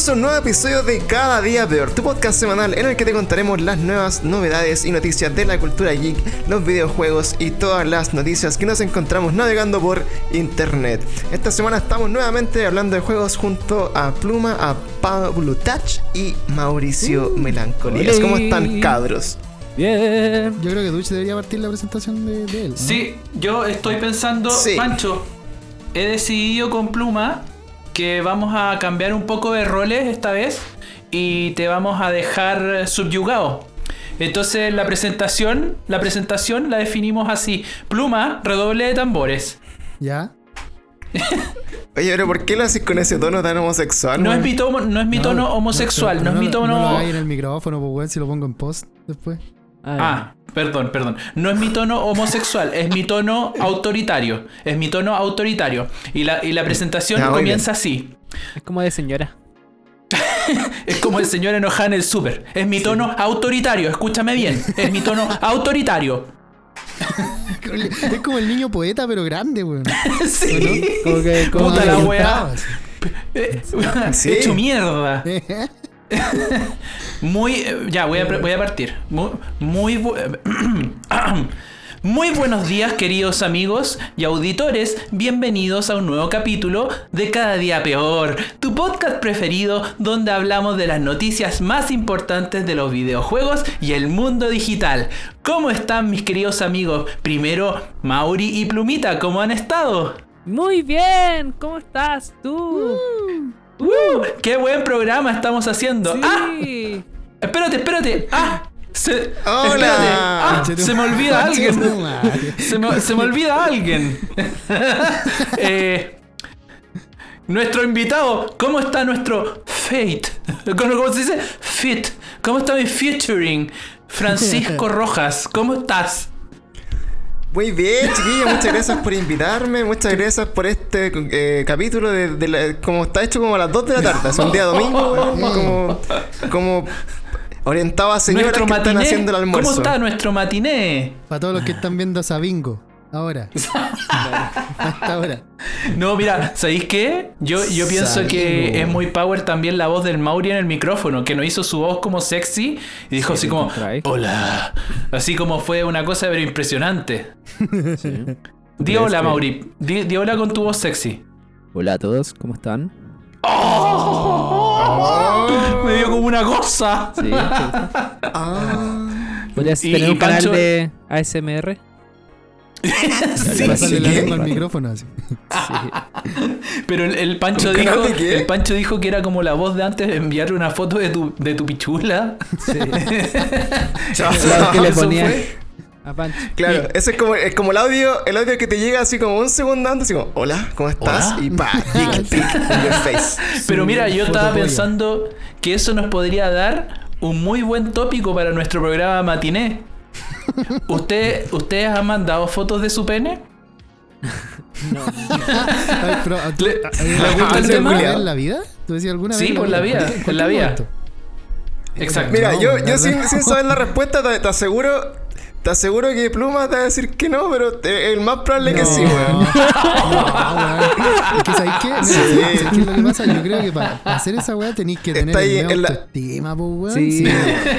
Bienvenidos a un nuevo episodio de Cada Día Peor, tu podcast semanal en el que te contaremos las nuevas novedades y noticias de la cultura geek, los videojuegos y todas las noticias que nos encontramos navegando por internet. Esta semana estamos nuevamente hablando de juegos junto a Pluma, a Pablo Touch y Mauricio Melancolías. ¿Cómo están, cabros? Bien. Yo creo que Duch debería partir la presentación de, de él. ¿no? Sí, yo estoy pensando, Sí. Pancho, he decidido con Pluma que vamos a cambiar un poco de roles esta vez y te vamos a dejar subyugado. Entonces la presentación, la presentación la definimos así. Pluma, redoble de tambores. ¿Ya? Oye, pero ¿por qué lo haces con ese tono tan homosexual? No es mi tono, no es mi tono No, homosexual, no, es mi tono... No lo en el micrófono, pues, si lo pongo en post después. Ah, perdón, perdón. No es mi tono homosexual, es mi tono autoritario. Es mi tono autoritario. Y la, y la presentación comienza así. Es como de señora. Es como el señor enojado en el súper. Es mi tono autoritario, escúchame bien. Es mi tono autoritario. Es como el niño poeta, pero grande, weón. sí. Como que como Puta la weá. así. Sí. Hecho mierda. Muy. eh, Ya, voy a, voy a partir. Muy. Muy, bu- muy buenos días, queridos amigos y auditores. Bienvenidos a un nuevo capítulo de Cada Día Peor, tu podcast preferido donde hablamos de las noticias más importantes de los videojuegos y el mundo digital. ¿Cómo están, mis queridos amigos? Primero, Mauri y Plumita, ¿cómo han estado? Muy bien. ¿Cómo estás tú? ¡Uh! ¡Qué buen programa estamos haciendo! ¡Ah! Sí. Espérate, espérate. ¡Ah! Se, Hola. espérate. ¡Ah! Se me olvida alguien. Se me, se me olvida alguien. Eh, nuestro invitado. ¿Cómo está nuestro Fate? ¿Cómo, cómo se dice? Fit. ¿Cómo está mi featuring? Francisco Rojas. ¿Cómo estás? Muy bien, chiquillos, muchas gracias por invitarme, muchas gracias por este eh, capítulo de, de la- como está hecho como a las 2 de la tarde, es un día domingo, como, como orientado a señoras que están haciendo el almuerzo. ¿Cómo está nuestro matiné? Para todos los que están viendo Sabingo. Ahora. Hasta ahora. No, mira, ¿sabéis qué? Yo, yo pienso que es muy power también la voz del Mauri en el micrófono, que no hizo su voz como sexy y dijo así como, hola. Así como fue una cosa pero impresionante. Di ¿Crees hola, Mauri. Di, di hola con tu voz sexy. Hola a todos, ¿cómo están? Me dio como una cosa. Sí. Ah, ¿Podrías Y- tener y un canal Pancho- de ASMR? Sí, Pásale sí. la lengua al micrófono así. Pero el, el Pancho ¿Un canal dijo, el Pancho dijo que era como la voz de antes de enviarle una foto de tu, de tu pichula. Sí. que le ponía a Pancho. Claro, ese es como, es como el audio, el audio que te llega así como un segundo antes, así como, hola, ¿cómo estás? Hola. Y pa, in your face. Pero mira, yo estaba pensando que eso nos podría dar un muy buen tópico para nuestro programa matiné. ¿Usted, ¿Ustedes han mandado fotos de su pene? Ay, pero, ¿tú- ¿Le- ¿hay- le ¿hay- gusta el ¿hay tema? en la vida? ¿Tú decías alguna Sí, vez? por la vida, ¿Por la vida. Exacto. Mira, No, yo, la yo sin, sin saber la respuesta, te, te aseguro, te aseguro que Pluma te va a decir que no, pero te- el más probable que No. sí, weón. No, weón. Es que ¿sabéis qué? Mira, Sí. ¿sabéis qué es lo que pasa? Yo creo que para hacer esa weá tenéis que tener el la- autoestima, pues weón. Sí. Sí.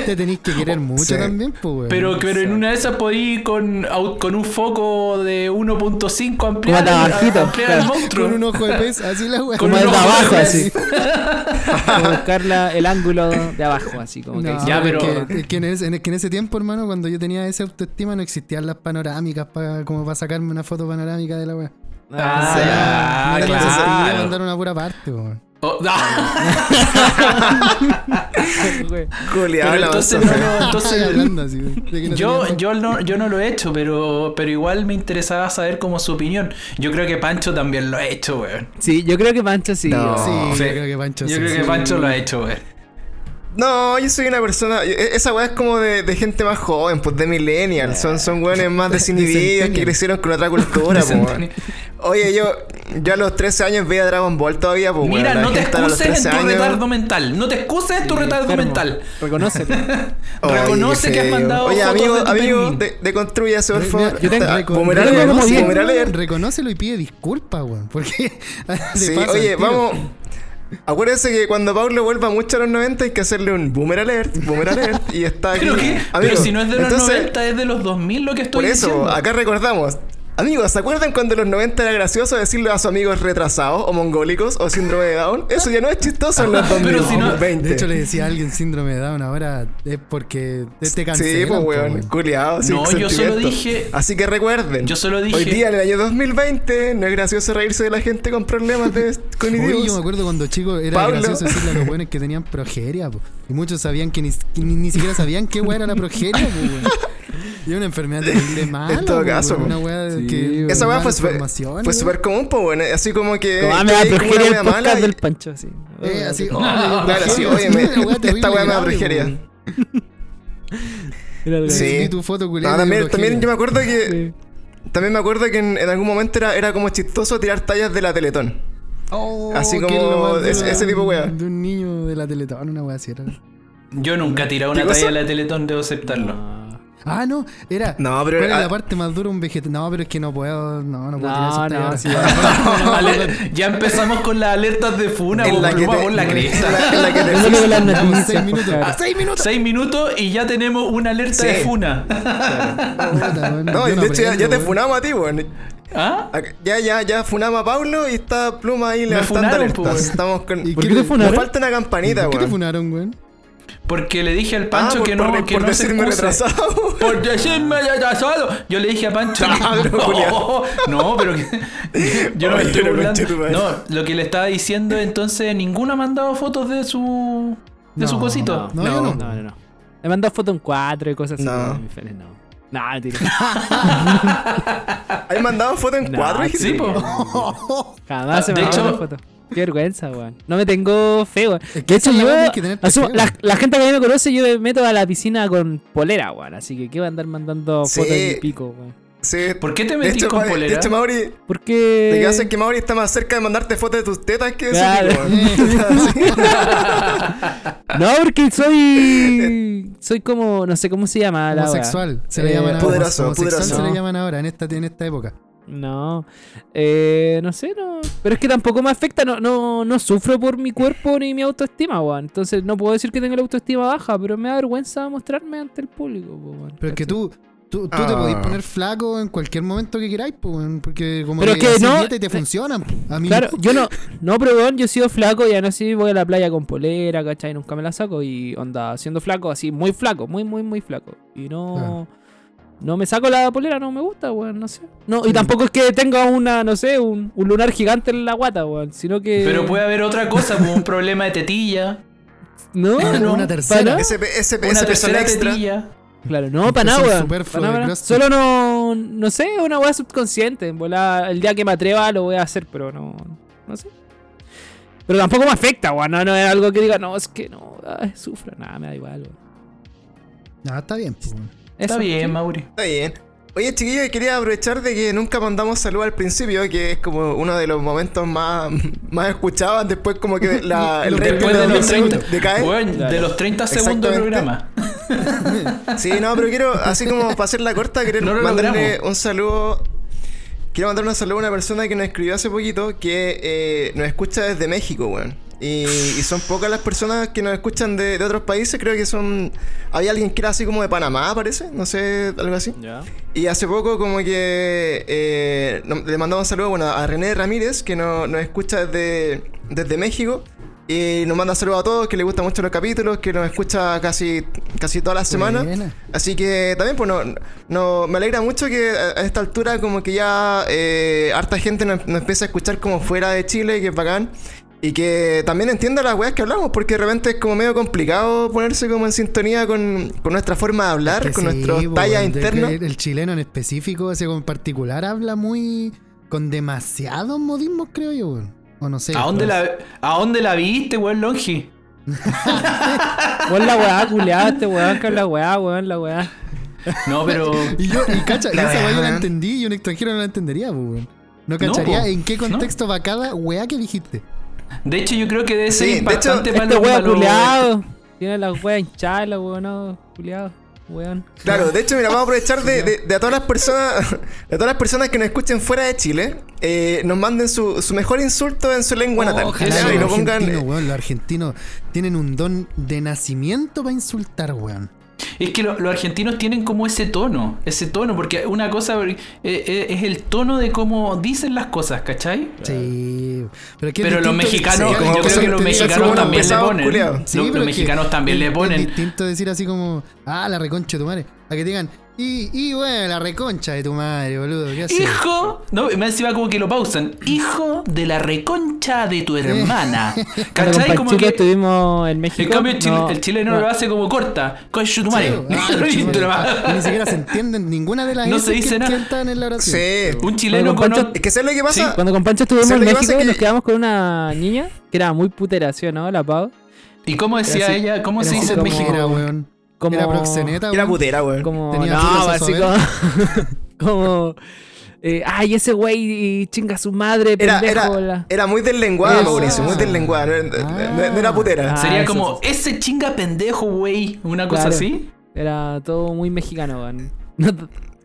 Te tenéis que querer mucho Sí. también, pues weón. Pero, pero en una de esas podí ir con, con un foco de 1.5 ampliar, Como trabajito, ampliar el monstruo. Con un ojo de pez, así la weá. Con Como un el de abajo, así. Como buscar la- el ángulo de abajo, así como que. No, Ya, pero- Es que, es que en ese, en- es que en ese tiempo, hermano, cuando yo tenía esa autoestima, no existían las panorámicas para como para sacarme una foto panorámica de la weá. Ah, O sea, ya, no claro. necesario mandar una pura parte, weón. Oh, ah. Pero la entonces avanzó. no, no, entonces yo, yo, no, yo no lo he hecho, pero, pero igual me interesaba saber como su opinión. Yo creo que Pancho también lo ha hecho, weón. Sí, yo creo que Pancho sí. No. Sí, Sí. yo creo que Pancho Yo sí, creo que sí. Pancho lo ha hecho, weón. No, yo soy una persona. e- Esa weá es como de, de gente más joven, pues de millennials. Son, son weones más desinhibidos que crecieron con otra cultura, pues. weón. Oye, yo, yo a los 13 años veía Dragon Ball todavía, pues Mira, no te excuses en 13 tu años- retardo mental. No te excuses en tu retardo Enfermo. mental. Reconoce qué que has mandado Oye, fotos amigo, de tu amigo, pene. de, deconstrúyase, por favor. yo tengo-. Reconócelo y pide disculpas, weón. Porque. Sí, oye, tiro. vamos. Acuérdense que cuando Pablo vuelva mucho a los 90 hay que hacerle un boomer alert, boomer alert, y está aquí. Pero, qué? Pero Amigo, si no es de los entonces, 90, es de los 2000 lo que estoy Por eso, diciendo. acá recordamos. Amigos, ¿se acuerdan cuando en los 90 era gracioso decirle a sus amigos retrasados o mongólicos o síndrome de Down? Eso ya no es chistoso en los Pero si no- 2020. De hecho, le decía a alguien síndrome de Down ahora es porque te Sí, cancelan. pues po, weón, weón. culiado. sin No, yo solo dije- Así que recuerden. Yo solo dije- Hoy día, en el año 2020, no es gracioso reírse de la gente con problemas de Oye, cognitivos. yo me acuerdo cuando chico era Pablo. gracioso decirle a los buenos que tenían progeria, po. y muchos sabían que ni, que ni, ni siquiera sabían qué weá era la progeria, po, weón. Y una enfermedad terrible mala. En todo po, caso, po. Una weá Sí, que. Esa weá mala fue súper fue súper común, pues, bueno, así como que. Como, ah, me progeria el wea mala podcast y- del Pancho, sí. Eh, así, oh, Claro, sí, oye, me- esta weá me da así. Sí. Tu foto No, culiada. también, también yo me acuerdo que. Sí. También me acuerdo que en, en algún momento era, era como chistoso tirar tallas de la Teletón. Oh, Así como de ese- una- ese tipo weá. De un niño de la Teletón, una weá así era. Yo nunca he tirado una talla de la Teletón, debo aceptarlo. No. Ah, no, era. No, pero ¿Cuál era- es la parte más dura? Un vegetal. No, pero es que no puedo. No, no puedo No, tirar esa no, sí. Ale- ya empezamos con las alertas de Funa, En la que te- la en cresta. la- en la que te- las Llevamos noticias, seis pues, minutos. claro. ¡Ah, seis minutos! Seis minutos y ya tenemos una alerta Sí. de Funa. Puta, weón, No, de hecho ya, ya te weón. funamos a ti, weón. ¿Ah? Ya, ya, ya funamos a Pablo y está Pluma ahí levantando alertas. weón. Estamos con. ¿Y ¿Por qué te funaron? Nos falta una campanita, ¿Por qué te weón. funaron, weón? Porque le dije al Pancho Ah, por- que no, por- que por no se decirme excuse. retrasado. Por decirme retrasado. Yo le dije a Pancho. Ah, no, culiao. no, pero que. Yo no me estoy burlando. No, lo que le estaba diciendo entonces, ninguno ha mandado fotos de su. de su No, cosito. no, no. No, no, no. Me mandó fotos en cuatro y cosas así. No. no. No, mentira. ¿Hay mandado foto en No, cuatro? Sí, po. Jamás se me mandó foto. Qué vergüenza, weón. No me tengo fe, weón. Es que De hecho, yo. que asumo- fe, la, gente que a mí me conoce, yo me meto a la piscina con polera, weón. Así que, ¿qué voy a andar mandando Sí. fotos en mi pico, weón? Sí. ¿Por qué te De metís hecho, con Ma- de polera? hecho, Mauri, Porque. lo que hace es que Mauri está más cerca de mandarte fotos de tus tetas que de su Claro. pico, weón. No, porque soy. Soy como. No sé cómo se llama la. Homosexual, se le Eh, llaman ahora. poderoso, Homosexual poderoso. se le llaman ahora, en esta, en esta época. No, eh, no sé, no. Pero es que tampoco me afecta, no, no, no sufro por mi cuerpo ni mi autoestima, weón. Entonces no puedo decir que tengo la autoestima baja, pero me da vergüenza mostrarme ante el público, weón. Pero es que tú, tú, tú te Ah. podés poner flaco en cualquier momento que queráis, porque como Pero que, es que no- te funcionan. po. A mí Claro, no. yo no, no, pero yo he sido flaco y aún así voy a la playa con polera, ¿cachai? Nunca me la saco y onda, siendo flaco, así, muy flaco, muy, muy, muy flaco. Y no. No me saco la polera, no me gusta, weón, no sé. No, y tampoco es que tenga una, no sé, un, un lunar gigante en la guata, weón, sino que... Pero puede haber otra cosa, como un problema de tetilla. No, Una- no, una tercera. nada. Ese, ese, Una ese tercera extra. tetilla. Claro, no, para nada, weón. nada, nada. Solo no, no sé, una weá subconsciente. el día que me atreva lo voy a hacer, pero no, no sé. Pero tampoco me afecta, weón. No, no es algo que diga, no, es que no, ay, sufro. Nada, me da igual, weón. No, está bien. weón. Está bien, sí. Mauri. Está bien. Oye, chiquillos, quería aprovechar de que nunca mandamos salud al principio, que es como uno de los momentos más, más escuchados. Después, como que la, el Después de de los 2030 30, decae. Bueno, de Claro. los 30 segundos del programa. Sí, no, pero quiero, así como para hacer la corta, querer No lo mandarle logramos. un saludo. Quiero mandarle un saludo a una persona que nos escribió hace poquito que eh, nos escucha desde México, weón. Y, y son pocas las personas que nos escuchan de, de otros países. Creo que son. Había alguien que era así como de Panamá, parece. No sé, algo así. Ya. Y hace poco como que eh, le mandamos un saludo bueno, a René Ramírez, que no- nos escucha desde, desde México. Y nos manda saludos a todos, que le gustan mucho los capítulos, que nos escucha casi, casi todas las semanas. Así que también pues no, no- me alegra mucho que a, a esta altura como que ya eh, harta gente nos, nos empieza a escuchar como fuera de Chile, que es bacán. Y que también entienda las weas que hablamos, porque de repente es como medio complicado ponerse como en sintonía con, con nuestra forma de hablar, Que con sí, nuestros po, tallas internas. El, el chileno en específico, así como en particular, habla muy. con demasiados modismos, creo yo, weón. O no sé. ¿A dónde, la, ¿A dónde la viste, weón, Longi? Weón, la weá, culeada, este weón, que es la weá, weón, la weá. No, pero. Y yo, y cacha, esa weá yo la entendí y un extranjero no la entendería, po, weón. No No, cacharía po. en qué No. contexto va cada weá que dijiste. De hecho, yo creo que debe ser Sí, de hecho, para Este los- los-. Tiene la weá hinchada, la weón, no, culeado. weón. Claro, de hecho, mira, vamos a aprovechar de, de- de a todas las personas, de todas las personas que nos escuchen fuera de Chile, eh, nos manden su, su mejor insulto en su lengua natal. Ojalá ¿ya? Y los pongan. eh, weón, los argentinos tienen un don de nacimiento para insultar, weón. Es que lo- los argentinos tienen como ese tono, ese tono, porque una cosa eh, eh, es el tono de cómo dicen las cosas, ¿cachai? Sí. Pero, los mexicanos, sí, yo creo que los mexicanos también le ponen. Los- Sí, los, mexicanos también le ponen. Es distinto decir así como, ah, la reconcha de tu madre. A que te digan, y, y bueno, la reconcha de tu madre, boludo. ¿Qué haces? Hijo, no, me encima como que lo pausan. Hijo de la reconcha de tu hermana. Cuando ¿Cachai? Como que. estuvimos en México. En cambio, el, chile- no- el chileno no. lo hace como corta. Concha tu Sí, madre. ah, ah, Ni siquiera se entienden ninguna de las No se dice que, nada. están en la oración. Sí. Un chileno con. Pancho- Es que ¿sabes lo que pasa? Cuando con Pancho estuvimos ¿Sabes en? México, Que- nos quedamos con una niña que era muy putera, ¿sí o no? La Pau. ¿Y cómo decía así- ella? ¿Cómo se dice en México? Era, weón. Como, Era proxeneta, Era putera, weón. Como, Tenía no, putas a así como, como eh, ay, ese güey chinga a su madre, Era, pendejo. era, la- era muy del lenguaje. Mauricio, muy del lenguaje. No, no- no- no era putera. Ah, Sería como, ese chinga pendejo, güey. Una cosa Claro. así. Era todo muy mexicano, weón.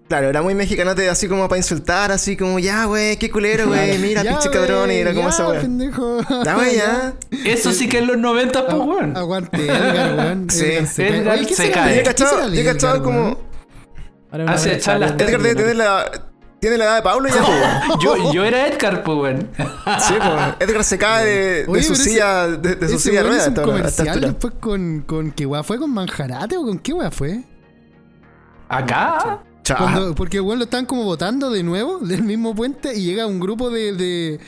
Claro, era muy mexicanote, así como para insultar, así como, ya, güey, qué culero, güey, mira, Ya, pinche cabrón, y era como esa, güey. pendejo. Ya, güey, ya. Eso sí que en los 90, pues, weón. Aguante, Edgar, weón. Sí. Edgar se cae. Edgar Oye, ¿qué se será cae. de- Yo he cachado, yo he como. Hace charlas Edgar debe tener la. Tiene la edad de Pablo ya, pues. Yo, yo era Edgar, pues, weón. Sí, pues. Edgar se cae de, de Oye, su ese- silla, de, de su silla rueda hizo un comercial después con, con qué weá fue, con Manjarate o con qué weá fue. Acá. Cuando- porque weón lo están como votando de nuevo del mismo puente y llega un grupo de. de.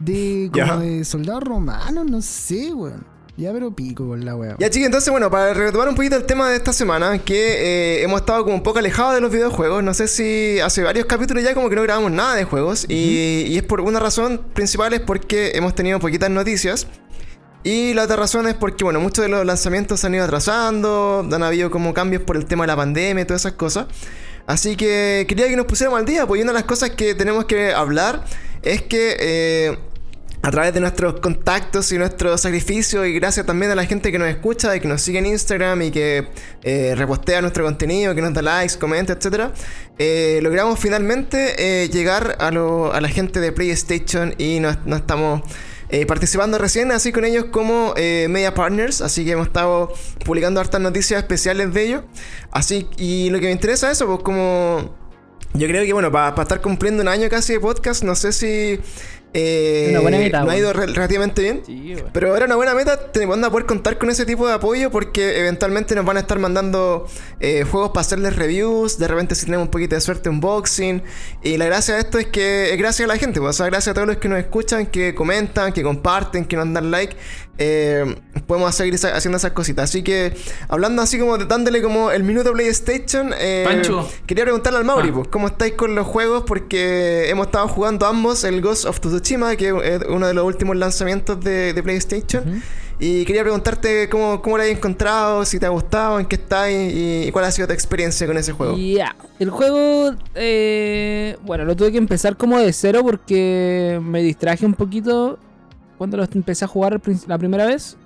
de, como de soldados romanos, no sé, weón. Ya, pero pico con la weá. Ya, chicos, entonces, bueno, para retomar un poquito el tema de esta semana, que eh, hemos estado como un poco alejados de los videojuegos. No sé si hace varios capítulos ya como que no grabamos nada de juegos. y, y es por una razón principal, es porque hemos tenido poquitas noticias. Y la otra razón es porque, bueno, muchos de los lanzamientos se han ido atrasando, han habido como cambios por el tema de la pandemia y todas esas cosas. Así que quería que nos pusiéramos al día, porque una de las cosas que tenemos que hablar es que eh, a través de nuestros contactos y nuestros sacrificios y gracias también a la gente que nos escucha y que nos sigue en Instagram y que eh, repostea nuestro contenido, que nos da likes, comenta, etc. logramos finalmente eh, llegar a, la gente de PlayStation y no estamos eh, participando recién así con ellos como eh, media partners, así que hemos estado publicando hartas noticias especiales de ellos. Así, y lo que me interesa es eso, pues como... Yo creo que, bueno, para estar cumpliendo un año casi de podcast, no sé si... eh, Una buena meta, no ha ido re- relativamente bien. Sí. Pero era una buena meta, te van a poder contar con ese tipo de apoyo porque eventualmente nos van a estar mandando eh, juegos para hacerles reviews, de repente si tenemos un poquito de suerte unboxing. Y la gracia de esto es que es gracias a la gente, pues, o sea, gracias a todos los que nos escuchan, que comentan, que comparten, que nos dan like. Eh, podemos seguir esa- haciendo esas cositas. Así que hablando así como de- dándole como el minuto PlayStation, eh, Pancho. quería preguntarle al Mauri, Ah. pues, ¿cómo estáis con los juegos? Porque hemos estado jugando ambos el Ghost of Tsushima, que es uno de los últimos lanzamientos de, de PlayStation. Y quería preguntarte cómo, cómo lo has encontrado, si te ha gustado, en qué estás y, y cuál ha sido tu experiencia con ese juego. Ya, el juego, eh, bueno, lo tuve que empezar como de cero porque me distraje un poquito cuando lo empecé a jugar la primera vez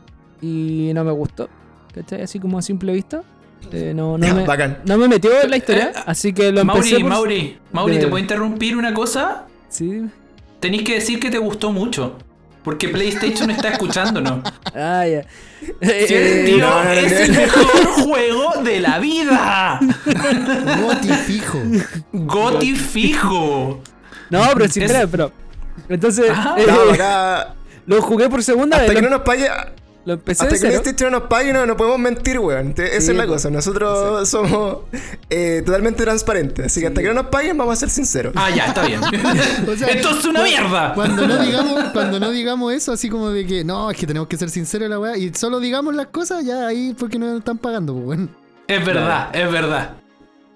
y no me gustó, ¿cachai? Así como a simple vista. Eh, no, no, me, bacán. no me metió en la historia, Eh, así que lo empecé Mauri, por... Mauri, Mauri, de- ¿te puedo interrumpir una cosa? Sí. Tenéis que decir que te gustó mucho. Porque PlayStation está escuchándonos. Ah, ya. Sí, Eh, tío, no, no, no, es no. el mejor juego de la vida. Goti fijo. Goti fijo. no, pero sí, Es- pero... Entonces, Ajá. eh, No, acá, lo jugué por segunda hasta vez. que no nos pague, lo empecé hasta de que cero. PlayStation no nos pague, no, no podemos mentir, weón. Esa es la pues. cosa. Nosotros somos eh, totalmente transparentes. Así que hasta que no nos paguen, vamos a ser sinceros. Ah, ya, está bien. O sea, Esto es una mierda. Cuando no digamos, cuando no digamos eso, así como de que no, es que tenemos que ser sinceros la weá, y solo digamos las cosas, ya ahí porque no nos están pagando, pues bueno. Es verdad, es verdad.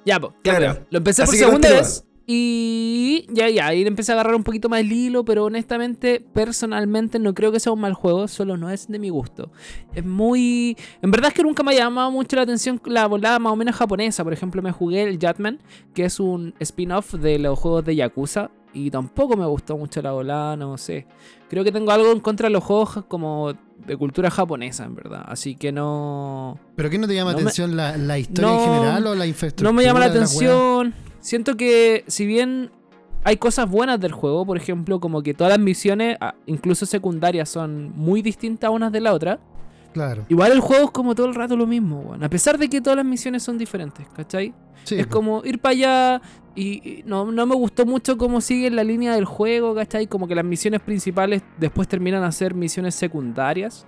Ya, ya, Claro. Lo empecé Así por segunda vez. Y ya, ya, ahí empecé a agarrar un poquito más el hilo, pero honestamente, personalmente, no creo que sea un mal juego, solo no es de mi gusto. Es muy... En verdad es que nunca me ha llamado mucho la atención la volada más o menos japonesa. Por ejemplo, me jugué el Jatman, que es un spin-off de los juegos de Yakuza, y tampoco me gustó mucho la volada, no sé. Creo que tengo algo en contra de los juegos como de cultura japonesa, en verdad. Así que no. ¿Pero qué no te llama No me- atención la, la historia No- en general o la infraestructura? No me llama la weá? Siento que si bien hay cosas buenas del juego, por ejemplo, como que todas las misiones, ah, incluso secundarias, son muy distintas unas de la otra. Claro. Igual el juego es como todo el rato lo mismo, weón. A pesar de que todas las misiones son diferentes, ¿cachai? Sí, es como ir para allá y, y no, no me gustó mucho cómo sigue la línea del juego, ¿cachai? Como que las misiones principales después terminan a ser misiones secundarias.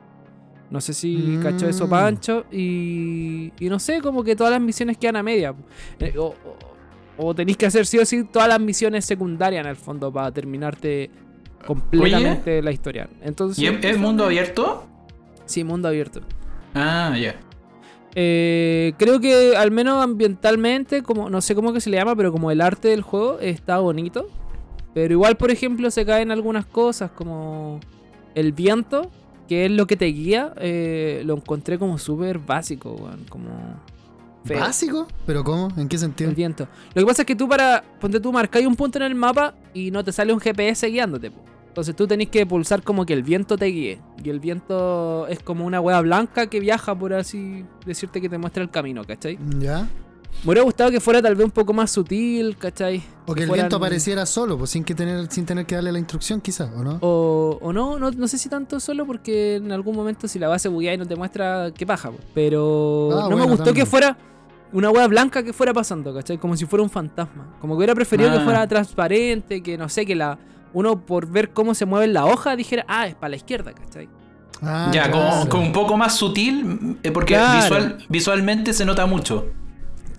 No sé si Mm. cachó eso Pancho. Y, y no sé, como que todas las misiones quedan a media. Eh, o, o- tenéis que hacer sí o sí todas las misiones secundarias en el fondo para terminarte completamente la historia. Entonces, ¿Y es, es mundo abierto? Sí, mundo abierto. Ah, ya. Eh, creo que al menos ambientalmente, como no sé cómo que se le llama, pero como el arte del juego está bonito. Pero igual, por ejemplo, se caen algunas cosas como el viento, que es lo que te guía. eh, lo encontré como súper básico, como feo. ¿Básico? ¿Pero cómo? ¿En qué sentido? El viento. Lo que pasa es que tú para, ponte tú, marcáis un punto en el mapa y no te sale un GPS guiándote. po. Entonces tú tenés que pulsar como que el viento te guíe. Y el viento es como una hueá blanca que viaja, por así decirte, que te muestra el camino, ¿cachai? ¿Ya? Me hubiera gustado que fuera tal vez un poco más sutil, ¿cachai? O que el fueran- viento apareciera solo, pues sin que tener, sin tener que darle la instrucción, quizás, ¿o no? O, o no, no, no sé si tanto solo porque en algún momento si la base buguea y no te muestra qué paja. po. Pero Ah, no me gustó también. que fuera una hueá blanca que fuera pasando, ¿cachai? Como si fuera un fantasma. Como que hubiera preferido Ah. que fuera transparente, que no sé, que la uno por ver cómo se mueve la hoja dijera, ah, es para la izquierda, ¿cachai? Ah, ya, claro. como, como un poco más sutil, eh, porque Claro. visual, visualmente se nota mucho.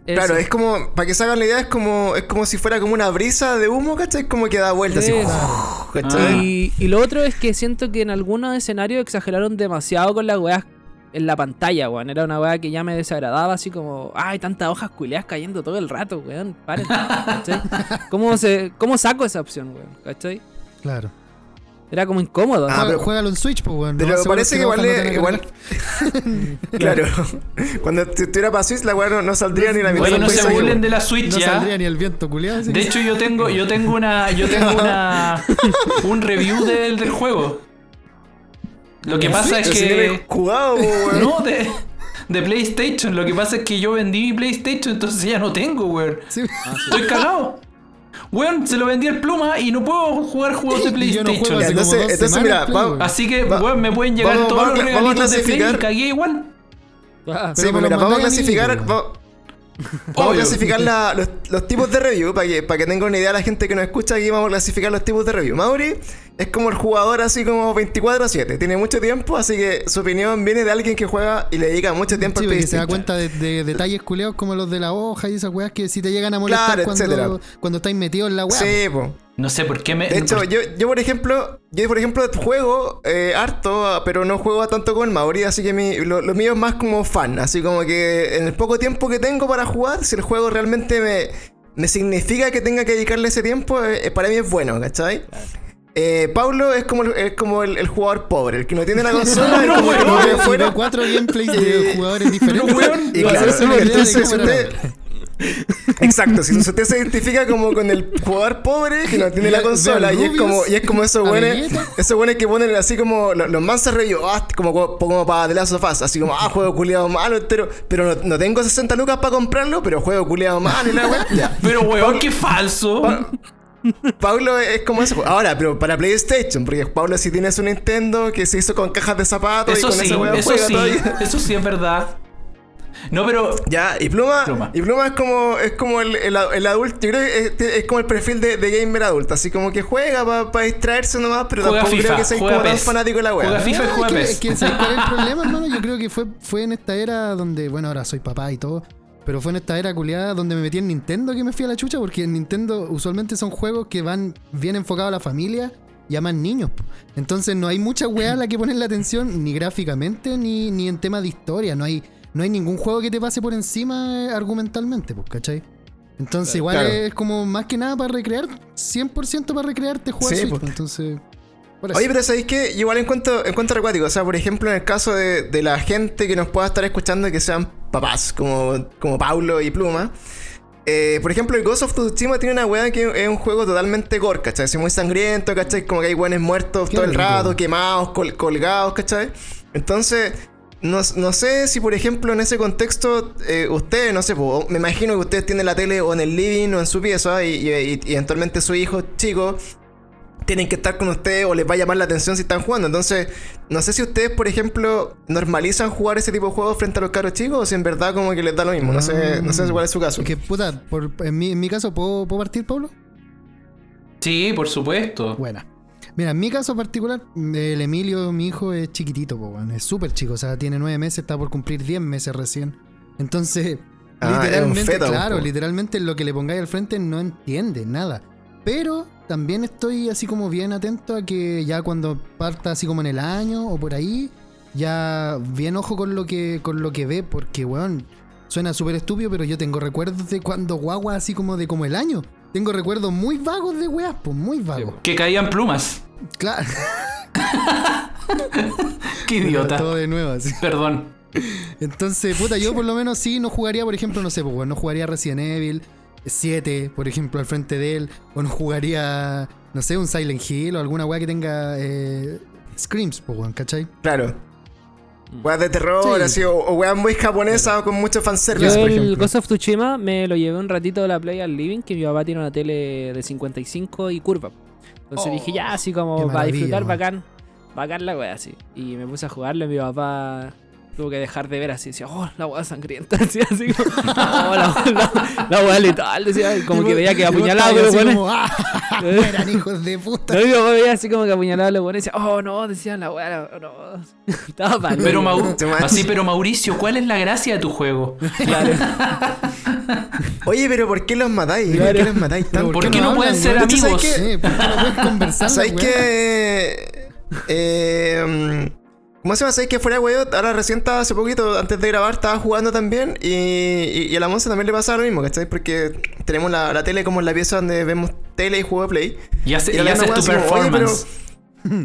Claro, es como, para que se hagan la idea, es como, es como si fuera como una brisa de humo, ¿cachai? Como que da vueltas así. Eso. ¿cachai? Y, y lo otro es que siento que en algunos escenarios exageraron demasiado con las weas en la pantalla, weón. Era una wea que ya me desagradaba, así como, ay, tantas hojas culeadas cayendo todo el rato, weón. Paren, ¿cachai? ¿Cómo, se, ¿Cómo saco esa opción, weón? ¿Cachai? Claro. Era como incómodo. Ah, Juega- pero- Juégalo en Switch, pues, weón. Pero parece que igual, no le- igual claro, cuando estuviera para Switch la weá no, no saldría ni la mitad Oye, no se burlen de la Switch No ya. saldría ni el viento culiado. De que- hecho, yo tengo, yo tengo una, yo tengo una, un review del, del juego. Lo que pasa es que jugado, no de, de PlayStation. Lo que pasa es que yo vendí mi PlayStation, entonces ya no tengo, weón. Sí. Estoy cagado. Weón, se lo vendí al pluma y no puedo jugar juegos de no PlayStation. juego entonces- mira. Así que, Va- weón, me pueden llegar vamos- todos vamos los a- vamos a regalitos de Play y cagué igual. Ah, Sí, Pero me mira, vamos a clasificar, vamos a clasificar la- los, los tipos de review para que, para que tenga una idea la gente que nos escucha aquí vamos a clasificar los tipos de review. Mauri es como el jugador así como 24/7, tiene mucho tiempo, así que su opinión viene de alguien que juega y le dedica mucho tiempo Sí, al se da cuenta de, de detalles culeados como los de la hoja y esas weas que si te llegan a molestar Claro, cuando, cuando estáis metidos en la wea. Sí, po. No sé por qué me. De hecho, por- yo, yo por ejemplo, yo por ejemplo juego eh, harto, pero no juego tanto con el Mauri, así que mi- lo, lo mío es más como fan, así como que en el poco tiempo que tengo para jugar, si el juego realmente me, me significa que tenga que dedicarle ese tiempo, eh, para mí es bueno, ¿cachai? Eh, Pablo es como, el- es como el, el jugador pobre, el que no tiene la consola, No, el como ve afuera. cuatro gameplays de jugadores diferentes. Y claro, entonces usted, Exacto, si usted se identifica como con el jugador pobre que no tiene la consola y es como, y es como esos buenos, esos buenos que ponen así como los, los mansos ah, como, como para The Last of Us, así como, ah, juego culiado malo entero, pero no, no tengo 60 lucas para comprarlo, pero juego culiado malo y la wea, ya. Pero, weón, qué falso. Pa- Pablo es como eso. Ahora, pero para PlayStation, porque Pablo sí tiene su Nintendo que se hizo con cajas de zapatos Eso y con sí, esa wea eso juega sí, todavía. eso sí es verdad. No, pero Ya, y Pluma, Pluma. y Pluma es como, es como el, el- el adulto, yo creo que es, es como el perfil de, de gamer adulto, así como que juega para distraerse nomás, pero Juega tampoco FIFA, creo que sea juega como tan fanático de la Juega wea. FIFA y juega es que- es que, ¿sabes cuál es el problema, hermano? Yo creo que fue, fue en esta era donde, bueno, ahora soy papá y todo, pero fue en esta era culiada donde me metí en Nintendo que me fui a la chucha, porque en Nintendo usualmente son juegos que van bien enfocados a la familia y a más niños. Entonces no hay mucha weá a la que poner la atención, ni gráficamente, ni, ni en tema de historia. No hay, no hay ningún juego que te pase por encima eh, argumentalmente, pues, ¿cachai? Entonces igual Claro. es como más que nada para recrear, 100% para recrearte jugar Sí, Switch, pues, entonces... Oye, pero ¿sabéis que Igual encuentro, encuentro recuático. O sea, por ejemplo, en el caso de, de la gente que nos pueda estar escuchando que sean papás, como, como Paulo y Pluma. eh, por ejemplo, el Ghost of Tsushima tiene una weá que es un juego totalmente gore, ¿cachai? Es muy sangriento, ¿cachai? Como que hay weones muertos todo el rico. rato, quemados, col- colgados, ¿cachai? Entonces, no, no sé si, por ejemplo, en ese contexto, eh, ustedes, no sé, me imagino que ustedes tienen la tele o en el living o en su pieza y, y- y eventualmente su hijo chico tienen que estar con ustedes o les va a llamar la atención si están jugando. Entonces, no sé si ustedes, por ejemplo, normalizan jugar ese tipo de juegos frente a los caros chicos o si en verdad como que les da lo mismo. No sé, no sé cuál es su caso. Que, puta, por- en, mi, en mi caso, ¿puedo, ¿puedo partir, Pablo? Sí, por supuesto. Buena. Mira, en mi caso particular, el Emilio, mi hijo, es chiquitito, po, es súper chico, o sea, tiene nueve meses, está por cumplir 10 meses recién. Entonces, Ah, literalmente, feto, claro, po. literalmente lo que le pongáis al frente no entiende nada. Pero también estoy así como bien atento a que ya cuando parta así como en el año o por ahí, ya bien ojo con lo que, con lo que ve, porque, weón, suena súper estúpido, pero yo tengo recuerdos de cuando guagua así como de como el año. Tengo recuerdos muy vagos de weas, pues muy vagos. Que caían plumas. Claro. Qué idiota. Todo de nuevo, así. Perdón. Entonces, puta, yo por lo menos sí no jugaría, por ejemplo, no sé, pues, no jugaría Resident Evil 7, por ejemplo, al frente de él. O no jugaría, no sé, un Silent Hill o alguna weá que tenga eh, Screams, pues, weón, ¿cachai? Claro. Weas de terror, Sí. así, o, o weas muy japonesas con mucho Yo fanservice, por el ejemplo. Ghost of Tsushima me lo llevé un ratito de la play al living, que mi papá tiene una tele de 55 y curva. Entonces Oh, dije, ya, así como para disfrutar, man. bacán. Bacán la wea, así. Y me puse a jugarlo y mi papá tuvo que dejar de ver así. Decía, oh, la wea sangrienta. Decía así como, oh, la, la, la wea letal. Decía, y como que veía que apuñalaba, estabas pero así bueno. como, ¡ah! Eran hijos de puta. No, papá veía así como que apuñalaba a los buenos y decía, oh, no, decían la wea, no. Estaba mal. Pero Mau- así, pero Mauricio, ¿cuál es la gracia de tu juego? Claro. Oye, pero ¿por qué los matáis? ¿Por Claro. qué los matáis tanto? ¿Por qué no pueden ser amigos? ¿Sabes qué? ¿Por qué no puedes conversar? la ¿Sabes weá? qué? Eh, ¿Cómo se llama? ¿Sabes qué fuera, weón? Ahora recién hace poquito, antes de grabar, estaba jugando también. Y, y, y a la Monza también le pasaba lo mismo, ¿cachai? Porque tenemos la, la tele como en la pieza donde vemos tele y juego de play. Y, hace- Y y haces tu como, performance.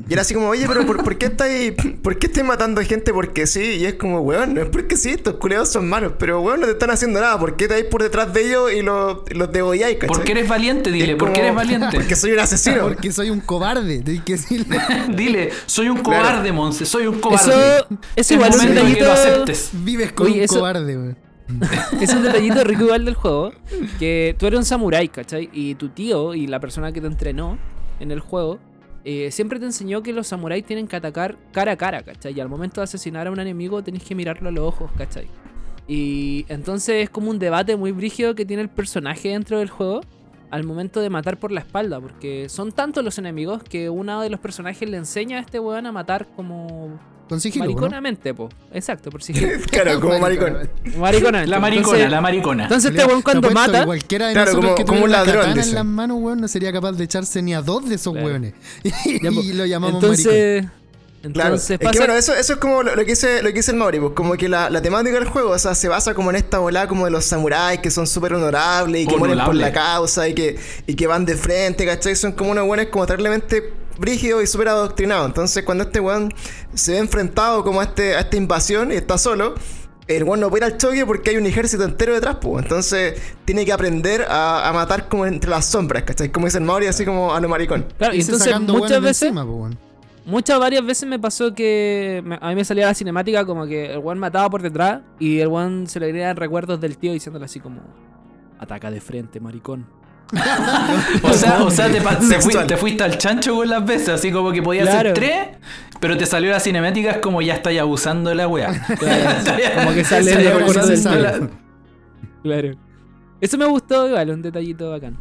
Y era así como, oye, pero ¿por, por qué estáis por qué estáis matando gente porque sí? Y es como, weón, no es porque sí, estos culeados son malos, pero weón, no te están haciendo nada. ¿Por qué estáis por detrás de ellos y los, los degolláis, cachai? ¿Por qué eres valiente? Dile, es ¿por qué como, eres valiente? Porque soy un asesino. Porque soy un cobarde. Tienes que decirle. Dile, soy un cobarde, Monse, soy un cobarde. Eso es igual un momento de que lo detallito. aceptes. Vives con Oye, un eso- cobarde, weón. Es un detallito rico igual del juego. Que tú eres un samurái, ¿cachai? Y tu tío y la persona que te entrenó en el juego eh, siempre te enseñó que los samuráis tienen que atacar cara a cara, ¿cachai? Y al momento de asesinar a un enemigo tenés que mirarlo a los ojos, ¿cachai? Y entonces es como un debate muy brígido que tiene el personaje dentro del juego al momento de matar por la espalda, porque son tantos los enemigos que uno de los personajes le enseña a este weón a matar como Con sigilo, ¿no? mariconamente, po. Exacto, por sigilo. claro, como maricón. mariconamente. La maricona, Entonces- la maricona. entonces este weón cuando mata. Cualquiera de Claro, como- que como un ladrón, dice. en las manos, weón, no sería capaz de echarse ni a dos de esos Claro. weones. Y, lo llamamos maricón. Entonces. Claro, Entonces es que pasa. bueno, eso, eso es como lo, lo que dice, lo que dice el Mauri, pues, como que la, la temática del juego, o sea, se basa como en esta volada como de los samuráis que son súper honorables y que mueren por la causa y que, y que van de frente, ¿cachai? Son como unos buenos como terriblemente brígidos y súper adoctrinados. Entonces, cuando este weón se ve enfrentado como a, este, a esta invasión y está solo, el weón no puede ir al choque porque hay un ejército entero detrás, pues. Entonces, tiene que aprender a, a matar como entre las sombras, ¿cachai? Como dice el Mauri, así como a lo maricón. Claro, y entonces sacando muchas veces. encima, po, weón. Muchas varias veces me pasó que me- a mí me salía la cinemática como que el one mataba por detrás y el one se le venían recuerdos del tío diciéndole así como ataca de frente, maricón. O sea, o sea te, fuiste al chancho con las veces, así como que podías Claro. hacer tres, pero te salió la cinemática es como ya estáis abusando de la wea. como que sale sabe. la- Claro. Eso me gustó igual, un detallito bacán.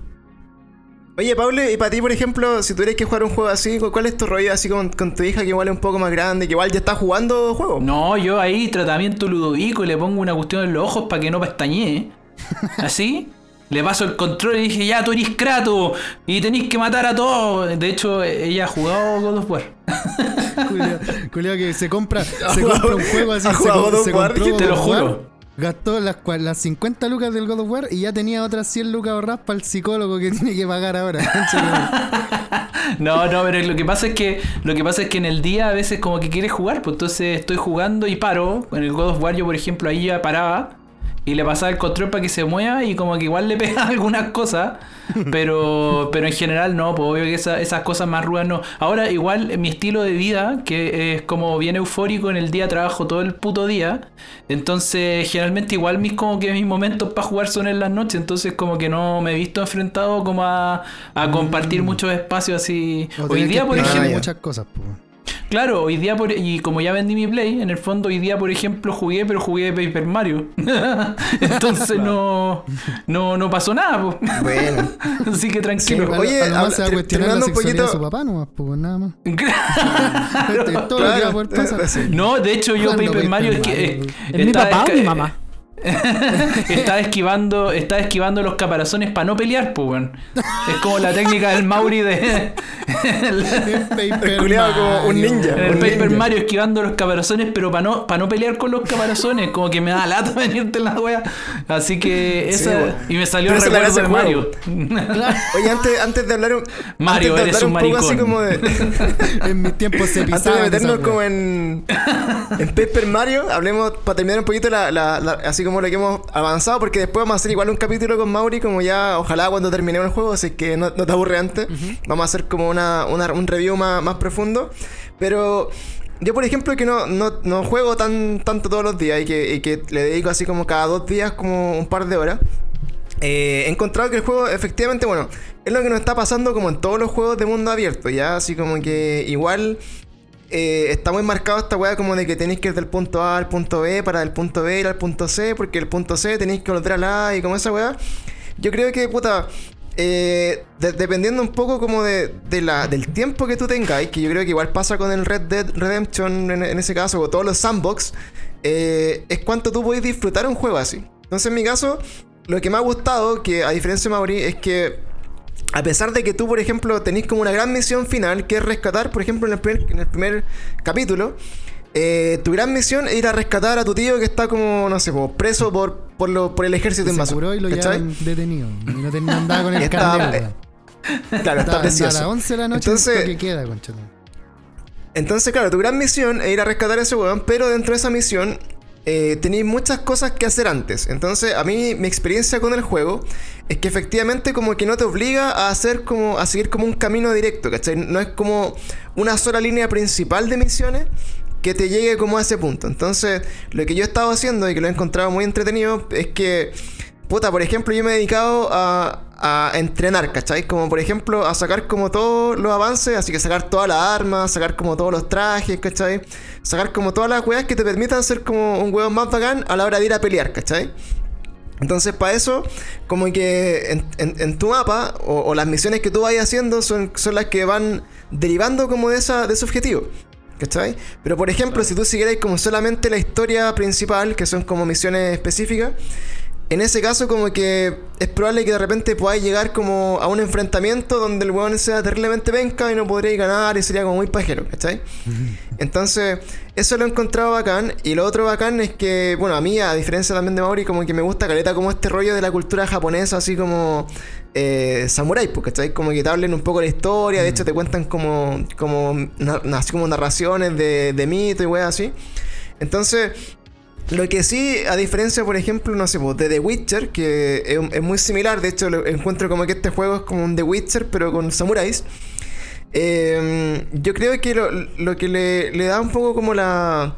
Oye, Pablo, y para ti, por ejemplo, si tuvieras que jugar un juego así, ¿cuál es tu rollo así con, con tu hija que igual es un poco más grande, que igual ya está jugando juegos? No, yo ahí tratamiento ludovico y le pongo una cuestión en los ojos para que no pestañee. Así. Le paso el control y dije, ya tú eres Kratos y tenéis que matar a todos. De hecho, ella ha jugado God of War. Culeado, que se compra, se compra un juego así, se, se compró God te lo juro. Gastó las, las 50 lucas del God of War y ya tenía otras 100 lucas ahorradas para el psicólogo que tiene que pagar ahora. No, no, pero lo que pasa es que lo que pasa es que en el día a veces como que quiere jugar, pues entonces estoy jugando y paro. En el God of War yo, por ejemplo, ahí ya paraba y le pasaba el control para que se mueva y como que igual le pegaba algunas cosas, pero pero en general no, pues obvio que esa- esas cosas más rudas no. Ahora igual mi estilo de vida, que es como bien eufórico en el día, trabajo todo el puto día, entonces generalmente igual mis como que mis momentos para jugar son en las noches, entonces como que no me he visto enfrentado como a, a compartir muchos espacios así. Hoy día, por ejemplo... muchas cosas, po. Claro, hoy día, por, y como ya vendí mi Play, en el fondo hoy día, por ejemplo, jugué, pero jugué Paper Mario. Entonces no, no, no pasó nada, po. Bueno. Así que tranquilo. Lo- Oye, habla- se va a cuestionar la sexualidad de su papá nomás, pues nada más. Claro. Es todo lo que va a poder pasar. sí. No, de hecho yo ¿Cuándo Paper Paper Mario es que... Mario? ¿Es mi papá o mi mamá? Está esquivando, está esquivando los caparazones para no pelear, pues. Es como la técnica del Mauri de. Paper culiao como un Mario. ninja. En el Un Paper ninja. Mario esquivando los caparazones, pero para no, para no pelear con los caparazones, como que me da lata venirte en la wea. Así que Sí, esa. bueno. y me salió Pero el recuerdo de Mario. Oye, antes, antes de hablar un, Mario, antes de eres un poco así maricón. como de, En mis tiempos se antes de meternos como en, en Paper Mario, hablemos para terminar un poquito la, la- la- así como lo que hemos avanzado, porque después vamos a hacer igual un capítulo con Mauri, como ya, ojalá cuando terminemos el juego, así que no, no te aburre antes. Vamos a hacer como una, una- un review más, más profundo. Pero yo, por ejemplo, que no, no, no juego tan, tanto todos los días y que, y que le dedico así como cada dos días, como un par de horas. Eh, he encontrado que el juego efectivamente, bueno, es lo que nos está pasando como en todos los juegos de mundo abierto, ya así como que igual eh, está muy marcado esta weá como de que tenéis que ir del punto A al punto B para del punto B ir al punto C, porque el punto C tenéis que volver al A y como esa weá. Yo creo que, puta, eh, de- dependiendo un poco como de, del tiempo que tú tengáis, que yo creo que igual pasa con el Red Dead Redemption en, en ese caso, o todos los sandbox, eh, es cuánto tú podéis disfrutar un juego así. Entonces, en mi caso, lo que me ha gustado, que a diferencia de Mauri, es que a pesar de que tú, por ejemplo, tenés como una gran misión final, que es rescatar, por ejemplo, en el primer, en el primer capítulo, eh, tu gran misión es ir a rescatar a tu tío que está como, no sé, como preso por, por, lo, por el ejército se invasor. curó y lo llevan detenido. Y no tenía andaba con el weón. Claro, está Estaba- A precioso. las 11 de la noche Entonces- que queda, conchito. Entonces, claro, tu gran misión es ir a rescatar a ese weón, pero dentro de esa misión eh, tenéis muchas cosas que hacer antes. Entonces, a mí mi experiencia con el juego es que efectivamente como que no te obliga a hacer como a seguir como un camino directo, ¿cachai? No es como una sola línea principal de misiones que te llegue como a ese punto. Entonces, lo que yo he estado haciendo y que lo he encontrado muy entretenido es que Puta, por ejemplo, yo me he dedicado a, a entrenar, ¿cachai? Como por ejemplo a sacar como todos los avances, así que sacar todas las armas, sacar como todos los trajes, ¿cachai? Sacar como todas las weas que te permitan ser como un weón más bacán a la hora de ir a pelear, ¿cachai? Entonces, para eso, como que en, tu mapa, o, o las misiones que tú vayas haciendo, son, son las que van derivando como de, esa, de ese objetivo. ¿Cachai? Pero por ejemplo, si tú siguieras como solamente la historia principal, que son como misiones específicas, en ese caso como que es probable que de repente podáis llegar como a un enfrentamiento donde el weón sea terriblemente penca y no podréis ganar y sería como muy pajero, ¿cachai? Entonces, eso lo he encontrado bacán. Y lo otro bacán es que, bueno, a mí, a diferencia también de Mauri, como que me gusta caleta como este rollo de la cultura japonesa, así como eh, samurai, pues, ¿cachai? Como que te hablen un poco la historia, de hecho te cuentan como, como, así como narraciones de, de mito y weas así. Entonces, lo que sí, a diferencia, por ejemplo, no sé, pues, de The Witcher, que es, es muy similar, de hecho lo encuentro como que este juego es como un The Witcher, pero con samuráis. Eh, yo creo que lo, lo que le, le da un poco como la...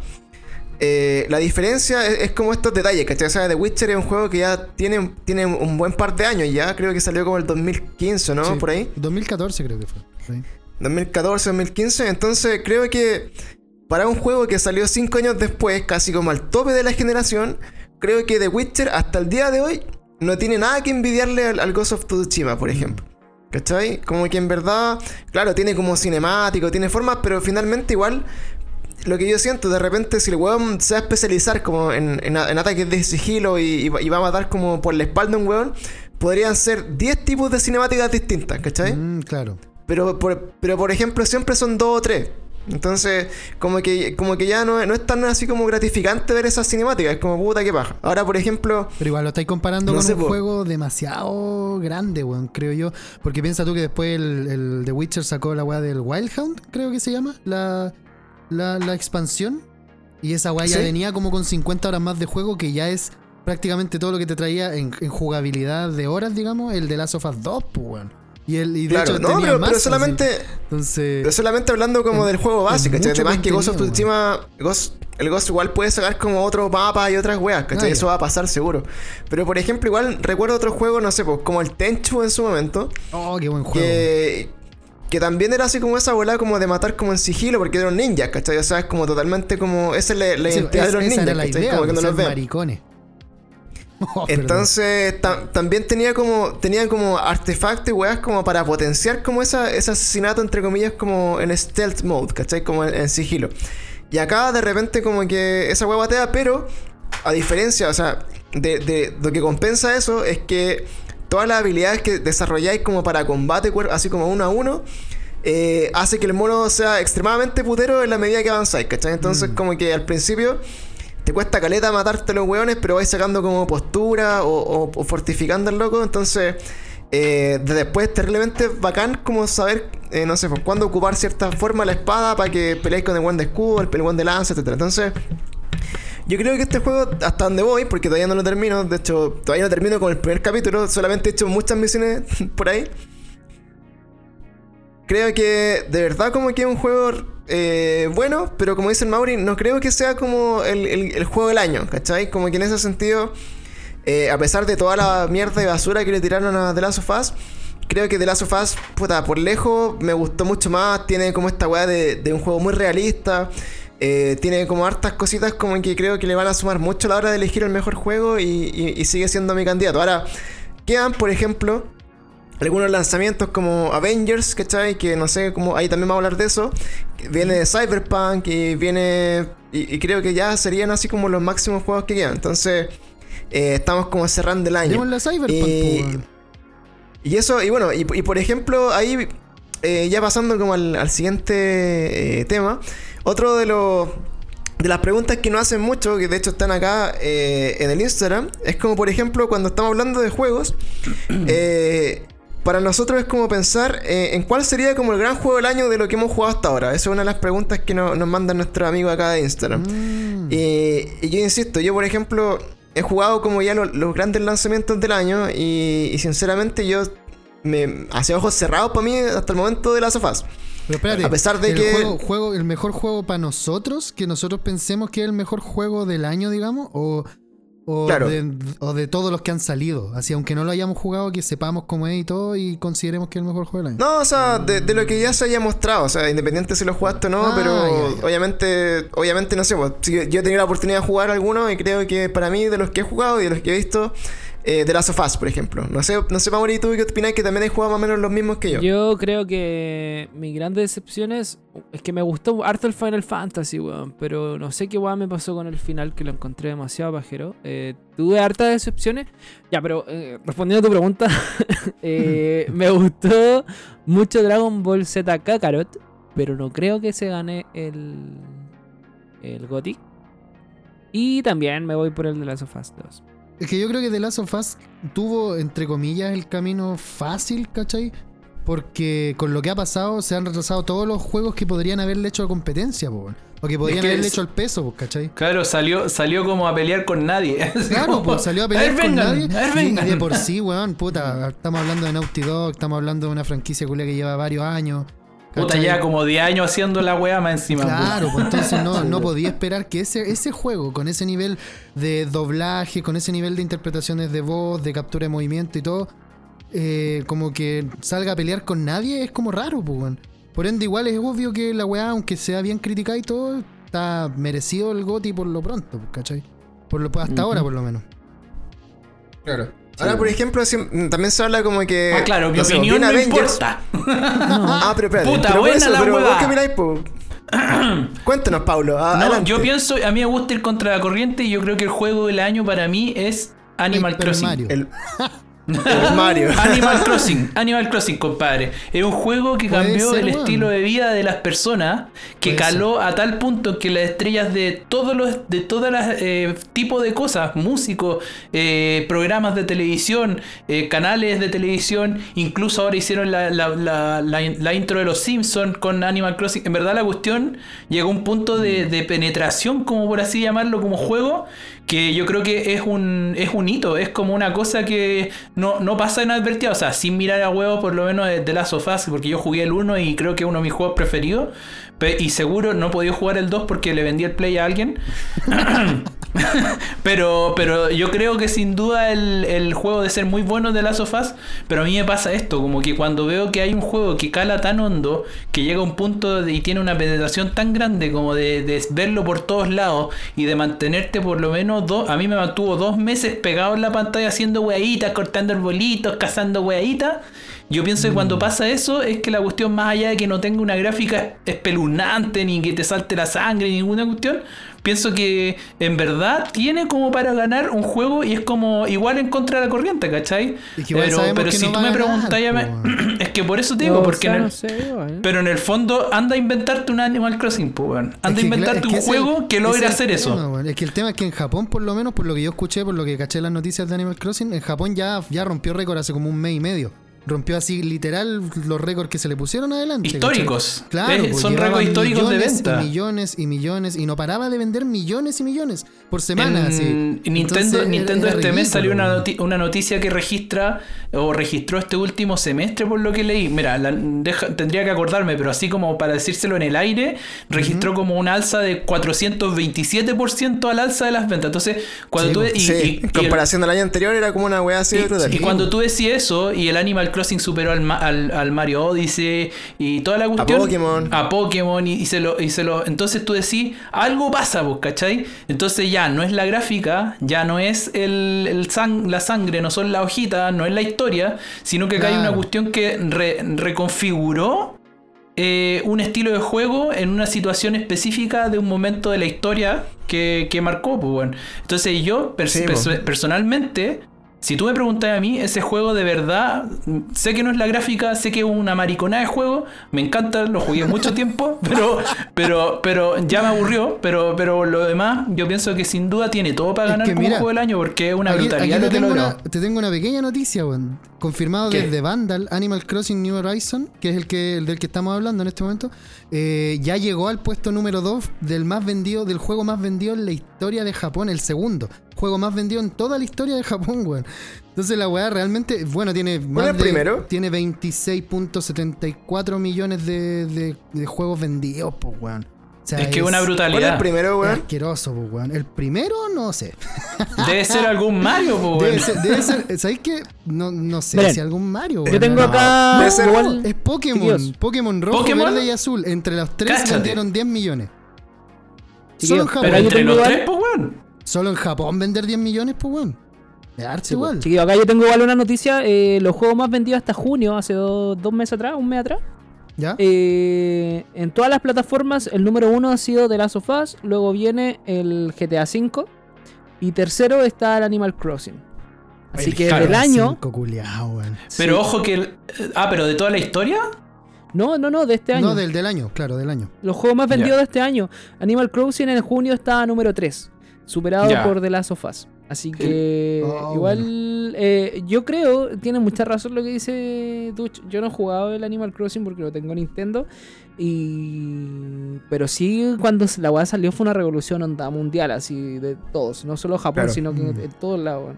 eh, la diferencia es, es como estos detalles, ¿cachai? O sea, The Witcher es un juego que ya tiene, tiene un buen par de años ya, creo que salió como el 2015, ¿no? Sí, Por ahí. 2014 creo que fue. sí. 2014, 2015. Entonces creo que para un juego que salió 5 años después, casi como al tope de la generación, creo que The Witcher hasta el día de hoy no tiene nada que envidiarle al, al Ghost of Tsushima, por ejemplo. ¿Cachai? Como que en verdad, claro, tiene como cinemático, tiene formas, pero finalmente igual lo que yo siento, de repente, si el weón se va a especializar como en, en- en ataques de sigilo y, y va- a matar como por la espalda a un weón, podrían ser 10 tipos de cinemáticas distintas, ¿cachai? Mm, claro. Pero por, pero por ejemplo, siempre son dos o tres. Entonces, como que, como que ya no, no es tan así como gratificante ver esas cinemáticas. Es como puta que paja. Ahora, por ejemplo, Pero igual lo estáis comparando No con sé, un po. juego demasiado grande, weón, creo yo. Porque piensa tú que después el, el The Witcher sacó la weá del Wild Hunt, creo que se llama, la, la, la expansión. Y esa weá ya venía como con 50 horas más de juego, que ya es prácticamente todo lo que te traía en, en jugabilidad de horas, digamos, el de Last of Us 2, pues, weón. Y, el, y de Claro, hecho no, tenía pero, más, pero así. solamente, Entonces, pero solamente hablando como del juego básico, ¿cachai? Además que Ghost of Tsushima, Ghost- el Ghost igual puede sacar como otro mapa y otras weas, ¿cachai? Ah. Eso va a pasar seguro. Pero por ejemplo, igual recuerdo otro juego, no sé, pues como el Tenchu en su momento, oh, qué buen juego. que, que también era así como esa bola como de matar como en sigilo, porque eran ninjas, ¿cachai? O sea, es como totalmente como, esa es la, identidad de los ninjas, Como que no los ven. maricones. Oh. Entonces, ta- también tenía como tenía como artefactos y weas como para potenciar como esa, ese asesinato, entre comillas, como en stealth mode, ¿cachai? Como en, en sigilo. Y acá de repente como que esa wea batea, pero a diferencia, o sea, de, de lo que compensa eso es que todas las habilidades que desarrolláis como para combate, así como uno a uno, eh, hace que el mono sea extremadamente putero en la medida que avanzáis, ¿cachai? Entonces como que al principio te cuesta caleta matarte los hueones, pero vais sacando como postura o, fortificando al loco. Entonces, eh, de después terriblemente bacán como saber, eh, no sé, pues, cuándo ocupar cierta forma la espada para que peleéis con el buen de escudo, el, buen de lanza, etc. Entonces, yo creo que este juego, hasta donde voy, porque todavía no lo termino, de hecho, todavía no termino con el primer capítulo, solamente he hecho muchas misiones por ahí. Creo que de verdad como que es un juego eh, bueno, pero como dice el Mauri, no creo que sea como el, juego del año, ¿cachai? Como que en ese sentido, eh, a pesar de toda la mierda y basura que le tiraron a The Last of Us, creo que The Last of Us, puta, por lejos me gustó mucho más, tiene como esta weá de, de un juego muy realista. eh, tiene como hartas cositas como que creo que le van a sumar mucho a la hora de elegir el mejor juego y, y- y sigue siendo mi candidato. Ahora, quedan, por ejemplo, algunos lanzamientos como Avengers, ¿cachai? Que no sé cómo, ahí también vamos a hablar de eso. Viene de Cyberpunk y viene. Y, y creo que ya serían así como los máximos juegos que quedan. Entonces, eh, estamos como cerrando el año. Démosle a Cyberpunk, Y- weón. Y eso, y bueno, y, y por ejemplo, ahí, eh, ya pasando como al, al siguiente eh, tema, otro de los. De las preguntas que nos hacen mucho, que de hecho están acá en el Instagram, es como por ejemplo cuando estamos hablando de juegos, eh, para nosotros es como pensar eh, en cuál sería como el gran juego del año de lo que hemos jugado hasta ahora. Esa es una de las preguntas que no- nos mandan nuestros amigos acá de Instagram. Mm. Y, y yo insisto, yo por ejemplo he jugado como ya lo- los grandes lanzamientos del año y, y sinceramente yo me hacía ojos cerrados para mí hasta el momento de las sofás. Pero espérate, a pesar de el que- Juego, juego- el mejor juego para nosotros, que nosotros pensemos que es el mejor juego del año, digamos, o, o, Claro. de, o de todos los que han salido. Así, aunque no lo hayamos jugado, que sepamos cómo es y todo y consideremos que es el mejor juego del año. No, o sea, de, de lo que ya se haya mostrado, o sea, independiente si lo jugaste o no, Ah, pero ya, ya. obviamente, obviamente no sé, pues, yo he tenido la oportunidad de jugar alguno y creo que para mí de los que he jugado y de los que he visto, eh, de las of Us, por ejemplo. No sé, no sé, Mauri, ¿tú qué opinas? Que también has jugado más o menos los mismos que yo. Yo creo que mi gran decepción es, es que me gustó harto el Final Fantasy, weón. Pero no sé qué weón me pasó con el final que lo encontré demasiado pajero. Eh, tuve hartas decepciones. Ya, pero eh, respondiendo a tu pregunta, eh, me gustó mucho Dragon Ball Z Kakarot. Pero no creo que se gane el, el GOTY. Y también me voy por el de Last of Us 2. Es que yo creo que The Last of Us tuvo, entre comillas, el camino fácil, ¿cachai? Porque con lo que ha pasado se han retrasado todos los juegos que podrían haberle hecho competencia, po. O que podrían que haberle es- hecho el peso, po, ¿cachai? Claro, salió, salió como a pelear con nadie. Claro, pues salió a pelear con vengan, nadie. y- y, de por sí, weón, puta, estamos hablando de Naughty Dog, estamos hablando de una franquicia culia que lleva varios años. Puta, ya como 10 años haciendo la weá más encima. Claro, pues entonces no, no pues. podía esperar que ese, ese juego, con ese nivel de doblaje, con ese nivel de interpretaciones de voz, de captura de movimiento y todo, eh, como que salga a pelear con nadie es como raro, pues. Por ende, igual es obvio que la weá, aunque sea bien criticada y todo, está merecido el GOTI por lo pronto, pues, ¿cachai? Por lo, hasta ahora, por lo menos. Claro. Ahora, por ejemplo, si- también se habla como que. Ah, claro, mi no sé, opinión viene no Avengers. importa. Ah, pero espérate. Puta, pero buena eso, la pero huevada. vos qué miráis, po? Cuéntanos, Pablo. a- No, adelante. yo pienso, a mí me gusta ir contra la corriente y yo creo que el juego del año para mí es Animal Crossing. Mario. El- Mario. Animal Crossing, Animal Crossing, compadre. Es un juego que cambió ser, el estilo de vida de las personas, que caló a tal punto que las estrellas de todos los, de todas las eh, tipos de cosas, músicos, eh, programas de televisión, eh, canales de televisión, incluso ahora hicieron la, la- la- la- la intro de los Simpsons con Animal Crossing. En verdad la cuestión llegó a un punto de, de penetración, como por así llamarlo, como juego, que yo creo que es un, es un hito, es como una cosa que no, no pasa inadvertida, o sea, sin mirar a huevo por lo menos de, de Last of Us, porque yo jugué el 1 y creo que es uno de mis juegos preferidos, y seguro no podido jugar el 2 porque le vendí el play a alguien. pero, pero yo creo que sin duda el, el juego de ser muy bueno de Last of Us, pero a mí me pasa esto, como que cuando veo que hay un juego que cala tan hondo, que llega a un punto de- y tiene una penetración tan grande como de, de verlo por todos lados y de mantenerte por lo menos dos, a mí me mantuvo dos meses pegado en la pantalla haciendo hueaditas, cortando arbolitos, cazando hueaditas. Yo pienso que cuando pasa eso es que la cuestión más allá de que no tenga una gráfica espeluznante ni que te salte la sangre ni ninguna cuestión, pienso que en verdad tiene como para ganar un juego y es como igual en contra de la corriente, ¿cachai? Pero pero si no tú me a ganar, preguntas, ya me- po, es que por eso te digo, No, porque o sea, en el- no sé, pero en el fondo anda a inventarte un Animal Crossing, pues. Anda Es a inventarte claro, un juego que el hacer eso. tema. Es que el tema es que en Japón, por lo menos, por lo que yo escuché, por lo que caché las noticias de Animal Crossing, en Japón ya, ya rompió récord hace como un mes y medio. Rompió así literal los récords que se le pusieron adelante. Históricos. ¿cachai? Claro, Eh, pues, son récords históricos de venta. Y millones y millones y no paraba de vender millones y millones por semana. En así. Nintendo, Entonces, Nintendo era este mes salió una, noti- una noticia que registra o registró este último semestre por lo que leí. Mira, la- deja- tendría que acordarme, pero así como para decírselo en el aire, registró como un alza de 427% al alza de las ventas. Entonces, cuando Sí, tú... pues. y- sí, y- en y el- comparación al año anterior era como una wea así de brutal. y cuando tú decís eso y el Animal Crossing superó al, al, al Mario Odyssey y toda la cuestión Pokémon. a Pokémon y, y se lo y se lo entonces tú decís algo pasa vos ¿cachai? entonces ya no es la gráfica ya no es el, el sang- la sangre no son las hojitas no es la historia sino que acá hay una cuestión que re- reconfiguró eh, un estilo de juego en una situación específica de un momento de la historia que, que marcó, pues bueno. Entonces yo pers- Sí, perso- po. personalmente, si tú me preguntas a mí, ese juego de verdad, sé que no es la gráfica, sé que es una mariconada de juego, me encanta, lo jugué mucho tiempo, pero, pero, pero ya me aburrió, pero, pero lo demás, yo pienso que sin duda tiene todo para Es ganar que como mira, juego del año, porque es una Aquí- brutalidad aquí te, tengo una, te tengo una pequeña noticia, weón. Confirmado ¿Qué? desde Vandal, Animal Crossing New Horizon, que es el que el del que estamos hablando en este momento, eh, ya llegó al puesto número 2 del más vendido, del juego más vendido en la historia de Japón, el segundo. Juego más vendido en toda la historia de Japón, weón. Entonces la weá realmente, bueno, tiene más es el de- primero? Tiene 26.74 millones de, de- de juegos vendidos, pues, weón. O sea, Es que es una ¿Cuál es brutalidad. el primero, es weón? asqueroso, pues, weón. El primero, no sé. Debe ser algún Mario, pues Debe ser, debe ser- ¿sabéis qué? No, no sé Miren, si algún Mario. Yo weón. tengo No. acá. Debe ser- igual- Es Pokémon. Pokémon rojo, ¿Pokémon? verde y azul. Entre los tres vendieron 10 millones. Chiquillos, Solo en Japón. Pero yo entre tengo los tres, pues bueno. Solo en Japón vender 10 millones, pues weón. Es harto Sí, igual. chiquillos, acá yo tengo igual una noticia. eh, los juegos más vendidos hasta junio, hace do- dos meses atrás, un mes atrás. ¿Ya? Eh, en todas las plataformas, el número uno ha sido The Last of Us. Luego viene el GTA V. Y tercero está el Animal Crossing. Así El que del año. Cinco culiao, weón. Pero sí. ojo que... el- Ah, pero de toda la historia. No, no, no, de este año. No, del, del año, claro, del año. Los juegos más vendidos de este año. Animal Crossing en junio está número 3. Superado Ya. por The Last of Us. Así que Oh, igual eh, yo creo, tiene mucha razón lo que dice Duch. Yo no he jugado el Animal Crossing porque lo tengo en Nintendo. Y pero sí cuando la weá salió fue una revolución onda mundial, así de todos. No solo Japón, Claro. sino que Mm. en todos lados.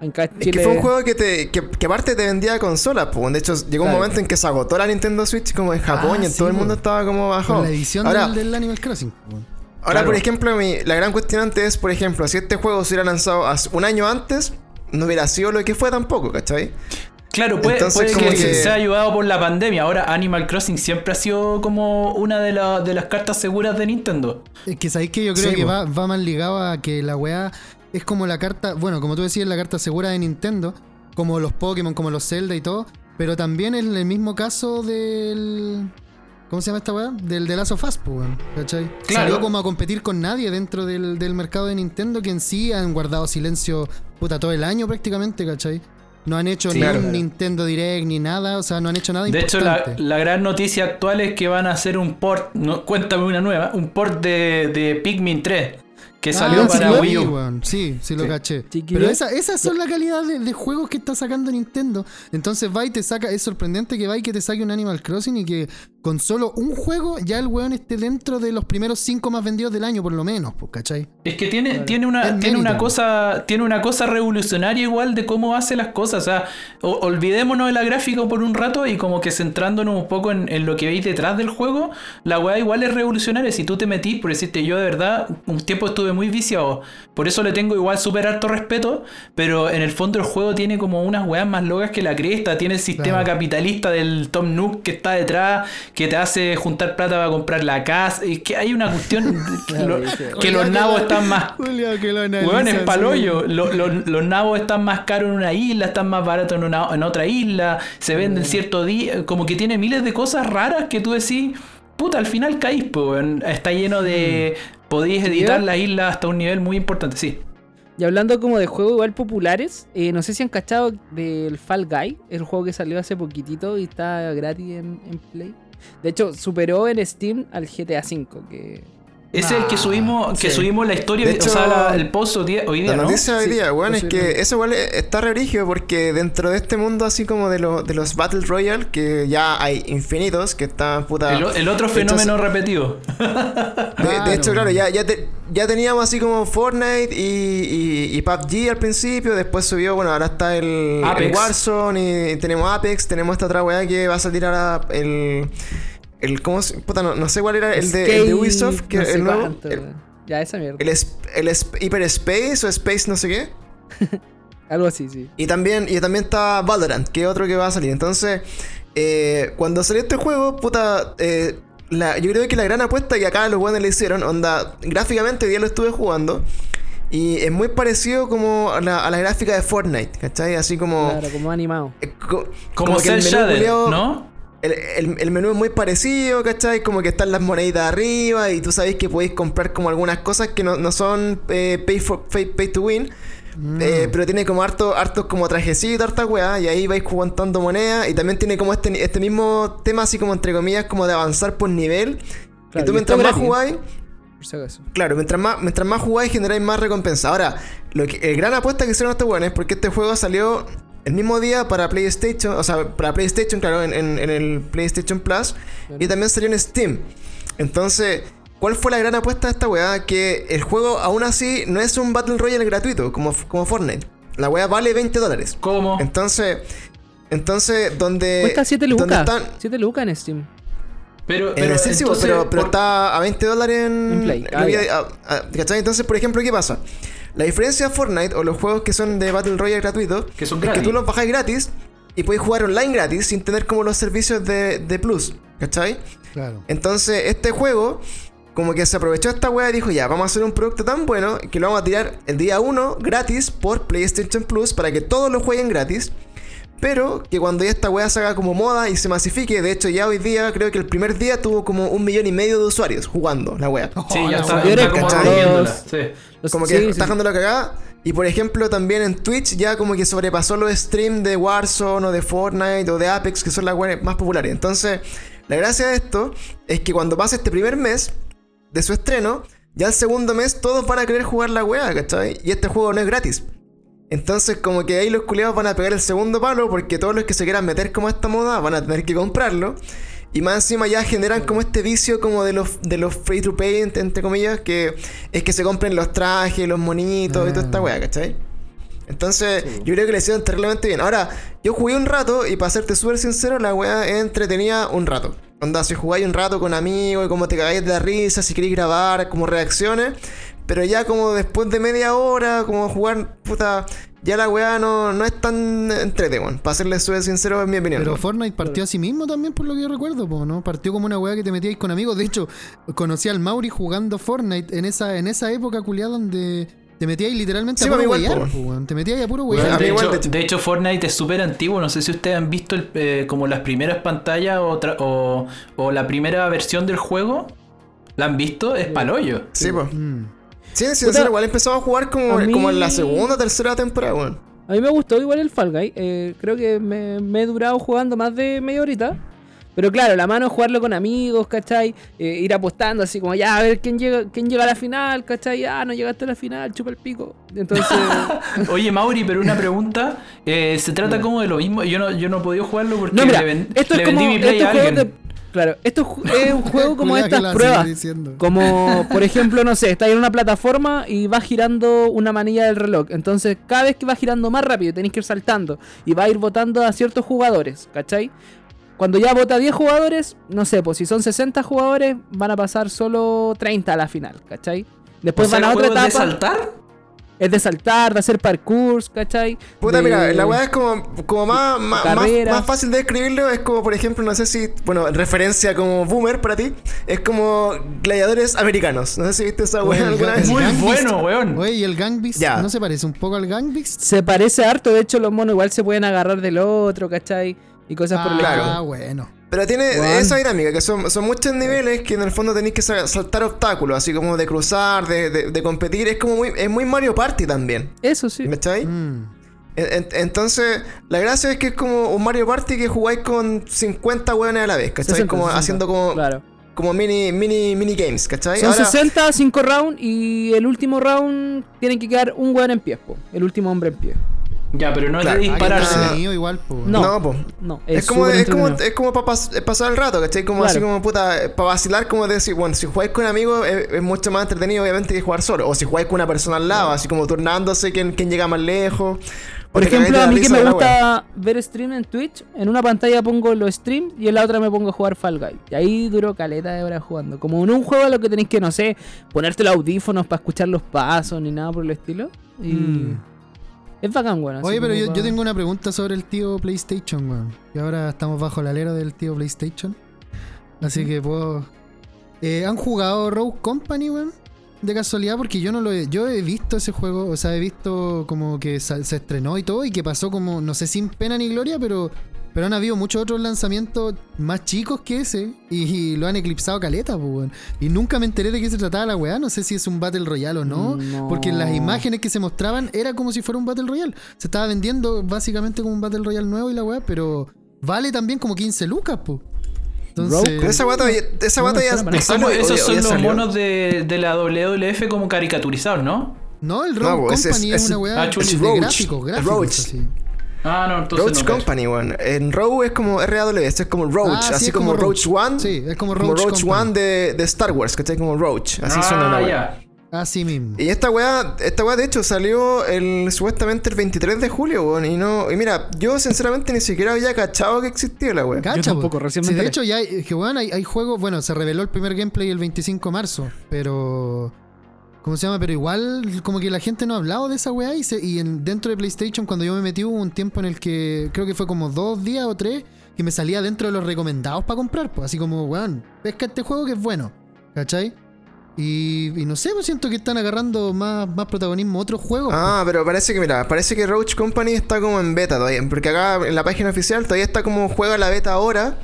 en Es Chile. que fue un juego que, te, que, que aparte te vendía consolas, pues. De hecho, llegó un momento en que se agotó la Nintendo Switch como en Japón Ah, y en sí, todo el mundo estaba como bajado. la edición Ahora, del, del Animal Crossing. weón. Ahora Claro. por ejemplo, mi- la gran cuestionante es, por ejemplo, si este juego se hubiera lanzado hace- un año antes, no hubiera sido lo que fue tampoco, ¿cachai? Claro, puede, Entonces, puede que, que- sea ayudado por la pandemia. Ahora Animal Crossing siempre ha sido como una de, la- de las cartas seguras de Nintendo. Es que sabéis que yo creo Sí, que va, va más ligado a que la weá es como la carta, bueno, como tú decías, la carta segura de Nintendo, como los Pokémon, como los Zelda y todo, pero también es el mismo caso del. ¿Cómo se llama esta weá? Del de Last of Us, po, weón, ¿cachai? Claro. Salió como a competir con nadie dentro del, del mercado de Nintendo que en sí han guardado silencio puta todo el año prácticamente, ¿cachai? No han hecho Sí, ni claro. un Nintendo Direct ni nada, o sea, no han hecho nada De hecho, la, importante. la gran noticia actual es que van a hacer un port, no, cuéntame una nueva, un port de, de Pikmin 3, que salió Ah, para sí, Wii U. weón. Sí, sí lo Sí. caché. Chiquillo. Pero esa, esas son la calidad de, de juegos que está sacando Nintendo. Entonces va y te saca, es sorprendente que va y que te saque un Animal Crossing y que con solo un juego ya el weón esté dentro de los primeros cinco más vendidos del año, por lo menos, pues, ¿cachai? Es que tiene, Claro. tiene, una, tiene una cosa tiene una cosa revolucionaria igual de cómo hace las cosas. O sea, o- olvidémonos de la gráfica por un rato y como que centrándonos un poco en, en lo que veis detrás del juego, la weá igual es revolucionaria. Si tú te metís, por decirte, yo de verdad un tiempo estuve muy viciado. Por eso le tengo igual súper alto respeto, pero en el fondo el juego tiene como unas weas más locas que la cresta. Tiene el sistema Claro. capitalista del Tom Nook que está detrás, que te hace juntar plata para comprar la casa. Y que hay una cuestión que, lo- que los nabos están más Julio, que lo Weón, es analizas, palollo. Lo- lo- los nabos están más caros en una isla, están más baratos en, una, en otra isla, se venden cierto día. Como que tiene miles de cosas raras que tú decís, puta, al final caís, po, weón. Está lleno de. Podéis ¿Sí, editar la isla hasta un nivel muy importante, sí. Y hablando como de juegos igual populares, eh, no sé si han cachado del Fall Guy, el juego que salió hace poquitito y está gratis en, en Play. De hecho, superó en Steam al GTA V, que Ese es el que Ah, subimos, que sí. subimos la historia, De o hecho, sea, la- el post hoy día, hoy La ¿no? noticia hoy Sí, día, weón, es que eso igual está re brígido porque dentro de este mundo así como de, lo- de los Battle Royale, que ya hay infinitos, que están puta... El, el otro hecho, fenómeno repetido. De, de hecho, claro, ya, ya, te- ya teníamos así como Fortnite y, y, y PUBG al principio, después subió, bueno, ahora está el, el. Warzone y tenemos Apex, tenemos esta otra weá que va a salir ahora el... el ¿Cómo se...? Puta, no, no sé cuál era, el de, el de Skate, Ubisoft, que no sé el nuevo... cuánto, el, weón. ya, esa mierda. el, es- el es- Hyperspace o Space no sé qué. Algo así, sí. Y también, y también está Valorant, que es otro que va a salir. Entonces, eh, cuando salió este juego, puta, eh, la- yo creo que la gran apuesta que acá los buenos le hicieron, onda, gráficamente día lo estuve jugando. Y es muy parecido como a la, a la gráfica de Fortnite, ¿cachai? Así como... Claro, como animado. eh, co- Como, que el menú ¿no? El, el- el menú es muy parecido, ¿cachai? Como que están las moneditas arriba y tú sabes que podéis comprar como algunas cosas que no, no son eh, pay, for, pay, pay to win. Mm. eh, pero tiene como harto, hartos como trajecitos, harta weá, y ahí vais juntando monedas. Y también tiene como este, este mismo tema, así como entre comillas, como de avanzar por nivel. Claro, y tú y mientras más jugáis. Claro, mientras más, mientras más jugáis generáis más recompensa. Ahora, lo que, el gran apuesta que hicieron estos weones es porque este juego salió el mismo día para PlayStation, o sea, para PlayStation, claro, en, en- en el PlayStation Plus, y también salió en Steam. Entonces, ¿cuál fue la gran apuesta de esta weá? Que el juego aún así no es un Battle Royale gratuito, como, como Fortnite. La weá vale 20 dólares. ¿Cómo? Entonces, entonces, donde... Cuesta 7 donde lucas. están- 7 lucas en Steam. Pero, en pero, el Steam sí, entonces, pero, pero por- está a 20 dólares en, En Play. Ah, ah, ah, ¿cachai? Entonces, por ejemplo, ¿qué pasa? La diferencia de Fortnite o los juegos que son de Battle Royale gratuitos Que son es gratis. que tú los bajas gratis y puedes jugar online gratis sin tener como los servicios de, de Plus, ¿cachai? Claro. Entonces, este juego, como que se aprovechó esta wea y dijo, ya, vamos a hacer un producto tan bueno que lo vamos a tirar el día 1 gratis por PlayStation Plus para que todos lo jueguen gratis. Pero que cuando ya esta wea se haga como moda y se masifique, de hecho ya hoy día creo que el primer día tuvo como un millón y medio de usuarios jugando la wea. Sí, ya Hola, está, como sí. Los- Como que sí, está dejando la cagada. Y por ejemplo, también en Twitch ya como que sobrepasó los streams de Warzone o de Fortnite o de Apex, que son las weas más populares. Entonces, la gracia de esto es que cuando pase este primer mes de su estreno, ya el segundo mes todos van a querer jugar la wea, ¿cachai? Y este juego no es gratis. Entonces, como que ahí los culiados van a pegar el segundo palo porque todos los que se quieran meter como a esta moda van a tener que comprarlo. Y más encima ya generan como este vicio como de los, de los free to pay, entre, comillas, que es que se compren los trajes, los monitos y toda esta Ah. wea, ¿cachai? Entonces, yo creo que le hicieron terriblemente bien. Ahora, yo jugué un rato y para serte súper sincero, la wea es entretenida un rato. Onda, si jugáis un rato con amigos y como te cagáis de la risa, si queréis grabar, como reacciones. Pero ya como después de media hora, como jugar, puta, ya la weá no, no es tan entrete, weón. Para serle súper sincero, en mi opinión. Pero weón. Fortnite partió a sí mismo también, por lo que yo recuerdo, po, ¿no? Partió como una weá que te metíais con amigos. De hecho, conocí al Mauri jugando Fortnite en esa, en esa época culiada donde te metíais literalmente Sí, a puro po. weón. Te metíais a puro mí de, hecho, de hecho. de hecho, Fortnite es súper antiguo. No sé si ustedes han visto el, eh, como las primeras pantallas o, o, o la primera versión del juego. ¿La han visto? Es palollo. Sí, pues. Mm. Sí, sí, Puta, sí, igual empezamos a jugar como, a mí- como en la segunda o tercera temporada, weón. A mí me gustó igual el Fall Guy. eh, creo que me, me he durado jugando más de media horita. Pero claro, la mano es jugarlo con amigos, ¿cachai? Eh, ir apostando así como, ya, a ver quién llega, quién llega a la final, ¿cachai? Ah, no llegaste a la final, chupa el pico. Entonces, Oye, Mauri, pero una pregunta. eh, ¿Se trata como de lo mismo? Yo no, yo no he podido jugarlo porque no, mira, le, ven- esto le es como. mi play a alguien. de- claro, esto es un juego como estas pruebas. Como, por ejemplo, no sé, estás en una plataforma y vas girando una manilla del reloj. Entonces, cada vez que vas girando más rápido, tenés que ir saltando. Y va a ir votando a ciertos jugadores, ¿cachai? Cuando ya vota 10 jugadores, no sé, pues si son 60 jugadores, van a pasar solo 30 a la final, ¿cachai? Después O sea, van a ¿el otra etapa. de saltar? Es de saltar, de hacer parkours, ¿cachai? Puta, De- mira, la weá es como, como más, más, más, Carreras. más fácil de describirlo. Es como, por ejemplo, no sé si, bueno, referencia como boomer para ti. Es como gladiadores americanos. No sé si viste esa weá alguna vez. Muy bueno, weón. Oye, ¿y el Gang Beasts Ya. no se parece un poco al Gang Beasts? Se parece harto, de hecho los monos igual se pueden agarrar del otro, ¿cachai? Y cosas por el Ah, estilo. bueno. Pero tiene esa dinámica, que son, son muchos niveles que en el fondo tenéis que sa- saltar obstáculos, así como de cruzar, de, de- de competir. Es como muy, es muy Mario Party también. Eso sí. ¿Cachai? Mm. En- en- Entonces, la gracia es que es como un Mario Party que jugáis con 50 hueones a la vez, ¿cachai? 60, como 60, haciendo como, Claro. como mini, mini, mini games, ¿cachai? Son Ahora- 60, 5 rounds y el último round tienen que quedar un weón en pie, po. El último hombre en pie. Ya, pero no Claro. es de Ah, dispararse. entretenido igual. No. No, po. No, Es, es, como, es como, es como para pasar el rato, ¿cachai? Como así como puta, para vacilar, como decir, bueno, si jugáis con amigos es, es mucho más entretenido, obviamente, que jugar solo. O si jugáis con una persona al lado, así como turnándose, quién, quién llega más lejos. Por ejemplo, a mí que me gusta ver stream en Twitch, en una pantalla pongo los streams y en la otra me pongo a jugar Fall Guy. Y ahí duro caleta de horas jugando. Como en un juego a lo que tenéis que, no sé, ponerte los audífonos para escuchar los pasos ni nada por el estilo. Y Mm. Es bacán, bueno. así Oye, pero yo, tengo una pregunta sobre el tío PlayStation, weón. Y ahora estamos bajo la alera del tío PlayStation. Así que puedo. Eh, ¿Han jugado Rogue Company, weón? De casualidad, porque yo no lo he. Yo he visto ese juego, o sea, he visto como que se estrenó y todo, y que pasó como, no sé, sin pena ni gloria, pero. Pero han habido muchos otros lanzamientos más chicos que ese y, y lo han eclipsado caleta, pues, weón. Y nunca me enteré de qué se trataba la weá. No sé si es un Battle Royale o no. No. Porque en las imágenes que se mostraban era como si fuera un Battle Royale. Se estaba vendiendo básicamente como un Battle Royale nuevo y la weá, pero vale también como 15 lucas, po. Entonces, Pero esa guata, esa No, ya, ya esos son ya los salió. monos de, de la WWF como caricaturizados, ¿no? no, el Rogue es- Company es, es- una weá ah, de gráficos, gráficos Roach. así. Ah, no, entonces Roach no. Company, weón. En Rogue es como RAW, esto es como Roach, Ah, sí, así es como, como Roach Roach. One. Sí, es como Como Roach Roach Company. One de, de Star Wars, ¿cachai? Como Roach. Así ah, suena la weá. Así mismo. Y esta weá, esta weá de hecho salió el, supuestamente el 23 de julio, weón. Y no, y mira, yo sinceramente ni siquiera había cachado que existía la weá. Cacha, tampoco, po. recién Sí, de hecho, ya hay, que, weón, hay, hay juegos. Bueno, se reveló el primer gameplay el 25 de marzo, pero. ¿Cómo se llama? Pero igual, como que la gente no ha hablado de esa weá. Y, se- y en- dentro de PlayStation, cuando yo me metí, hubo un tiempo en el que creo que fue como dos días o tres que me salía dentro de los recomendados para comprar. Pues así como, weón, pesca este juego que es bueno. ¿Cachai? Y, y no sé, pues siento que están agarrando más, más protagonismo otros juegos. Ah, pero parece que, mira, parece que Roach Company está como en beta todavía. Porque acá en la página oficial todavía está como juega la beta ahora.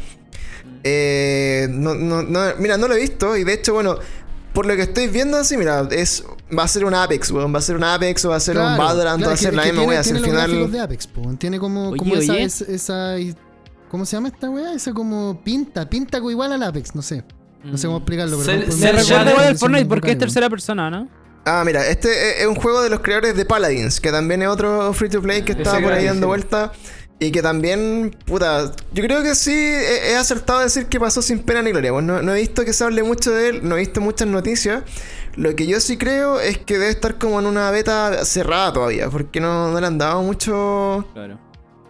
Eh, no, no, no, mira, no lo he visto. Y de hecho, bueno, por lo que estoy viendo así, mira, es, va a ser un Apex, weón. Va a ser un Apex o va a ser un Valorant, claro, va a que- ser la que misma. Si al final. de Apex, po. Tiene como, Oye, como esa, oye. esa. ¿Cómo se llama esta weá? Esa como pinta, pinta igual al Apex, no sé. No sé cómo explicarlo, pero. Me ya recuerda igual el son Fortnite porque es tercera persona, ¿no? Ah, mira, este es- un juego de los creadores de Paladins, que también es otro free to play que estaba por ahí dando sí. vuelta. Y que también, puta, yo creo que sí he, he acertado a decir que pasó sin pena ni gloria. pues no, no he visto que se hable mucho de él, no he visto muchas noticias. Lo que yo sí creo es que debe estar como en una beta cerrada todavía, porque no, no le han dado mucho, Claro.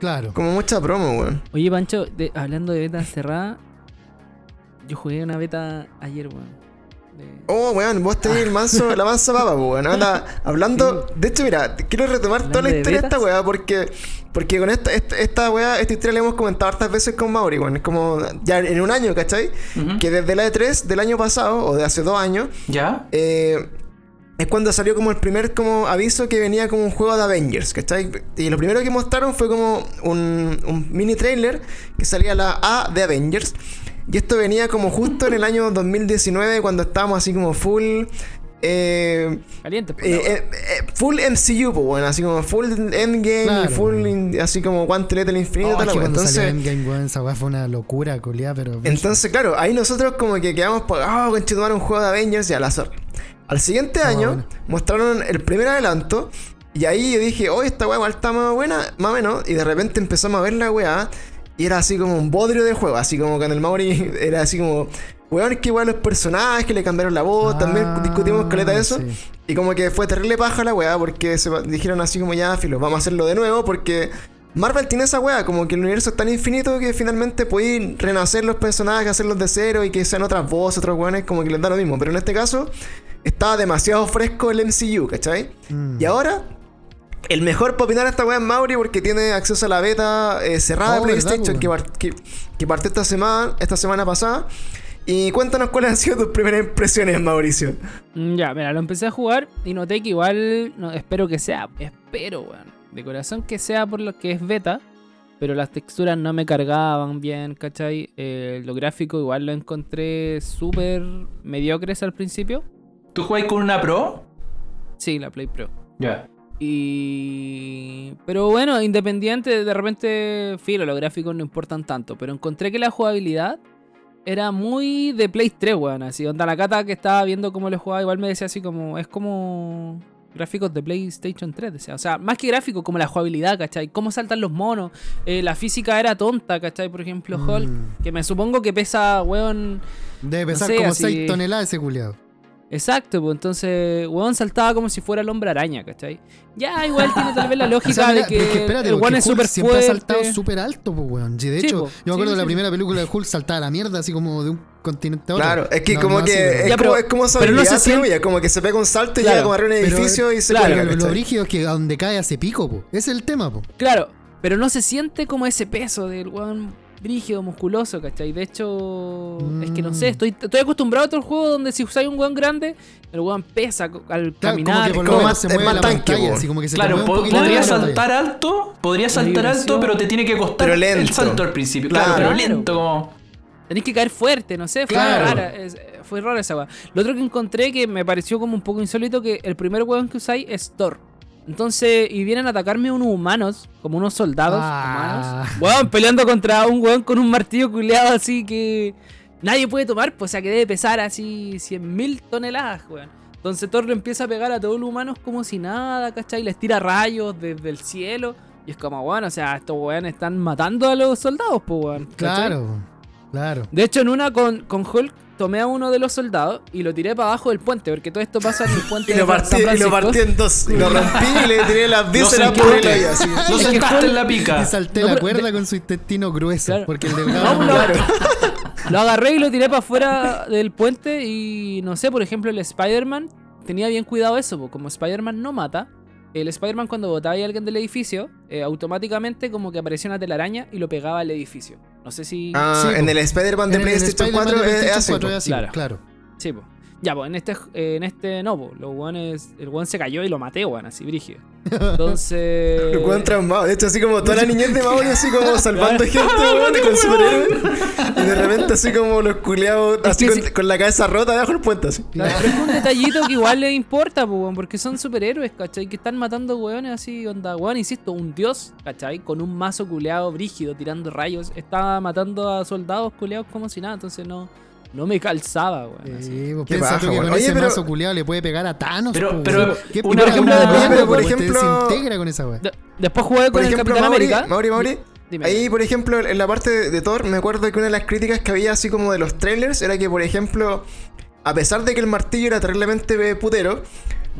Claro. como mucha promo, weón. Oye, Pancho, de- hablando de beta cerrada, yo jugué una beta ayer, weón. Oh, weón, vos tenés el manso, la mansa papa, pues, weón. Anda, hablando. De hecho, mira, quiero retomar toda la de historia de esta weá, porque. Porque con esta, esta, esta weá, esta historia la hemos comentado hartas veces con Mauri, weón. Es como. Ya en un año, ¿cachai? Ujú. Que desde la E3 del año pasado, o de hace dos años, ¿Ya? eh, es cuando salió como el primer como aviso que venía como un juego de Avengers, ¿cachai? Y lo primero que mostraron fue como un, un mini trailer que salía la A de Avengers. Y esto venía como justo en el año 2019 cuando estábamos así como full eh, caliente. Pues, eh, eh, eh, full MCU, pues bueno, así como full Endgame Claro. y full in- así como guantelete del infinito. Oh, toda es la que wea. cuando salió entonces, Endgame, weón, esa weá fue una locura, culiá, pero. entonces, claro, ahí nosotros como que quedamos por, ah, conchetumar un juego de Avengers y al azar. Al siguiente Ah, año bueno. mostraron el primer adelanto y ahí yo dije, oh, esta weá igual está más buena, más o menos, y de repente empezamos a ver la weá y era así como un bodrio de juego, así como con el Mauri era así como, weón, que igual los personajes que le cambiaron la voz, también Ah, discutimos caleta de eso. sí. Y como que fue terrible paja la weá, porque se dijeron así como ya, filo, vamos a hacerlo de nuevo, porque Marvel tiene esa weá, como que el universo es tan infinito que finalmente podéis renacer los personajes, hacerlos de cero y que sean otras voces, otros weones, como que les da lo mismo. Pero en este caso, estaba demasiado fresco el MCU, ¿cachai? Mm. Y ahora, el mejor para opinar a esta weá es Mauri porque tiene acceso a la beta eh, cerrada de Oh, ¿verdad, PlayStation que, par- que, que partió esta semana, esta semana pasada. Y cuéntanos cuáles han sido tus primeras impresiones, Mauricio. Mm, Ya, mira, lo empecé a jugar y noté que igual, no, espero que sea, espero, weón, de corazón que sea por lo que es beta, pero las texturas no me cargaban bien, ¿cachai? Eh, lo gráfico igual lo encontré súper mediocres al principio. ¿Tú jugáis con una Pro? Sí, la Play Pro. Ya. Y... Pero bueno, independiente, de repente, filo, los gráficos no importan tanto, pero encontré que la jugabilidad era muy de Play 3, weón, así, onda la cata que estaba viendo cómo lo jugaba, igual me decía así como, es como gráficos de PlayStation 3, decía. o sea, más que gráficos, como la jugabilidad, ¿cachai? Cómo saltan los monos, eh, la física era tonta, ¿cachai? Por ejemplo, Mm. Hulk, que me supongo que pesa, weón, Debe no pesar sé, como así- 6 toneladas ese culiado. Exacto, pues entonces, weón saltaba como si fuera el hombre araña, ¿cachai? Ya, igual tiene tal vez la lógica O sea, de que es que espérate, el weón es súper siempre fuerte. ha saltado súper alto, pues, weón. Sí, de Sí, hecho, po. yo me Sí, acuerdo de la sí. primera película de Hulk saltaba a la mierda, así como de un continente a otro. Claro, es que No, como no que así, es, Ya, como, pero- es como su pero no se siente- como que se pega un salto y Claro, llega como arriba un pero- edificio y se claro, cuelga, lo brígido es que a donde cae hace pico, po. Ese es el tema, po. Claro, pero no se siente como ese peso del weón brígido, musculoso, ¿cachai? De hecho, es que no sé, Mm. estoy, estoy acostumbrado a otros juegos donde si usáis un weón grande, el weón pesa al Claro, caminar. como que por como lo menos más- se es más la tanque, pantalla, po. así como que se te Claro, po- podría saltar alto, podría saltar alto, pero te tiene que costar Pero el lento. salto al principio. Claro, Claro. pero lento como... Tenés que caer fuerte, no sé, fue Claro. rara, es- fue rara esa weá. Lo otro que encontré que me pareció como un poco insólito que el primer weón que usáis es Thor. Entonces, y vienen a atacarme unos humanos, como unos soldados Ah. humanos. Weón, peleando contra un weón con un martillo culeado así que nadie puede tomar, pues o sea que debe pesar así 100.000 toneladas, weón. Entonces Thor le empieza a pegar a todos los humanos como si nada, ¿cachai? Les tira rayos desde el cielo. Y es como, weón, o sea, estos weones están matando a los soldados, pues weón. ¿cachai? Claro, claro. De hecho, en una con, con Hulk tomé a uno de los soldados y lo tiré para abajo del puente, porque todo esto pasa en el puente Y lo, de San partí, y lo partí en dos. Y lo rompí y le tiré las vísceras por así. Lo Es sentaste Hulk- en la pica. Y salté No, la cuerda con su intestino grueso. Claro. Porque el delgado No, no lo, agarré y lo tiré para afuera del puente y no sé, por ejemplo, el Spider-Man tenía bien cuidado eso, po, como Spider-Man no mata. El Spider-Man cuando botaba a alguien del edificio, eh, automáticamente como que aparecía una telaraña y lo pegaba al edificio. No sé si... Ah, Sí, en po. el Spider-Man de PlayStation Spider-Man 4 de es así. 4 po. es así, Claro. claro. Sí, po. Ya, pues en este, en este no, po, los guanes, el guan se cayó y lo maté, weón, así, brígido. Entonces... Lo encuentran traumado. De hecho, así como toda la niñez de Mauri, así como salvando gente, weón, con superhéroes. Y de repente, así como los culeados, así con, si- con la cabeza rota debajo del puente, así. Claro, pero es un detallito que igual le importa, po, weón, porque son superhéroes, ¿cachai? Que están matando weones así, onda, weón, insisto, un dios, ¿cachai? Con un mazo culeado brígido, tirando rayos, estaba matando a soldados culeados como si nada, entonces no, no me calzaba, weón. pues Qué piensa baja, tú que weón. con Oye, ese pero- mazo culiado le puede pegar a Thanos. Pero- po, pero. ¿Qué una- picada, una- pero por Te ejemplo- desintegra con esa weá. De- después jugué Por con el ejemplo, Capitán Mauri, América. Mauri, Mauri, Dime. ahí, por ejemplo, en la parte de, de Thor, me acuerdo que una de las críticas que había así como de los trailers era que, por ejemplo, a pesar de que el martillo era terriblemente putero,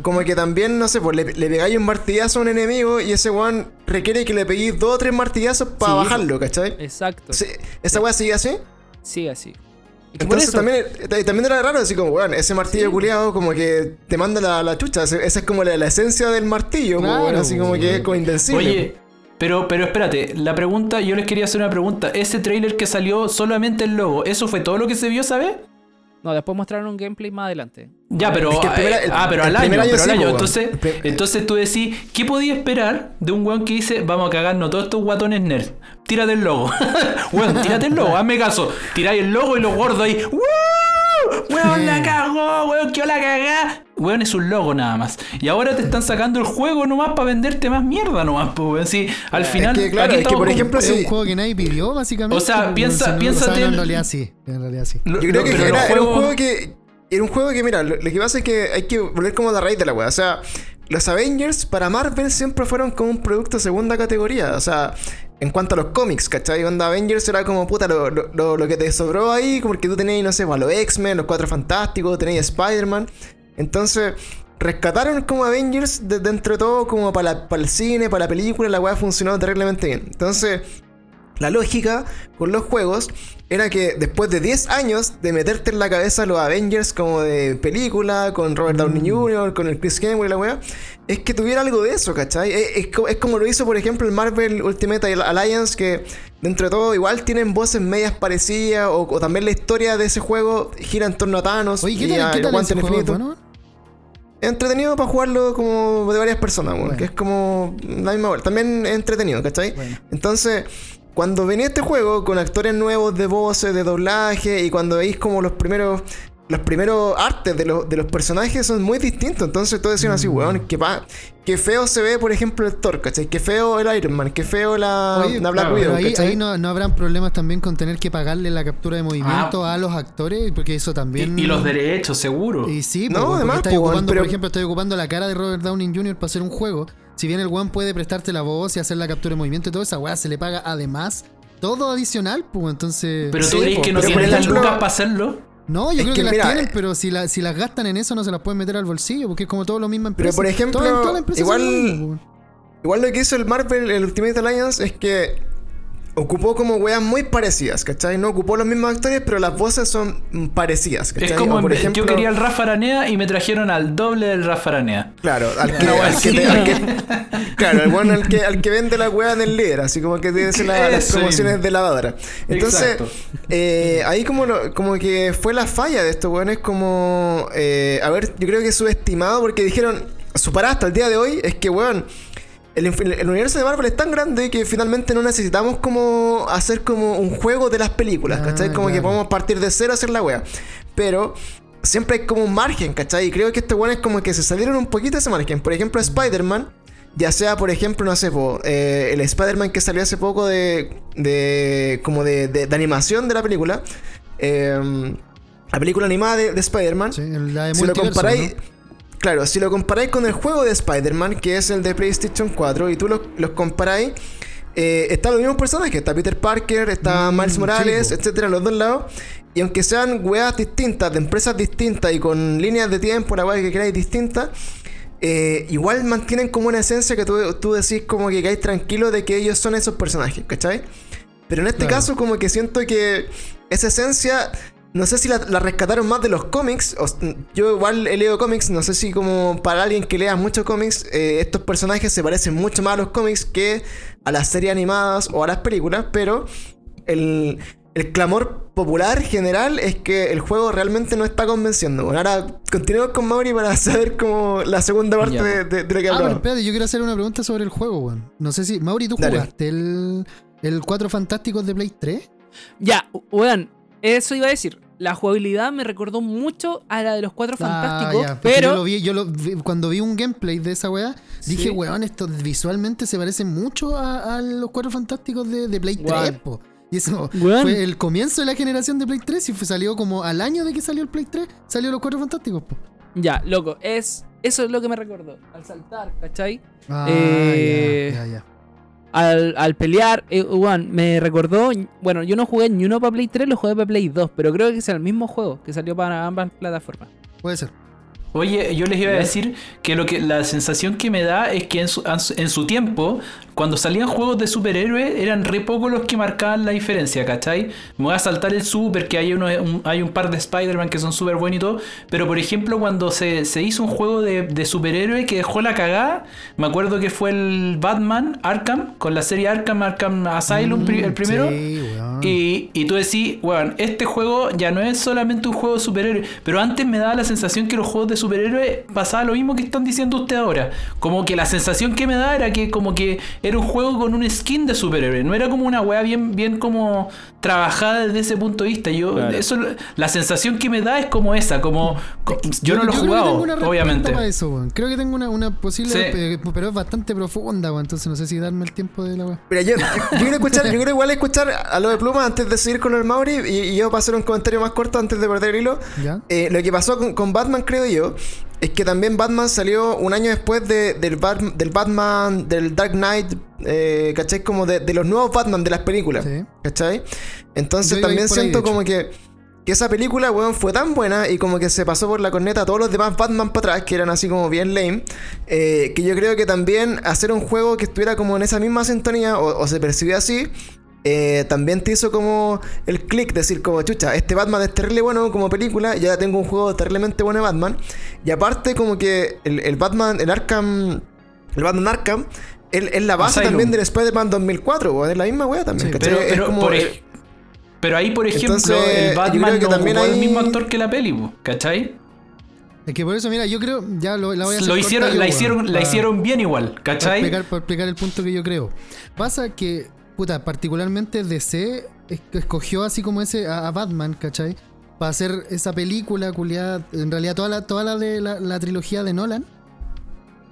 como que también, no sé, pues le, le pegáis un martillazo a un enemigo y ese weón requiere que le peguéis dos o tres martillazos para Sí, bajarlo, ¿cachai? Exacto. Sí, ¿Esa weá sigue así? Sí, así. Entonces también, eh, también era raro, así como, weón, ese martillo Sí. culiado como que te manda la, la chucha. Esa es como la, la esencia del martillo, pues, Claro, weón, así como que es como invencible. Oye, pero, pero espérate, la pregunta, yo les quería hacer una pregunta. Ese trailer que salió solamente el logo, ¿eso fue todo lo que se vio, ¿sabes? No, después mostraron un gameplay más adelante. Ya, pero. Es que el primer- eh, el- ah, pero al año, pero al sí, año. Entonces, entonces tú decís, ¿qué podía esperar de un weón que dice, vamos a cagarnos todos estos guatones nerds? Tírate el logo. weón, tírate el logo, hazme caso. Tiráis el logo y los gordos ahí. ¡Woo! ¡Weón, la cagó! weón, que la cagá. Weón, es un logo nada más. Y ahora te están sacando el juego nomás para venderte más mierda nomás, pues, weón. Sí, al final. que, claro, aquí es que, por con- ejemplo, Es un juego que nadie pidió, básicamente. O sea, piensa- piénsate o sea, el- En realidad sí. En realidad sí. lo- Yo creo que era, era un juego que. Era un juego que, mira, lo, lo que pasa es que hay que volver como a la raíz de la wea. O sea, los Avengers para Marvel siempre fueron como un producto de segunda categoría. O sea, en cuanto a los cómics, ¿cachai? Onda Avengers era como puta lo, lo, lo- que te sobró ahí, como que tú tenías, no sé, pues, a los X-Men, los Cuatro Fantásticos, tenías Spider-Man. Entonces, rescataron como Avengers de, dentro de todo, como para, la- para el cine, para la película, la weá funcionó terriblemente bien. Entonces, la lógica con los juegos era que después de 10 años de meterte en la cabeza los Avengers como de película, con Robert Downey Jr., con el Chris Hemsworth y la weá, es que tuviera algo de eso, ¿cachai? Es, es es como lo hizo, por ejemplo, el Marvel Ultimate Alliance, que dentro de todo igual tienen voces medias parecidas, o, o también la historia de ese juego gira en torno a Thanos Oye, ¿qué y tal, a ¿qué el tal guante ese del juego? infinito. Bueno, Entretenido para jugarlo como de varias personas, Bueno. que es como la misma vuelta. También es entretenido, ¿cachai? Bueno. Entonces, cuando venía este juego con actores nuevos de voces, de doblaje, y cuando veis como los primeros. Los primeros artes de los, de los personajes son muy distintos. Entonces todos decían Mm. así, weón, que, pa- que feo se ve, por ejemplo, el Thor, ¿cachai? Que feo el Iron Man, que feo la, Oye, la Black claro, Widow, Pero ahí, no, no habrán problemas también con tener que pagarle la captura de movimiento a los actores, porque eso también. y los derechos, seguro. Y sí, No, pues, porque además, pues, ocupando, pero- por ejemplo, estoy ocupando la cara de Robert Downey Jr. para hacer un juego. Si bien el one puede prestarte la voz y hacer la captura de movimiento y todo, esa weá se le paga además todo adicional, pues entonces. Pero Sí, tú crees po, que no tienen las lucas para hacerlo. No, yo Es creo que que, las mira, tienen, eh, pero si, la- si las gastan en eso no se las pueden meter al bolsillo, porque es como todo lo mismo Pero, empresa. por ejemplo, igual- lo mismo. Igual lo que hizo el Marvel, el Ultimate Alliance, es que ocupó como weas muy parecidas, ¿cachai? No ocupó los mismos actores, pero las voces son parecidas, ¿cachai? Es como O, por en- ejemplo, yo quería el Rafa Aranea y me trajeron al doble del Rafa Aranea. Claro, al que, al te- al que- claro, el bueno al que, al que vende la wea del líder, así como que tiene la- las promociones de lavadora. Entonces, eh, ahí como, lo- como que fue la falla de estos weones, como, eh, a ver, yo creo que subestimado, porque dijeron, su parada hasta el día de hoy es que, weón, el, universo de Marvel es tan grande que finalmente no necesitamos como hacer como un juego de las películas, Ah, ¿cachai? Como que claro. podemos partir de cero a hacer la wea. Pero siempre hay como un margen, ¿cachai? Y creo que estos weones como que se salieron un poquito de ese margen. Por ejemplo, Spider-Man, ya sea, por ejemplo, no sé, po, eh, el Spider-Man que salió hace poco de. de como de, de- de animación de la película. eh, la película animada de, de Spider-Man. Sí, si lo comparáis. ¿no? Claro, si lo comparáis con el juego de Spider-Man, que es el de PlayStation 4, y tú los, los comparáis, eh, están los mismos personajes. Está Peter Parker, está Mm, Miles Morales, etcétera, los dos lados. Y aunque sean weas distintas, de empresas distintas y con líneas de tiempo, la wea que queráis distintas, eh, igual mantienen como una esencia que tú, tú decís como que caes tranquilo de que ellos son esos personajes, ¿cachai? Pero en este Claro. caso como que siento que esa esencia, no sé si la, la rescataron más de los cómics, o- yo igual he leído cómics, no sé si como para alguien que lea muchos cómics, eh, estos personajes se parecen mucho más a los cómics que a las series animadas o a las películas, pero el, el clamor popular general es que el juego realmente no está convenciendo. Bueno, ahora continuemos con Mauri para saber como la segunda parte de, de- de lo que Ah, pero hablamos. espérate, yo quiero hacer una pregunta sobre el juego, weón. No sé si. Mauri, ¿tú Dale. jugaste el, el 4 Fantásticos de Play 3? Ya, weón, eso iba a decir. La jugabilidad me recordó mucho a la de los cuatro fantásticos, Ah, ya, porque pero Yo lo vi, yo lo vi- cuando vi un gameplay de esa weá, Sí. dije, weón, esto visualmente se parece mucho a, a los cuatro fantásticos de, de Play 3, Weón. po. Y eso fue el comienzo de la generación de Play 3 y fue, salió como al año de que salió el Play 3, salió los cuatro fantásticos, po. ya, loco, es eso es lo que me recordó. Al saltar, ¿cachai? Ah, Eh, ya, ya, ya. Al, al pelear, eh, weón, me recordó. Bueno, yo no jugué ni uno para Play 3, lo jugué para Play 2, pero creo que es el mismo juego que salió para ambas plataformas. Puede ser. Oye, yo les iba a decir que lo que la sensación que me da es que en su- en su tiempo, cuando salían juegos de superhéroes, eran re pocos los que marcaban la diferencia, ¿cachai? Me voy a saltar el super, que hay, uno, un, hay un par de Spider-Man que son súper buenos y todo, pero por ejemplo, cuando se, se hizo un juego de, de superhéroe que dejó la cagada, me acuerdo que fue el Batman Arkham, con la serie Arkham, Arkham Asylum, el primero. Sí, weón. weón. Y, y tú decís, weón, este juego ya no es solamente un juego de superhéroes, pero antes me daba la sensación que los juegos de superhéroes pasaba lo mismo que están diciendo ustedes ahora. Como que la sensación que me da era que como que era un juego con un skin de superhéroe, no era como una weá bien, bien como trabajada desde ese punto de vista. Yo, Claro. eso, la sensación que me da es como esa, como co- yo no lo he creo que jugado, tengo una respuesta obviamente. para eso. Creo que tengo una, una posible, Sí. pe- pero es bastante profunda, weón. Entonces no sé si darme el tiempo de la weá. Mira, yo, yo quiero escuchar, yo quiero igual escuchar a lo de Pluma antes de seguir con el Mauri y, y yo para hacer un comentario más corto antes de perder el hilo. ¿Ya? Eh, lo que pasó con, con Batman, creo yo, es que también Batman salió un año después de- del, Bat- del Batman, del Dark Knight, eh, ¿cachai? Como de, de los nuevos Batman de las películas, Sí. ¿cachai? Entonces también ahí, siento como que, que esa película, weón, fue tan buena y como que se pasó por la corneta a todos los demás Batman para atrás, que eran así como bien lame, eh, que yo creo que también hacer un juego que estuviera como en esa misma sintonía o, o se percibía así, eh, también te hizo como el click, decir como, chucha, este Batman es terrible bueno como película, ya tengo un juego terriblemente bueno de Batman. Y aparte como que el, el Batman, el Arkham, el Batman Arkham, es la base Asylum. también del Spider-Man 2004, weón, es la misma wea también, Sí, ¿cachai? Pero, Es pero, como, por ej- pero ahí, por ejemplo, Entonces, el Batman que no también ocupó el hay- mismo actor que la peli, ¿cachai? Es que por eso, mira, yo creo, ya lo, la voy a hacer Lo hicieron, yo, la hicieron, la para- hicieron bien igual, Para ¿cachai? explicar, para explicar el punto que yo creo. Pasa que, puta, particularmente DC es- escogió así como ese a, a Batman, ¿cachai? Para hacer esa película, culiada, en realidad toda la, toda la de la, la trilogía de Nolan.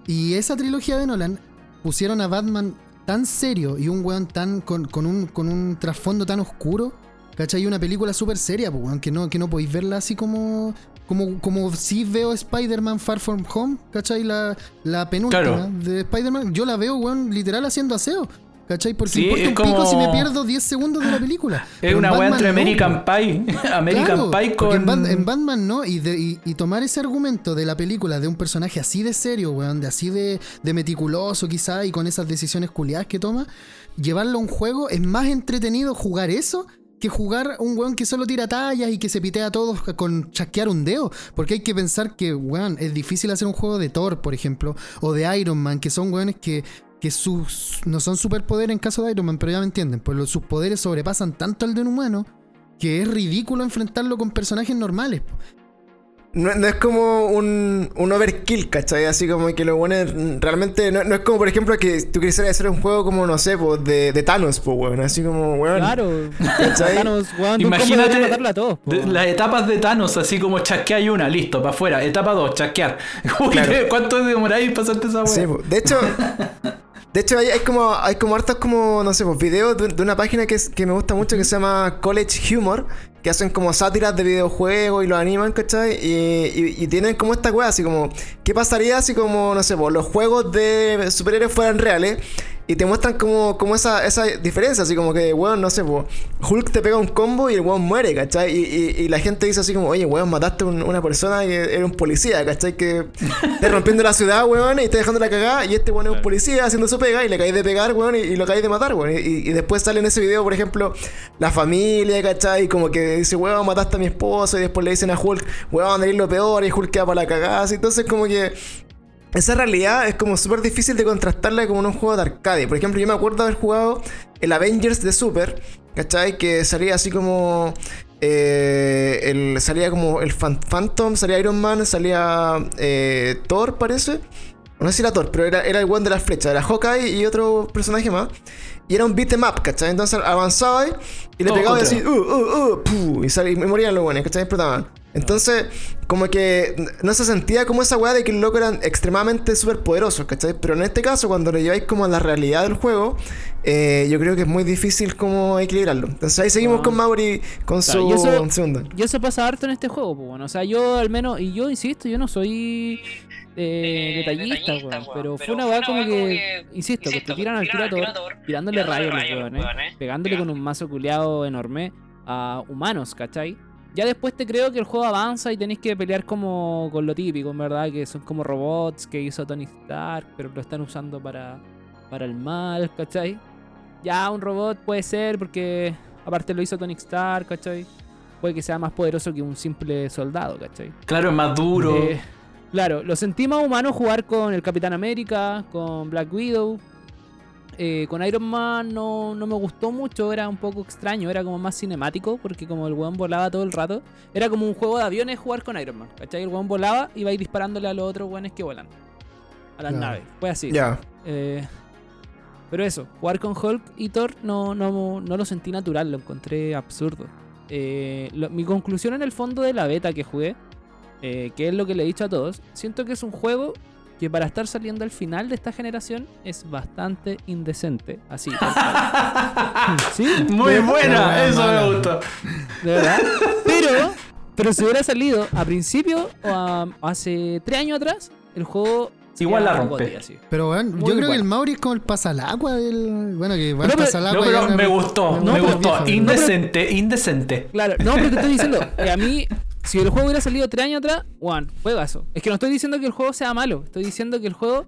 Y esa trilogía de Nolan pusieron a Batman tan serio y un weón tan con, con un, con un trasfondo tan oscuro, ¿cachai? Una película súper seria, pues, weón, que no, que no podéis verla así como... Como, como si veo Spider-Man Far From Home, ¿cachai? La, la penúltima Claro. de Spider-Man, yo la veo, weón, literal haciendo aseo. ¿Cachai? Porque Sí, importa un pico si me como- pierdo 10 segundos de la película. Es Pero una weá entre American. Pie. American Claro, Pie con. en, Bat- en Batman no, y, de- y- y tomar ese argumento de la película de un personaje así de serio, weón, de así de, de meticuloso quizá, y con esas decisiones culiadas que toma, llevarlo a un juego es más entretenido jugar eso que jugar un weón que solo tira tallas y que se pitea a todos con chasquear un dedo. Porque hay que pensar que, weón, es difícil hacer un juego de Thor, por ejemplo, o de Iron Man, que son weones que, que sus no son superpoderes en caso de Iron Man, pero ya me entienden, pues los- sus poderes sobrepasan tanto al de un humano que es ridículo enfrentarlo con personajes normales. Po. No, no es como un, un overkill, ¿cachai? Así como que lo bueno es- realmente. No, no es como, por ejemplo, que tú quisieras hacer un juego como, no sé, pues, de, de Thanos, pues, weón. Así como, weón. Claro. ¿Cachai? Thanos, weón, Imagínate debería matarla a todos. po. de- las etapas de Thanos, así como chasquear una, listo, para afuera. Etapa 2, chasquear. Uy, Claro. ¿Cuánto demoráis pasarte esa weá? Sí, po. de hecho, de hecho hay, hay como hay como hartos como no sé, pues videos de, de una página que, es- que me gusta mucho que se llama College Humor, que hacen como sátiras de videojuegos y lo animan, ¿cachai? Y, y- y tienen como esta weá, así como, ¿qué pasaría si como, no sé, pues los juegos de superhéroes fueran reales? Y te muestran como, como esa, esa diferencia, así como que, weón, no sé, pues, Hulk te pega un combo y el weón muere, ¿cachai? Y, y- y la gente dice así como, oye, weón, mataste a un- una persona que era un policía, ¿cachai? Que te rompiendo la ciudad, weón, y está dejando la cagada, y este weón es un policía haciendo su pega, y le caes de pegar, weón, y, y lo caes de matar, weón. Y, después sale en ese video, por ejemplo, la familia, ¿cachai? Y como que dice, weón, mataste a mi esposo, y después le dicen a Hulk, weón, eres lo peor, y Hulk queda para la cagada, así. entonces como que esa realidad es como súper difícil de contrastarla como en un juego de arcade. Por ejemplo, yo me acuerdo haber jugado el Avengers de Super, ¿cachai? Que salía así como. eh, el, salía como el Phantom, salía Iron Man, salía eh, Thor, parece. No sé si era Thor, pero era, era el one de las flechas. Era Hawkeye y otro personaje más. Y era un beat em up, ¿cachai? Entonces avanzaba y le Todo pegaba y así, uh, uh, uh, y, sal- y morían los buenos, ¿cachai? Explotaban. Entonces, como que no se sentía como esa weá de que los locos eran extremadamente súper poderosos, ¿cachai? Pero en este caso, cuando lo lleváis como a la realidad del juego, eh, yo creo que es muy difícil como equilibrarlo. Entonces ahí seguimos Ah. con Mauri con Claro, su y eso- segunda. Y eso pasa harto en este juego, pues, bueno. O sea, yo al menos, y yo insisto, yo no soy eh, detallista, weón. Pero fue una weá como que, insisto, que te tiran al tirator, tirándole rayos a los weones, pegándole con un mazo culeado enorme a humanos, ¿cachai? Ya después te creo que el juego avanza y tenéis que pelear como con lo típico, en verdad, que son como robots que hizo Tony Stark, pero lo están usando para, para el mal, ¿cachai? Ya un robot puede ser porque aparte lo hizo Tony Stark, ¿cachai? Puede que sea más poderoso que un simple soldado, ¿cachai? Claro, es más duro. Eh, claro, lo sentí más humano jugar con el Capitán América, con Black Widow. Eh, con Iron Man no, no me gustó mucho, era un poco extraño, era como más cinemático, porque como el weón volaba todo el rato, era como un juego de aviones jugar con Iron Man. ¿Cachai? El weón volaba y iba a ir disparándole a los otros weones que vuelan. A las naves. Fue así. Ya. Eh, pero eso, jugar con Hulk y Thor no, no, no lo sentí natural, lo encontré absurdo. Eh, lo- mi conclusión en el fondo de la beta que jugué, eh, que es lo que le he dicho a todos, siento que es un juego que para estar saliendo al final de esta generación es bastante indecente. Así. Muy de- buena, eso me gustó. de verdad. Pero, pero si hubiera salido a principio o a- hace tres años atrás, el juego Igual la rompe. Pero bueno, Muy yo creo que bueno. el Mauri es como el pasalagua del. Bueno, que va No. No, pero me gustó, me gustó. Indecente, indecente. Claro, no, pero te estoy diciendo, eh, a mí, si el juego hubiera salido tres años atrás, one, juegazo. Es que no estoy diciendo que el juego sea malo, estoy diciendo que el juego,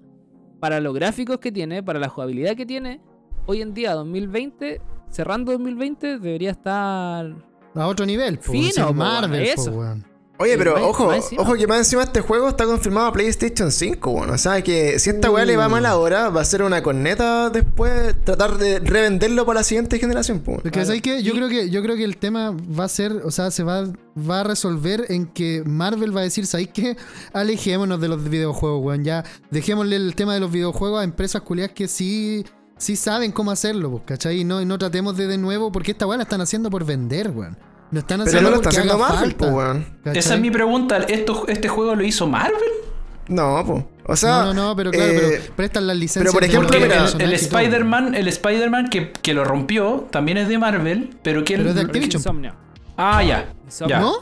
para los gráficos que tiene, para la jugabilidad que tiene, hoy en día, 2020, cerrando 2020, debería estar. A otro nivel, po, Fino, po, Marvel, po, eso. weón. Oye, pero más- ojo, más ojo que más encima este juego está confirmado a PlayStation 5, bueno. O sea que si esta weá le va mal ahora, va a ser una corneta después tratar de revenderlo para la siguiente generación, pues. Porque. ¿sabes qué? Yo creo que yo creo que el tema va a ser, o sea, se va, va a resolver en que Marvel va a decir, ¿sabes qué? Alejémonos de los videojuegos, weón. Ya dejémosle el tema de los videojuegos a empresas culiadas que sí, sí saben cómo hacerlo, pues, ¿cachai? Y no, y no tratemos de de nuevo, porque esta weá la están haciendo por vender, weón. No están Pero no lo está haciendo Marvel, pues, weón. Esa es mi pregunta. ¿Esto, ¿Este juego lo hizo Marvel? No, pues. O sea. no, no, no, pero claro, eh, pero prestan las licencias. pero por de ejemplo, mira, el, el. Spider-Man, el Spider-Man que, que lo rompió, también es de Marvel, pero que Pero es de Activision. Insomnia. Ah, ya. Insomnia. ya. ¿No?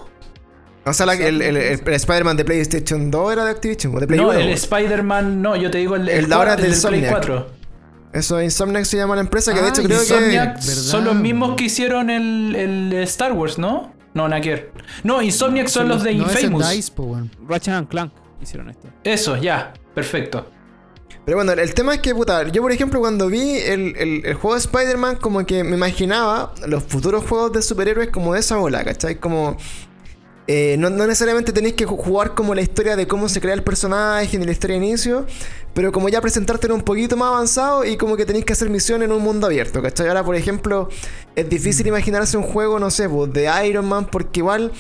O sea, la- el, el- el- el Spider-Man de PlayStation 2 era de Activision, o de Play No, 1, el. Spider-Man, no, yo te digo el, El de ahora del Play Insomniac. 4. Eso, Insomniac se llama la empresa, que de Ah, hecho creo Insomniac que. Son los mismos que hicieron el, el Star Wars, ¿no? No, Naker. No, Insomniac son los de No, ese es Infamous. DICE, weón. Ratchet and Clank hicieron esto. Eso, ya, perfecto. Pero bueno, el tema es que, puta, yo por ejemplo cuando vi el, el- el juego de Spider-Man, como que me imaginaba los futuros juegos de superhéroes como de esa bola, ¿cachai? Como... eh, no, no necesariamente tenéis que ju- jugar como la historia de cómo se crea el personaje ni la historia de inicio, pero como ya presentártelo un poquito más avanzado y como que tenéis que hacer misiones en un mundo abierto, ¿cachai? Ahora, por ejemplo, es difícil imaginarse un juego, no sé, pues, de Iron Man, porque igual...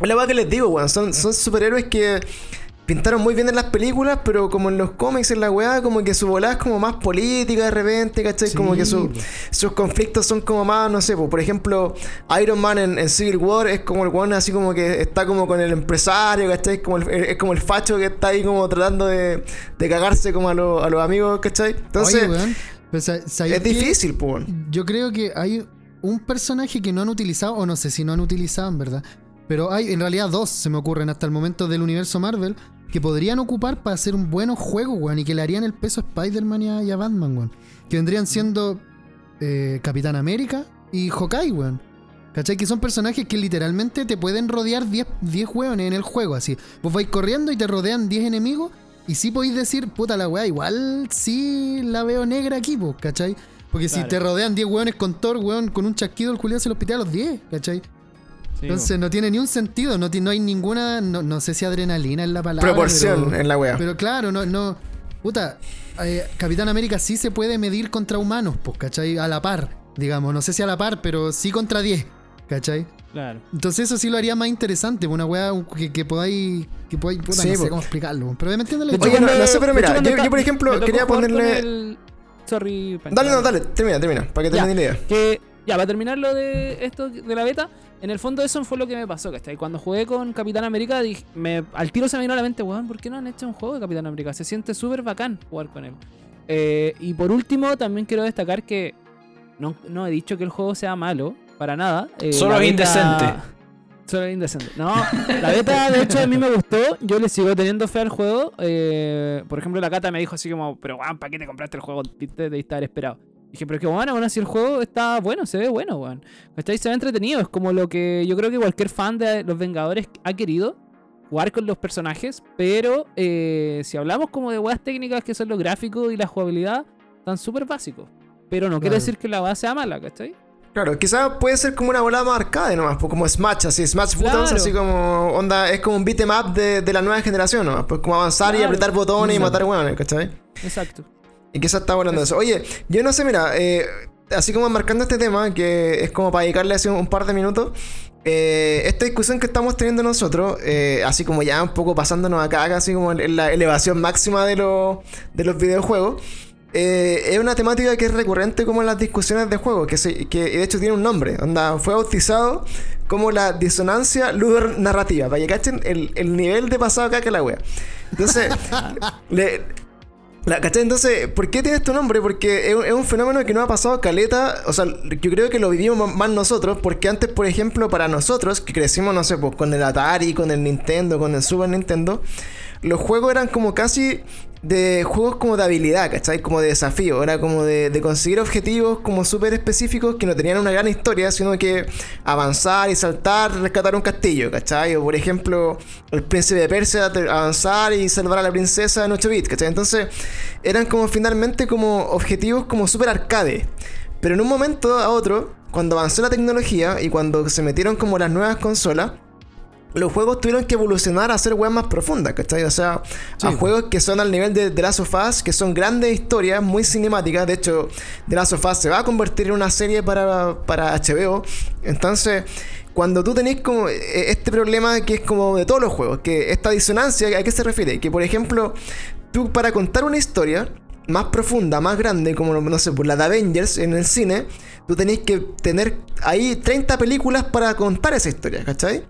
Es la verdad que les digo, weón, son, son superhéroes que pintaron muy bien en las películas, pero como en los cómics, en la weá, como que su volada es como más política de repente, ¿cachai? Sí, como que su- sus conflictos son como más, no sé, po, por ejemplo, Iron Man en, en Civil War es como el weón así como que está como con el empresario, ¿cachai? Como el- es como el facho que está ahí como tratando de, de cagarse como a, los- a los amigos, ¿cachai? Entonces, Oye, ¿sabes es difícil, weón. Yo creo que hay un personaje que no han utilizado, o no sé si no han utilizado en verdad, pero hay en realidad dos, se me ocurren hasta el momento del universo Marvel, que podrían ocupar para hacer un buen juego, weón, y que le harían el peso a Spider-Man y a, y a Batman, weón. Que vendrían siendo eh, Capitán América y Hawkeye, weón. ¿Cachai? Que son personajes que literalmente te pueden rodear 10 10 weones en el juego, así. Vos vais corriendo y te rodean 10 enemigos. Y sí podéis decir, puta la weá, igual sí la veo negra aquí, pues, ¿cachai? Porque si te rodean 10 weones con Thor, weón, con un chasquido, el culiado se los pitea a los 10, ¿cachai? Entonces no tiene ni un sentido, no, no hay ninguna, no, no sé si adrenalina es la palabra. Proporción pero- en la weá. pero claro, no, no. Puta, eh, Capitán América sí se puede medir contra humanos, pues, ¿cachai? A la par, digamos. No sé si a la par, pero sí contra 10, ¿cachai? Claro. Entonces eso sí lo haría más interesante, una weá que, que podáis. Que podáis puta, Sí, no sé cómo explicarlo. Pero me entiendes la Oye, no- no sé, pero mira, yo- yo, por ejemplo, quería ponerle- el- Sorry. Dale, no, dale, termina, termina, para que termine la idea. Que, ya, para terminar lo de esto de la beta, en el fondo eso fue lo que me pasó, ¿cachai? Cuando jugué con Capitán América, dije, me, al tiro se me vino a la mente, weón, ¿por qué no han hecho un juego de Capitán América? Se siente súper bacán jugar con él. Eh, y por último, también quiero destacar que no, no he dicho que el juego sea malo, para nada. Eh, Solo es indecente. Solo es indecente. No, la beta de hecho a mí me gustó, yo le sigo teniendo fe al juego. eh, por ejemplo, la Cata me dijo así como, pero weón, ¿para qué te compraste el juego? Te de estar esperado. Dije, pero es que bueno, bueno, si el juego está bueno, se ve bueno, weón. ¿Cachai? Se ve entretenido. Es como lo que yo creo que cualquier fan de los Vengadores ha querido. Jugar con los personajes. Pero eh, si hablamos como de weas técnicas que son los gráficos y la jugabilidad, están súper básicos. Pero no quiere decir que la base sea mala, ¿cachai? Claro, quizás puede ser como una volada más arcade nomás, pues como Smash, así, Smash Buttons, Claro. así como onda, es como un beat 'em up de, de la nueva generación nomás, pues como avanzar y apretar botones y matar hueones, ¿cachai? Exacto. Y quizás estaba hablando de eso. Oye, yo no sé, mira, eh, así como marcando este tema, que es como para dedicarle así un par de minutos. eh, esta discusión que estamos teniendo nosotros, eh, así como ya un poco pasándonos acá, casi como en la elevación máxima de, los de los videojuegos, eh, es una temática que es recurrente como en las discusiones de juegos, que, se- que de hecho tiene un nombre, onda, fue bautizado como la disonancia ludonarrativa, para que cachen el, el nivel de pasado acá que la wea. Entonces, le, ¿cachai? Entonces, ¿por qué tiene este nombre? Porque es, un- fenómeno que no ha pasado caleta. O sea, yo creo que lo vivimos más nosotros. Porque antes, por ejemplo, para nosotros, que crecimos, no sé, pues con el Atari, con el Nintendo, con el Super Nintendo, los juegos eran como casi de juegos como de habilidad, ¿cachai? Como de desafío. Era como de, conseguir objetivos como súper específicos que no tenían una gran historia, sino que avanzar y saltar, rescatar un castillo, ¿cachai? O por ejemplo, el príncipe de Persia, avanzar y salvar a la princesa en 8 bits, ¿cachai? Entonces, eran como finalmente como objetivos como súper arcade. Pero en un momento a otro, cuando avanzó la tecnología y cuando se metieron como las nuevas consolas, los juegos tuvieron que evolucionar a ser weas más profundas, ¿cachai? O sea, Sí. a juegos que son al nivel de The Last of Us, que son grandes historias, muy cinemáticas. De hecho, The Last of Us se va a convertir en una serie para, para HBO. Entonces, cuando tú tenés como eh, este problema que es como de todos los juegos, que esta disonancia, ¿a qué se refiere? Que, por ejemplo, tú para contar una historia más profunda, más grande, como no sé, por la de Avengers en el cine, tú tenés que tener ahí 30 películas para contar esa historia, ¿cachai?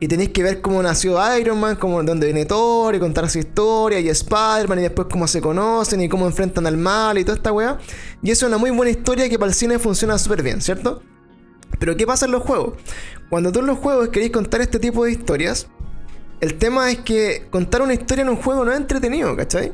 Y tenéis que ver cómo nació Iron Man, cómo, dónde viene Thor, y contar su historia, y Spider-Man, y después cómo se conocen, y cómo enfrentan al mal, y toda esta weá. Y eso es una muy buena historia que para el cine funciona súper bien, ¿cierto? Pero ¿qué pasa en los juegos? Cuando tú en los juegos queréis contar este tipo de historias, el tema es que contar una historia en un juego no es entretenido, ¿cachai?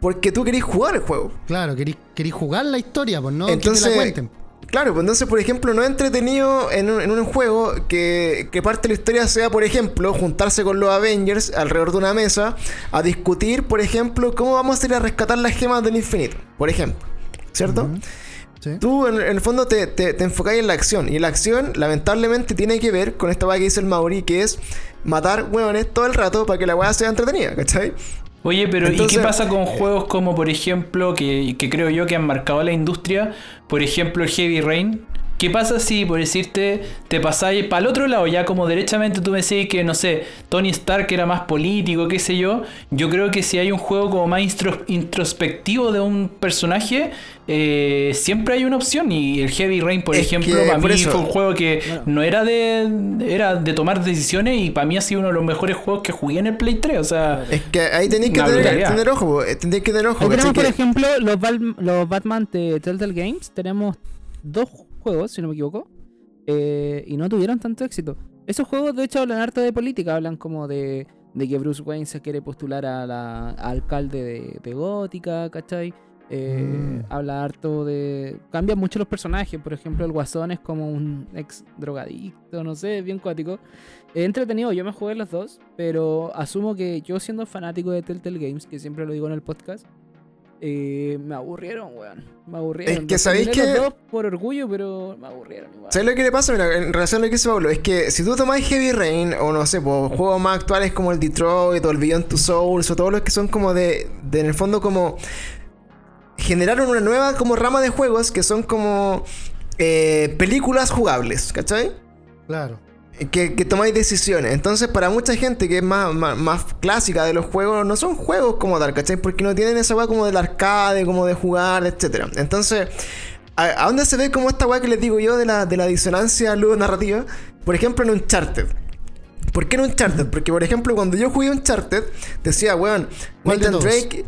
Porque tú querés jugar el juego. Claro, querís, querís jugar la historia, pues no que te Entonces, la cuenten. Claro, pues entonces, por ejemplo, no es entretenido en un, en un juego que, que parte de la historia sea, por ejemplo, juntarse con los Avengers alrededor de una mesa a discutir, por ejemplo, cómo vamos a ir a rescatar las gemas del infinito, por ejemplo. ¿Cierto? Sí. Tú en, en el fondo te, te, te enfocáis en la acción. Y la acción, lamentablemente, tiene que ver con esta weá que dice el Maori, que es matar hueones todo el rato para que la weá sea entretenida, ¿cachai? Oye, pero ¿y qué pasa con juegos como, por ejemplo, que, que creo yo que han marcado la industria? Por ejemplo, el Heavy Rain. ¿Qué pasa si, por decirte, te pasáis para el otro lado? Ya como derechamente tú me decís que, no sé, Tony Stark era más político, qué sé yo. Yo creo que si hay un juego como más introspectivo de un personaje, eh, siempre hay una opción. Y el Heavy Rain, por Es ejemplo, que para por mí eso- fue un juego que no era de, era de tomar decisiones y para mí ha sido uno de los mejores juegos que jugué en el Play 3. O sea, Es que ahí tenéis que tener, ojo, eh, tenéis que tener ojo, tenemos, por Que- ejemplo, los, los Batman de Telltale Games. Tenemos dos juegos, si no me equivoco. eh, y no tuvieron tanto éxito. Esos juegos, de hecho, hablan harto de política. Hablan como de, de que Bruce Wayne se quiere postular a la, a alcalde de, de Gótica, ¿cachai? Eh, Mm. Habla harto de. Cambian mucho los personajes. Por ejemplo, el Guasón es como un ex drogadicto, no sé, bien cuático. Entretenido, yo me jugué los dos, pero asumo que yo siendo fanático de Telltale Games, que siempre lo digo en el podcast, eh, me aburrieron, weón. Me aburrieron. Es que sabéis que- los dos por orgullo, pero me aburrieron igual. ¿Sabes lo que le pasa? Mira, en relación a lo que dice Pablo, es que si tú tomáis Heavy Rain, o no sé, pues, juegos más actuales como el Detroit, o el Beyond Two Souls, o todos los que son como de, de en el fondo como... Generaron una nueva como rama de juegos que son como eh, películas jugables, ¿cachai? Claro. Que, que tomáis decisiones. Entonces, para mucha gente que es más, más, más clásica de los juegos, no son juegos como tal, ¿cachai? Porque no tienen esa weá como del arcade, como de jugar, etcétera. Entonces, ¿a, a dónde se ve como esta weá que les digo yo de la, de la disonancia ludonarrativa? Por ejemplo, en Uncharted. ¿Por qué en Uncharted? Porque, por ejemplo, cuando yo jugué Uncharted, decía, weón, ¿Cuál de Nathan? Drake.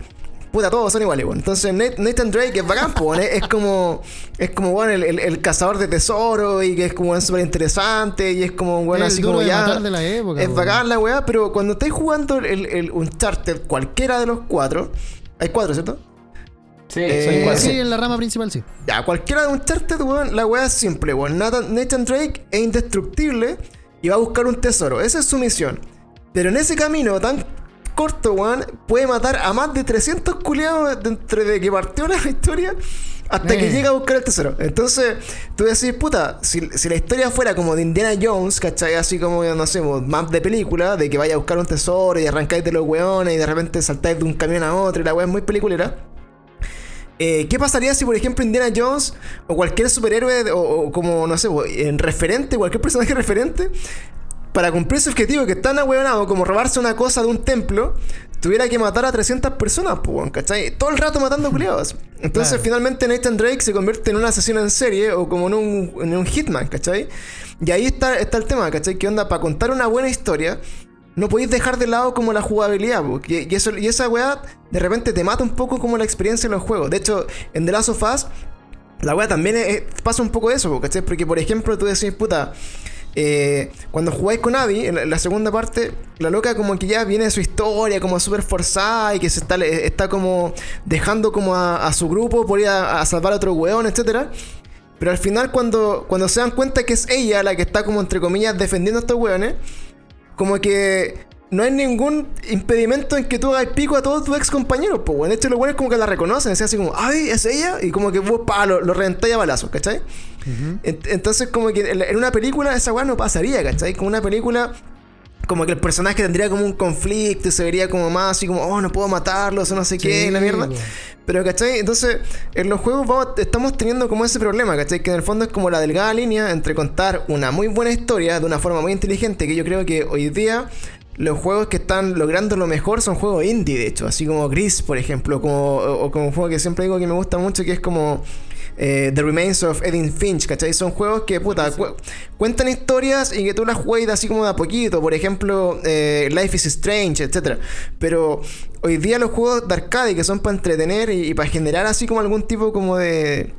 Puta, todos son iguales, weón. Entonces, Nat- Nathan Drake es bacán. Es como, es como, weón, el, el- el cazador de tesoros y que es como súper interesante y es como, weón, El así como ya. matar de la época, es bacán la weá, pero cuando estáis jugando el, el Uncharted, cualquiera de los cuatro, hay cuatro, ¿cierto? sí, Eh, sí, en la rama principal sí. Ya, cualquiera de Uncharted, weón, la weá es simple, weón. Nathan, Nathan Drake es indestructible y va a buscar un tesoro. Esa es su misión. Pero en ese camino tan corto, weón, puede matar a más de 300 culiados de- entre de que partió la historia hasta que Eh. llega a buscar el tesoro. Entonces, tú decís, puta, si, si la historia fuera como de Indiana Jones, ¿cachai? Así como, no sé, más de película, de que vaya a buscar un tesoro y arrancáis de los weones y de repente saltáis de un camión a otro y la weá es muy peliculera. eh, ¿qué pasaría si, por ejemplo, Indiana Jones o cualquier superhéroe o, o como, no sé, en referente, cualquier personaje referente, para cumplir su objetivo que es tan ahueonado como robarse una cosa de un templo, tuviera que matar a 300 personas, pues, ¿cachai? Todo el rato matando culiados. Entonces, Claro. finalmente Nathan Drake se convierte en un asesino en serie o como en un, en un hitman, ¿cachai? Y ahí está, está el tema, ¿cachai? Que onda, para contar una buena historia, no podéis dejar de lado como la jugabilidad, po, y, eso, y esa weá de repente te mata un poco como la experiencia de los juegos. De hecho, en The Last of Us, la weá también es- pasa un poco eso, ¿cachai? Porque, por ejemplo, tú decís, puta, eh, cuando jugáis con Abby, en la, segunda parte, la loca como que ya viene de su historia, como súper forzada y que se está, está como dejando como a, su grupo por ir a, salvar a otro weón, etcétera. Pero al final cuando, cuando se dan cuenta que es ella la que está como entre comillas defendiendo a estos weones, como que no hay ningún impedimento en que tú hagas pico a todos tus ex compañeros, pues bueno. De hecho los weones como que la reconocen, así como, ay, es ella, y como que vos pa, lo, lo reventáis a balazos, ¿cachai? Ent- Entonces, como que en en una película esa weá no pasaría, ¿cachai? Como una película, como que el personaje tendría como un conflicto y se vería como más así como, oh, no puedo matarlos o no sé qué, Sí, la mierda. Pero, ¿cachai? Entonces, en los juegos vamos- estamos teniendo como ese problema, ¿cachai? Que en el fondo es como la delgada línea entre contar una muy buena historia de una forma muy inteligente, que yo creo que hoy día los juegos que están logrando lo mejor son juegos indie, de hecho, así como Gris, por ejemplo, como, o, o como un juego que siempre digo que me gusta mucho, que es como eh, The Remains of Edith Finch, ¿cachai? Son juegos que, puta, cu- cuentan historias y que tú las juegas así como de a poquito, por ejemplo, eh, Life is Strange, etc. Pero hoy día los juegos de arcade que son para entretener y, y para generar así como algún tipo como de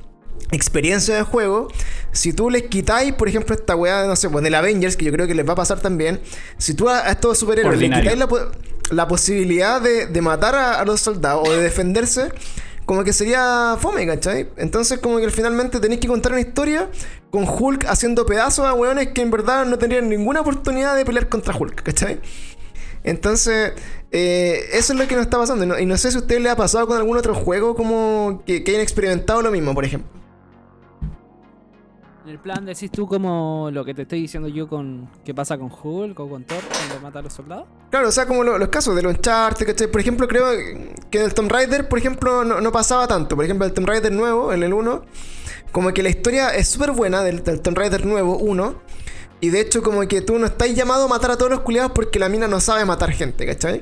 experiencia de juego, si tú les quitáis, por ejemplo, esta weá, no sé, pues del Avengers, que yo creo que les va a pasar también, si tú a, a estos superhéroes les quitáis la, po- la posibilidad de, de matar a, a los soldados o de defenderse, como que sería fome, ¿cachai? Entonces como que finalmente tenéis que contar una historia con Hulk haciendo pedazos a weones que en verdad no tendrían ninguna oportunidad de pelear contra Hulk, ¿cachai? Entonces, eh, eso es lo que nos está pasando. Y no, y no sé si a usted le ha pasado con algún otro juego como que, que hayan experimentado lo mismo, por ejemplo. El plan decís tú como lo que te estoy diciendo yo con qué pasa con Hulk o con Thor cuando mata a los soldados. Claro, o sea, como lo- los casos de los Uncharted, ¿cachai? Por ejemplo, creo que en el Tomb Raider, por ejemplo, no, no pasaba tanto. Por ejemplo, el Tomb Raider nuevo, en el 1, como que la historia es súper buena del, del Tomb Raider nuevo 1. Y de hecho, como que tú no estás llamado a matar a todos los culiados porque la mina no sabe matar gente, ¿cachai?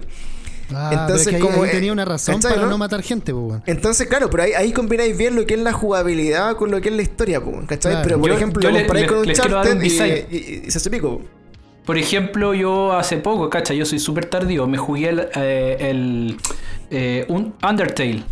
Ah, Entonces, pero es que ahí, como, ahí tenía una razón ¿cachai, para no? no matar gente, pues. Entonces, claro, pero ahí, ahí combináis bien lo que es la jugabilidad con lo que es la historia, po, ¿cachai? Claro. Pero por Yo- ejemplo, yo lo comparáis le- con un y, design. y- y- y se hace pico. po. Por ejemplo, yo hace poco, cacha, yo soy súper tardío, me jugué el, eh, el eh, un Undertale.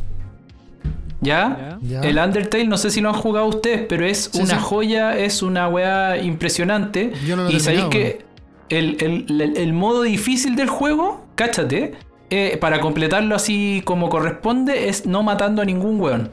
¿Ya? Ya. El Undertale, no sé si lo han jugado ustedes, pero es Sí, una sí. joya, es una weá impresionante. Yo no lo he y sabéis que el, el- el- el modo difícil del juego, cáchate, eh, para completarlo así como corresponde, es no matando a ningún weón.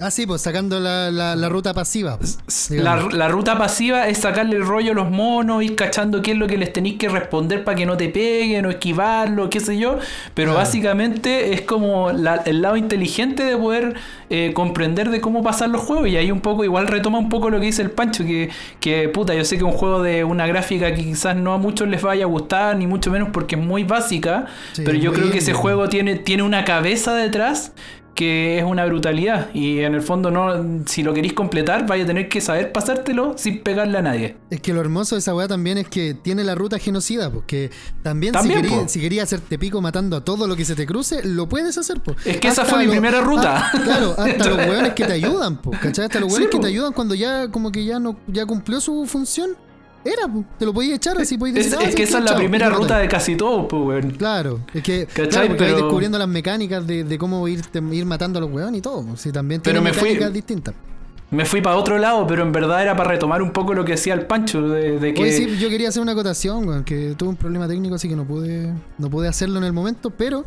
Ah, sí, pues sacando la, la, la ruta pasiva. pues, La, ruta pasiva es sacarle el rollo a los monos, ir cachando qué es lo que les tenéis que responder para que no te peguen o esquivarlo, qué sé yo. Pero Claro. básicamente es como el lado inteligente de poder eh, comprender de cómo pasar los juegos. Y ahí un poco, igual retoma un poco lo que dice el Pancho, que, que puta, yo sé que un juego de una gráfica que quizás no a muchos les vaya a gustar, ni mucho menos porque es muy básica. Sí, pero yo creo que ese juego tiene, tiene una cabeza detrás que es una brutalidad y en el fondo no si lo queréis completar vaya a tener que saber pasártelo sin pegarle a nadie. Es que lo hermoso de esa weá también es que tiene la ruta genocida, porque también, También, si, querías, si querías hacerte pico matando a todo lo que se te cruce, lo puedes hacer, po. Es que esa fue mi lo- primera ruta. ah, claro, hasta los weones que te ayudan, po, ¿cachai? Hasta los Sí, weones que po. te ayudan cuando ya como que ya no ya cumplió su función. Era, te lo podías echar así, podías Es, decir, ah, es sí, que esa es la chao, primera ruta de casi todos, pues, weón. Claro, es que claro, Pero- descubriendo las mecánicas de, de cómo ir, ir matando a los weones y todo. po. Sí, también Pero tiene me fui- mecánicas distintas. Me fui para otro lado, pero en verdad era para retomar un poco lo que decía el Pancho, de, de que... Sí, yo quería hacer una acotación, weón, que tuve un problema técnico, así que no pude, no pude hacerlo en el momento, pero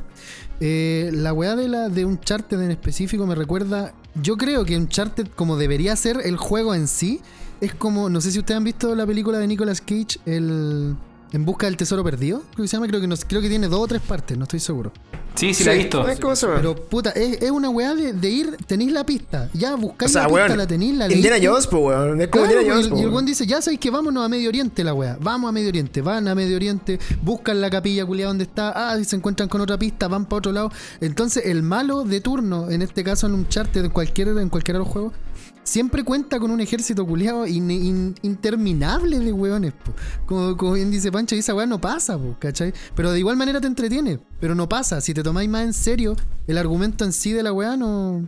eh, la weá de, la, de Uncharted en específico me recuerda, yo creo que Uncharted como debería ser el juego en sí, es como, no sé si ustedes han visto la película de Nicolas Cage, el En busca del tesoro perdido, creo que se llama, creo que, no- creo que tiene dos o tres partes, no estoy seguro. Sí, sí, la he visto. ¿sabes cómo se llama? Pero puta, es, es una weá de, de ir, tenéis la pista. Ya, o buscáis sea, la pista, weón. la tenéis, la Indiana. Jones, pues, weón. Es como Claro, Indiana Jones, y, po, y el weón. buen dice, ya sabéis que vámonos a Medio Oriente la weá. Vamos a Medio Oriente, van a Medio Oriente, buscan la capilla culiada donde está, ah, y se encuentran con otra pista, van para otro lado. Entonces, el malo de turno, en este caso en un charter, en cualquier, en cualquiera de los juegos, siempre cuenta con un ejército culiado in- in- interminable de weones, po. Como, como bien dice Pancho, esa weá no pasa, po, ¿cachai? Pero de igual manera te entretiene, pero no pasa. Si te tomáis más en serio, el argumento en sí de la weá no,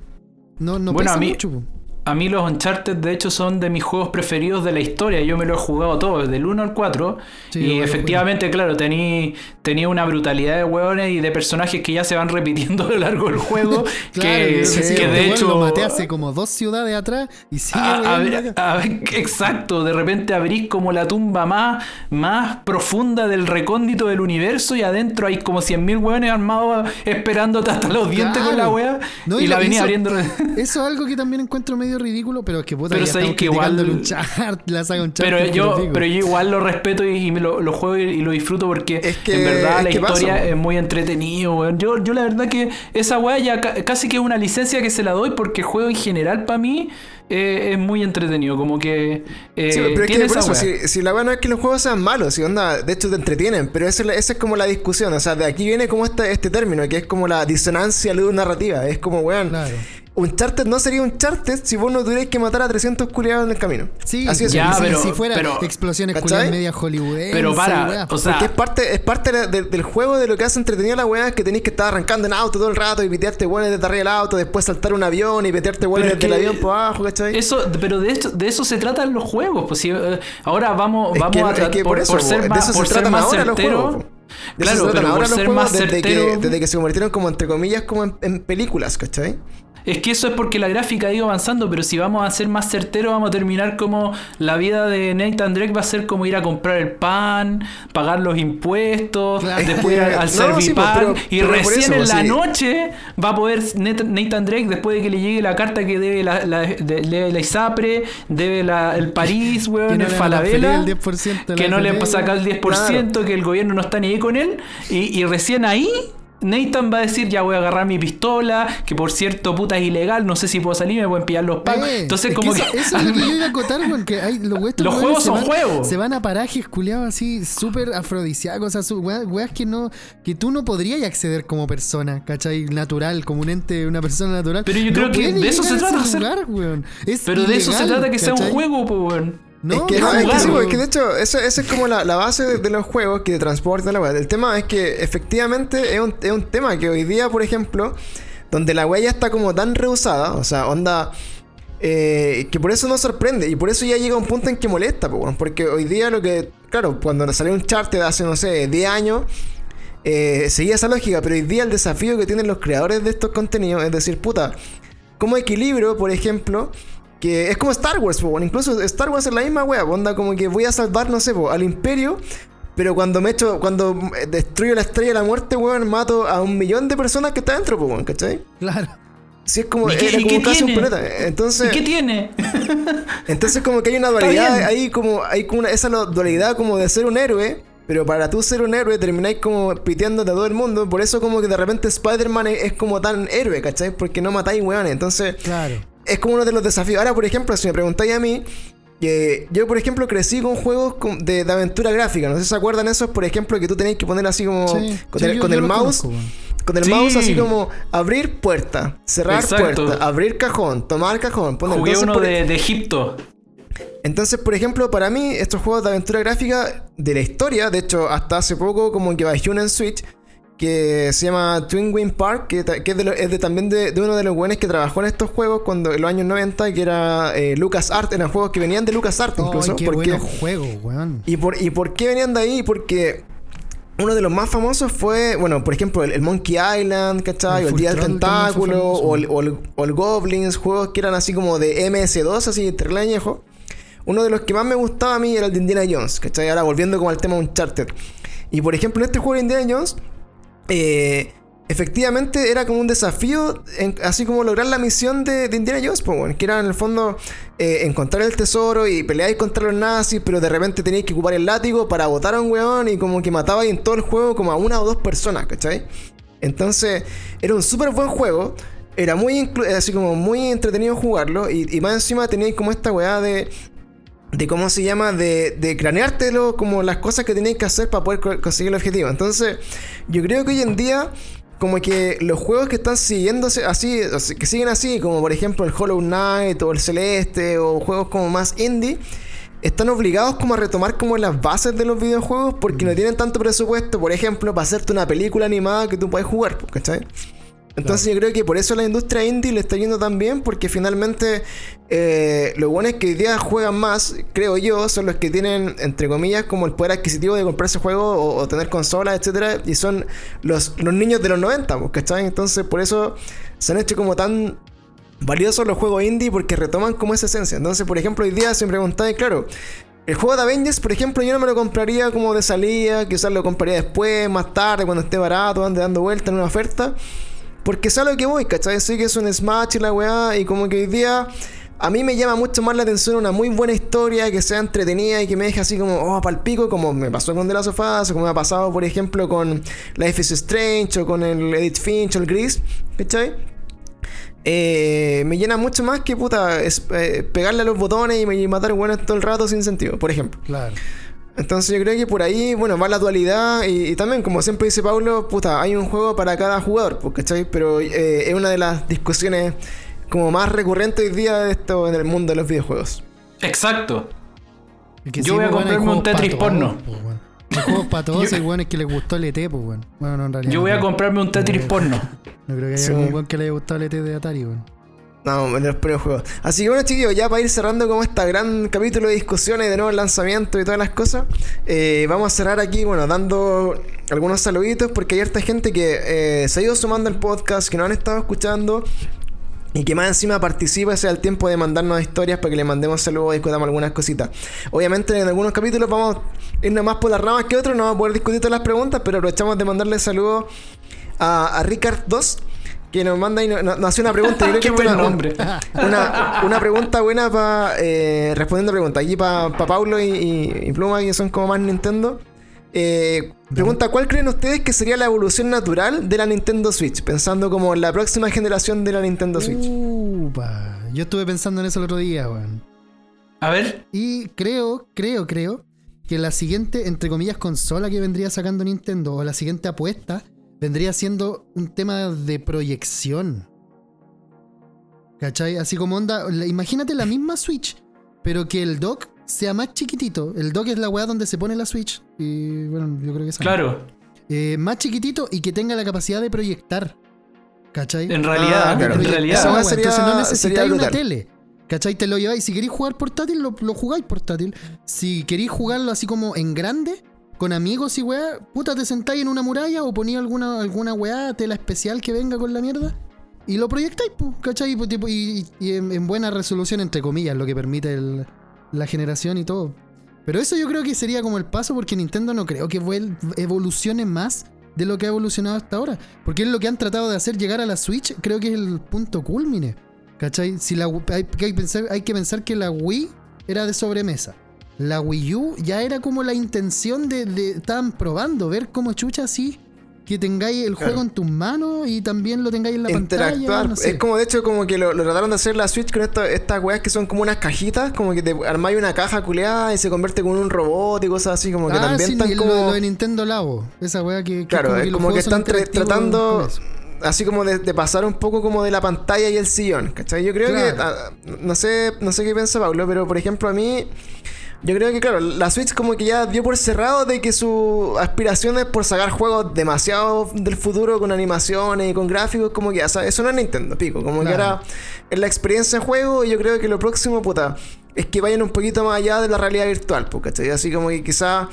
no, no Bueno, pesa a mí- mucho, po. A mí los Uncharted de hecho son de mis juegos preferidos de la historia. Yo me lo he jugado todo, desde el 1 al 4. Sí, y efectivamente, claro, tenía, tenía una brutalidad de hueones y de personajes que ya se van repitiendo a lo largo del juego. Claro, que, yo sí, que de hecho... lo maté hace como dos ciudades atrás y sigue a- a weando ver- acá. a ver, exacto, de repente abrís como la tumba más, más profunda del recóndito del universo y adentro hay como 100.000 hueones armados esperándote hasta los dientes con la wea No, y, y la venía abriendo. Eso es algo que también encuentro medio ridículo, pero es que puta, Pero ya que igual- criticándole un chart, la saga un chart. Pero yo, pero yo igual lo respeto y, y me lo, lo juego y, y lo disfruto porque Es que- en verdad es la pasa, historia es muy entretenido, weón. Yo, yo la verdad que esa weá ya ca- casi que es una licencia que se la doy porque el juego en general para mí eh, es muy entretenido. Como que eh, Sí, pero es que por eso, si, si la weá no es que los juegos sean malos, si onda, de hecho te entretienen, pero esa es, la- esa es como la discusión, o sea, de aquí viene como este, este término, que es como la disonancia narrativa, es como, weón, Claro. Un charter no sería un charter si vos no tuvierais que matar a 300 culiados en el camino. Sí, Así es. Ya, sí, pero- si fuera pero- explosiones culiadas media Hollywood. Pero para, o sea, Porque es parte, es parte de- de- del juego de lo que hace entretenida la weá, es que tenéis que estar arrancando en auto todo el rato y pitearte weones desde arriba del auto, después saltar un avión y pitearte weones es desde el avión por abajo, ¿cachai? Eso, pero de, esto, de eso se tratan los juegos. Pues si, eh, ahora vamos, Es vamos que- a es tratar que por, por eso, por po, ser de más, eso se por ser tratan más ahora los certero. De eso Claro, pero ahora por los ser juegos más desde certero. que, desde que se convirtieron como entre comillas como en, en películas, ¿cachai? Es que eso es porque la gráfica ha ido avanzando, pero si vamos a ser más certeros, vamos a terminar como la vida de Nathan Drake va a ser como ir a comprar el pan, pagar los impuestos, Claro. después ir al, No, sí, Servipack, pues, pero- y pero recién eso, en la sí. noche va a poder Nathan Drake, después de que le llegue la carta que debe la, la, de- debe la ISAPRE, debe la, el París, weón, no el Falabella, transferir el 10% de la que no le saca el 10%, que el gobierno no está ni ahí con él, y, y recién ahí Nathan va a decir, ya voy a agarrar mi pistola, que por cierto, puta, es ilegal, no sé si puedo salir, me pueden pillar los pagos. Eh, Entonces, es como que que... eso, eso es lo que yo iba a acotar, weón, que hay, los, Los juegos son van- juegos. Se van a parajes culiados así, súper afrodisíacos, o sea, weas, weas que no, que tú no podrías acceder como persona, ¿cachai? Natural, como un ente, una persona natural. Pero yo No creo que de eso se trata, hacer- lugar, weón. Es Pero de eso se trata que sea un juego, pues, weón. No, es que, no, no, es que sí, es que de hecho, eso, eso es como la, la base de, de los juegos que te transportan la weá. El tema es que efectivamente es un, es un tema que hoy día, por ejemplo, donde la ya está como tan rehusada, o sea, onda. eh, que por eso no sorprende y por eso ya llega un punto en que molesta, porque hoy día lo que, claro, cuando salió un chart de hace, no sé, 10 años, eh, seguía esa lógica, pero hoy día el desafío que tienen los creadores de estos contenidos es decir, puta, como equilibrio, por ejemplo, que es como Star Wars, po, weón. incluso Star Wars es la misma wea, onda como que voy a salvar, no sé, po, al imperio, pero cuando me echo, cuando destruyo la estrella de la muerte, weón, mato a un millón de personas que está dentro, po, weón, ¿cachai? Claro. Si es como, ¿Y qué- era y como qué casi un planeta. Entonces, ¿Y qué tiene? entonces como que hay una dualidad, hay como, hay como una, esa dualidad como de ser un héroe, pero para tú ser un héroe termináis como piteándote a todo el mundo, por eso como que de repente Spider-Man es, es como tan héroe, ¿cachai? Porque no matáis weones, entonces Claro. Es como uno de los desafíos. Ahora, por ejemplo, si me preguntáis a mí, que yo, por ejemplo, crecí con juegos de, de aventura gráfica. No sé si se acuerdan esos, por ejemplo, que tú tenéis que poner así como Sí, con sí, el, yo- con yo el mouse. conozco. Con el Sí. mouse así como abrir puerta, cerrar Exacto. puerta, abrir cajón, tomar cajón. poner- Jugué entonces, uno por, de, de Egipto. entonces, por ejemplo, para mí, estos juegos de aventura gráfica de la historia, de hecho, hasta hace poco como que bajé una en Switch que se llama Twin Wing Park, que, es, de, lo- es de también de, de uno de los buenos que trabajó en estos juegos cuando en los años 90, que era eh, Lucas Art, eran juegos que venían de Lucas Art incluso. Ay, qué porque, juegos, weón. ¿y, por, ¿Y por qué venían de ahí? Porque uno de los más famosos fue, bueno, por ejemplo, el, el Monkey Island, ¿cachai? El O el Día del Tentáculo, o el, o, el, o el Goblins, juegos que eran así como de MS2, así, terrible añejo. Uno de los que más me gustaba a mí era el de Indiana Jones, ¿cachai? Ahora volviendo como al tema Uncharted. Y por ejemplo, en este juego de Indiana Jones, eh, efectivamente era como un desafío, así como lograr la misión de, Indiana Jones, pues, bueno, que era en el fondo eh, encontrar el tesoro y peleáis contra los nazis, pero de repente teníais que ocupar el látigo para botar a un weón y como que matabais en todo el juego como a una o dos personas, ¿cachai? Entonces, era un súper buen juego. Era muy así como muy entretenido jugarlo. Y, y más encima teníais como esta weá de. De cómo se llama, de, de craneártelo, como las cosas que tenéis que hacer para poder co- conseguir el objetivo. Entonces, yo creo que hoy en día, como que los juegos que están siguiéndose así, que siguen así, como por ejemplo el Hollow Knight o el Celeste, o juegos como más indie, están obligados como a retomar como las bases de los videojuegos porque no tienen tanto presupuesto, por ejemplo, para hacerte una película animada que tú puedes jugar, ¿cachai? Entonces yo creo que por eso la industria indie le está yendo tan bien, porque finalmente eh, los buenos que hoy día juegan más, creo yo, son los que tienen, entre comillas, como el poder adquisitivo de comprarse juegos o, o tener consolas, etcétera, y son los, los niños de los 90, pues, ¿cachai? Entonces por eso se han hecho como tan valiosos los juegos indie porque retoman como esa esencia. Entonces, por ejemplo, hoy día se me preguntáis, claro, el juego de Avengers, por ejemplo, yo no me lo compraría como de salida, quizás lo compraría después, más tarde, cuando esté barato, ande dando vuelta en una oferta. Porque sé a lo que voy, ¿cachai? Sé que es un Smash y la weá, y como que hoy día a mí me llama mucho más la atención una muy buena historia que sea entretenida y que me deje así como, oh, palpico, como me pasó con The Last of o como me ha pasado, por ejemplo, con Life is Strange, o con el Edith Finch, o el Gris, ¿cachai? Eh, me llena mucho más que puta es, eh, pegarle a los botones y matar buenos todo el rato sin sentido, por ejemplo. Claro. Entonces yo creo que por ahí, bueno, va la dualidad y, y también, como siempre dice Pablo, puta, hay un juego para cada jugador, pues, ¿cachai? Pero eh, es una de las discusiones como más recurrentes hoy día de esto en el mundo de los videojuegos. Exacto. Es que Yo voy a pues, comprarme bueno, un Tetris porno. bueno. Hay juegos para todos, hay weones que les gustó el ET, pues, bueno. Bueno, no, en realidad. Yo no voy a comprarme un Tetris porno. No creo que haya Sí. algún weón que le haya gustado el ET de Atari, weón. No, en los primeros juegos. Así que bueno, chiquillos, ya para ir cerrando como este gran capítulo de discusiones de nuevos lanzamientos y todas las cosas, eh, vamos a cerrar aquí, bueno, dando algunos saluditos porque hay harta gente que eh, se ha ido sumando al podcast, que nos han estado escuchando y que más encima participa, sea el tiempo de mandarnos historias para que le mandemos saludos y discutamos algunas cositas. Obviamente en algunos capítulos vamos a irnos más por las ramas que otros, no vamos a poder discutir todas las preguntas, pero aprovechamos de mandarle saludos a, a Ricard 2 que nos manda y nos, nos hace una pregunta. Yo creo Qué que buen es una- nombre. una, una pregunta buena para respondiendo a preguntas. Aquí para Paulo y, y- y Pluma, que son como más Nintendo. Eh, pregunta: ¿Cuál creen ustedes que sería la evolución natural de la Nintendo Switch? Pensando como en la próxima generación de la Nintendo Switch. Upa. Yo estuve pensando en eso el otro día, weón. A ver, Y creo, creo, creo que la siguiente, entre comillas, consola que vendría sacando Nintendo o la siguiente apuesta vendría siendo un tema de proyección. ¿Cachai? Así como onda, imagínate la misma Switch, pero que el dock sea más chiquitito. El dock es la weá donde se pone la Switch. Y bueno, yo creo que esa. claro. Eh, más chiquitito y que tenga la capacidad de proyectar. ¿Cachai? En realidad, Ah, claro. en realidad. Esa sería- Entonces no necesitáis una tele. ¿Cachai? Te lo lleváis. Si queréis jugar portátil, lo, lo jugáis portátil. Si queréis jugarlo así como en grande, con amigos y weá, puta, te sentáis en una muralla o ponéis alguna, alguna weá, tela especial que venga con la mierda. Y lo proyectáis, pu, ¿cachai? Y, y- y en, en buena resolución, entre comillas, lo que permite el- la generación y todo. Pero eso yo creo que sería como el paso porque Nintendo no creo que evolucione más de lo que ha evolucionado hasta ahora. Porque es lo que han tratado de hacer llegar a la Switch, creo que es el punto culmine. ¿Cachai? Si la, hay, hay que pensar que la Wii era de sobremesa. La Wii U ya era como la intención de, de- estaban probando, ver cómo chucha así, que tengáis el Claro. juego en tus manos y también lo tengáis en la Interactuar. pantalla. no sé. Es como de hecho como que lo, lo trataron de hacer la Switch con esto- estas weas que son como unas cajitas, como que te armáis una caja culeada y se convierte como en un robot y cosas así, como que ah, también sí, están lo, como. lo de Nintendo Labo. Esa wea que, que Claro, es los como que están tra- tratando así como de, de pasar un poco como de la pantalla y el sillón, ¿cachai? Yo creo que, ah, no sé, no sé qué piensa Pablo, pero por ejemplo a mí, yo creo que claro, la Switch como que ya dio por cerrado de que su aspiración es por sacar juegos demasiado del futuro con animaciones y con gráficos, como que ya, ¿sabes? eso no es Nintendo, pico, como que ahora es la experiencia de juego y yo creo que lo próximo, puta, es que vayan un poquito más allá de la realidad virtual, pues, ¿cachai? Así como que quizá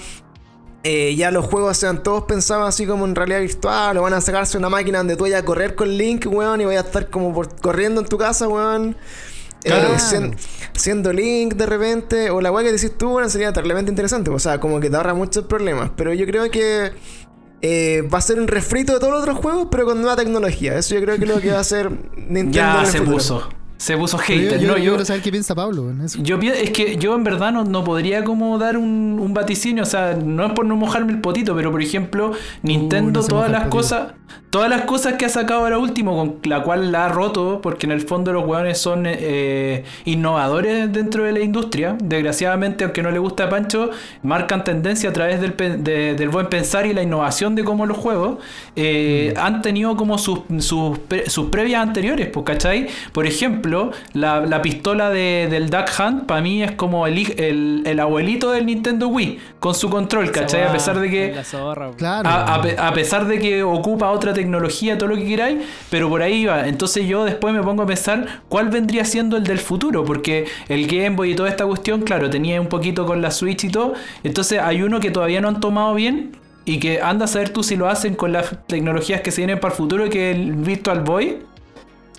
eh, ya los juegos sean todos pensados así como en realidad virtual, o van a sacarse una máquina donde tú vayas a correr con Link, weón, y vayas a estar como por- corriendo en tu casa, weón. Eh, Claro. siendo Link de repente, o la weá que decís tú, bueno, sería terriblemente interesante, o sea, como que te ahorra muchos problemas, pero yo creo que eh, va a ser un refrito de todos los otros juegos, pero con nueva tecnología, eso yo creo que es lo que va a hacer Nintendo en Ya el se futuro. puso. Se puso yo, hater. yo- no, yo yo, quiero saber qué piensa Pablo en eso. yo es que yo en verdad no, no podría como dar un, un vaticinio, o sea, no es por no mojarme el potito, pero por ejemplo, Nintendo no todas las cosas, todas las cosas que ha sacado ahora último, con la cual la ha roto, porque en el fondo los hueones son eh, innovadores dentro de la industria. Desgraciadamente, aunque no le gusta a Pancho, marcan tendencia a través del, de- del buen pensar y la innovación de cómo los juegos eh, han tenido como sus, sus, sus previas anteriores, pues, ¿cachai? Por ejemplo, la, la pistola de- del Duck Hunt para mí es como el, el, el abuelito del Nintendo Wii, con su control, ¿cachai? A pesar de que... Claro. A, a pe- a pesar de que ocupa otra tecnología, todo lo que queráis, pero por ahí va. Entonces yo después me pongo a pensar cuál vendría siendo el del futuro, porque el Game Boy y toda esta cuestión, claro, tenía un poquito con la Switch y todo. Entonces hay uno que todavía no han tomado bien y que anda a saber tú si lo hacen con las tecnologías que se vienen para el futuro, que es el Virtual Boy.